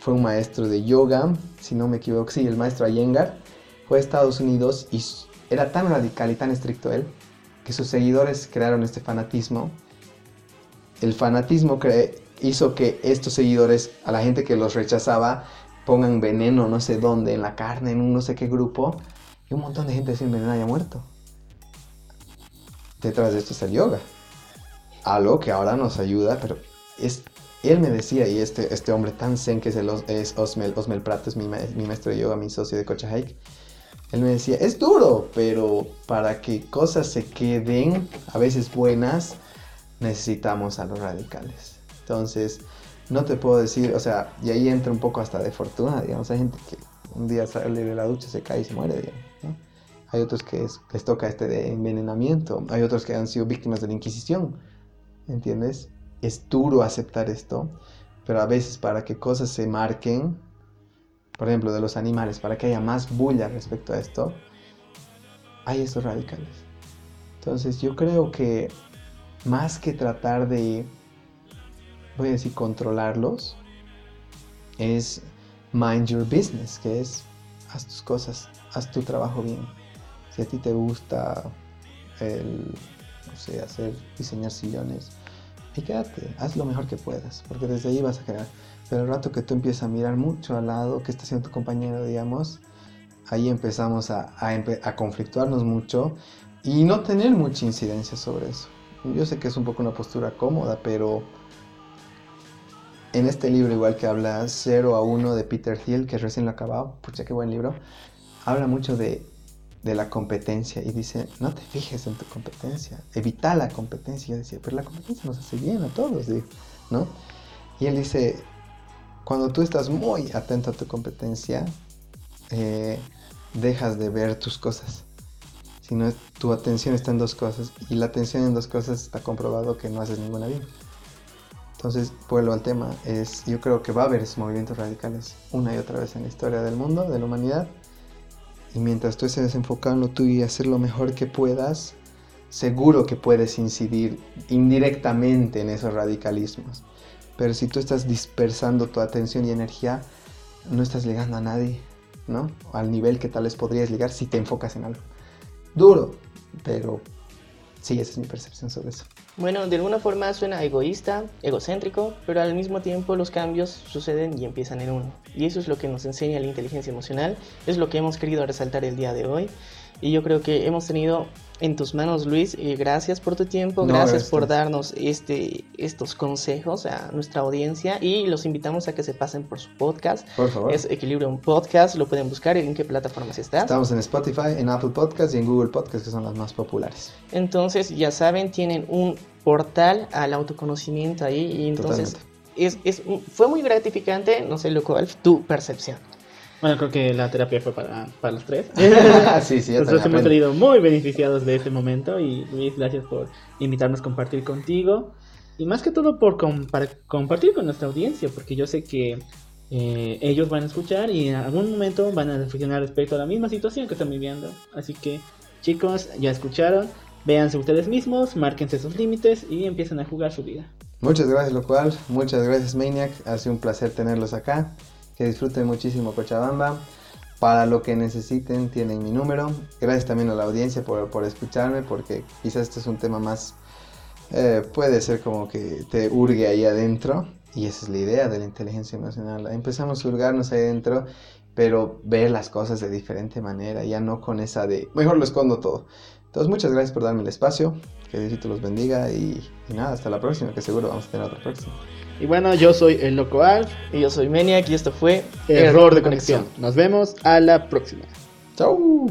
fue un maestro de yoga, si no me equivoco, sí, el maestro Iyengar, fue a Estados Unidos y era tan radical y tan estricto él, que sus seguidores crearon este fanatismo. El fanatismo hizo que estos seguidores, a la gente que los rechazaba, pongan veneno no sé dónde, en la carne, en un no sé qué grupo, y un montón de gente se envenena y ha muerto. Detrás de esto está el yoga. Algo que ahora nos ayuda, pero es, él me decía, y este, este hombre tan zen que es, el, es Osmel, Osmel Prato, es mi, mi maestro de yoga, mi socio de Cocha Hike, él me decía, es duro, pero para que cosas se queden, a veces buenas, necesitamos a los radicales. Entonces, no te puedo decir, o sea, y ahí entra un poco hasta de fortuna, digamos, hay gente que un día sale de la ducha, se cae y se muere, digamos. Hay otros que es- les toca este de envenenamiento, hay otros que han sido víctimas de la Inquisición, ¿entiendes? Es duro aceptar esto, pero a veces para que cosas se marquen, por ejemplo, de los animales, para que haya más bulla respecto a esto, hay estos radicales. Entonces yo creo que más que tratar de, voy a decir, controlarlos, es mind your business, que es haz tus cosas, haz tu trabajo bien. Si a ti te gusta el, no sé, hacer, diseñar sillones, y quédate, haz lo mejor que puedas, porque desde ahí vas a crear. Pero el rato que tú empiezas a mirar mucho al lado, que está haciendo tu compañero, digamos, ahí empezamos a, a, a conflictuarnos mucho y no tener mucha incidencia sobre eso. Yo sé que es un poco una postura cómoda, pero en este libro, igual que habla 0 a 1 de Peter Thiel, que recién lo acabado, pucha, qué buen libro, habla mucho de, de la competencia y dice, no te fijes en tu competencia, evita la competencia. Yo decía, pero la competencia nos hace bien a todos, ¿no? Y él dice, cuando tú estás muy atento a tu competencia, eh, dejas de ver tus cosas. Si no, tu atención está en dos cosas. Y la atención en dos cosas está comprobado que no haces ninguna bien. Entonces, vuelvo al tema. Es, yo creo que va a haber esos movimientos radicales una y otra vez en la historia del mundo, de la humanidad. Y mientras tú estés enfocado en lo tuyo y hacer lo mejor que puedas, seguro que puedes incidir indirectamente en esos radicalismos. Pero si tú estás dispersando tu atención y energía, no estás llegando a nadie, ¿no? Al nivel que tal vez podrías llegar si te enfocas en algo. Duro, pero sí, esa es mi percepción sobre eso. Bueno, de alguna forma suena egoísta, egocéntrico, pero al mismo tiempo los cambios suceden y empiezan en uno. Y eso es lo que nos enseña la inteligencia emocional, es lo que hemos querido resaltar el día de hoy. Y yo creo que hemos tenido en tus manos, Luis. Eh, gracias por tu tiempo, No, gracias, gracias. por darnos este, estos consejos a nuestra audiencia y los invitamos a que se pasen por su podcast. Por favor. Es Equilibrio un Podcast, lo pueden buscar. ¿En qué plataformas estás? Estamos en Spotify, en Apple Podcast y en Google Podcast, que son las más populares. Entonces, ya saben, tienen un portal al autoconocimiento ahí y entonces es, es, fue muy gratificante, no sé, loco, Alf, tu percepción. Bueno, creo que la terapia fue para, para los tres. [LAUGHS] sí, sí, [LAUGHS] Nosotros hemos salido muy beneficiados de este momento y Luis, gracias por invitarnos a compartir contigo y más que todo por para compartir con nuestra audiencia, porque yo sé que eh, ellos van a escuchar y en algún momento van a reflexionar respecto a la misma situación que están viviendo. Así que chicos, ya escucharon, véanse ustedes mismos, márquense sus límites y empiecen a jugar su vida. Muchas gracias, lo cual. Muchas gracias, Maniac. Ha sido un placer tenerlos acá. Que disfruten muchísimo Cochabamba. Para lo que necesiten, tienen mi número. Gracias también a la audiencia por, por escucharme, porque quizás este es un tema más. eh, puede ser como que te hurgue ahí adentro. Y esa es la idea de la inteligencia emocional. Empezamos a hurgarnos ahí adentro, pero ver las cosas de diferente manera, ya no con esa de mejor lo escondo todo. Entonces, muchas gracias por darme el espacio. Que Diosito los bendiga. Y, y nada, hasta la próxima, que seguro vamos a tener otra próxima. Y bueno, yo soy el Loco Alf, Y yo soy Maniac y esto fue error de conexión. Nos vemos a la próxima. ¡Chao!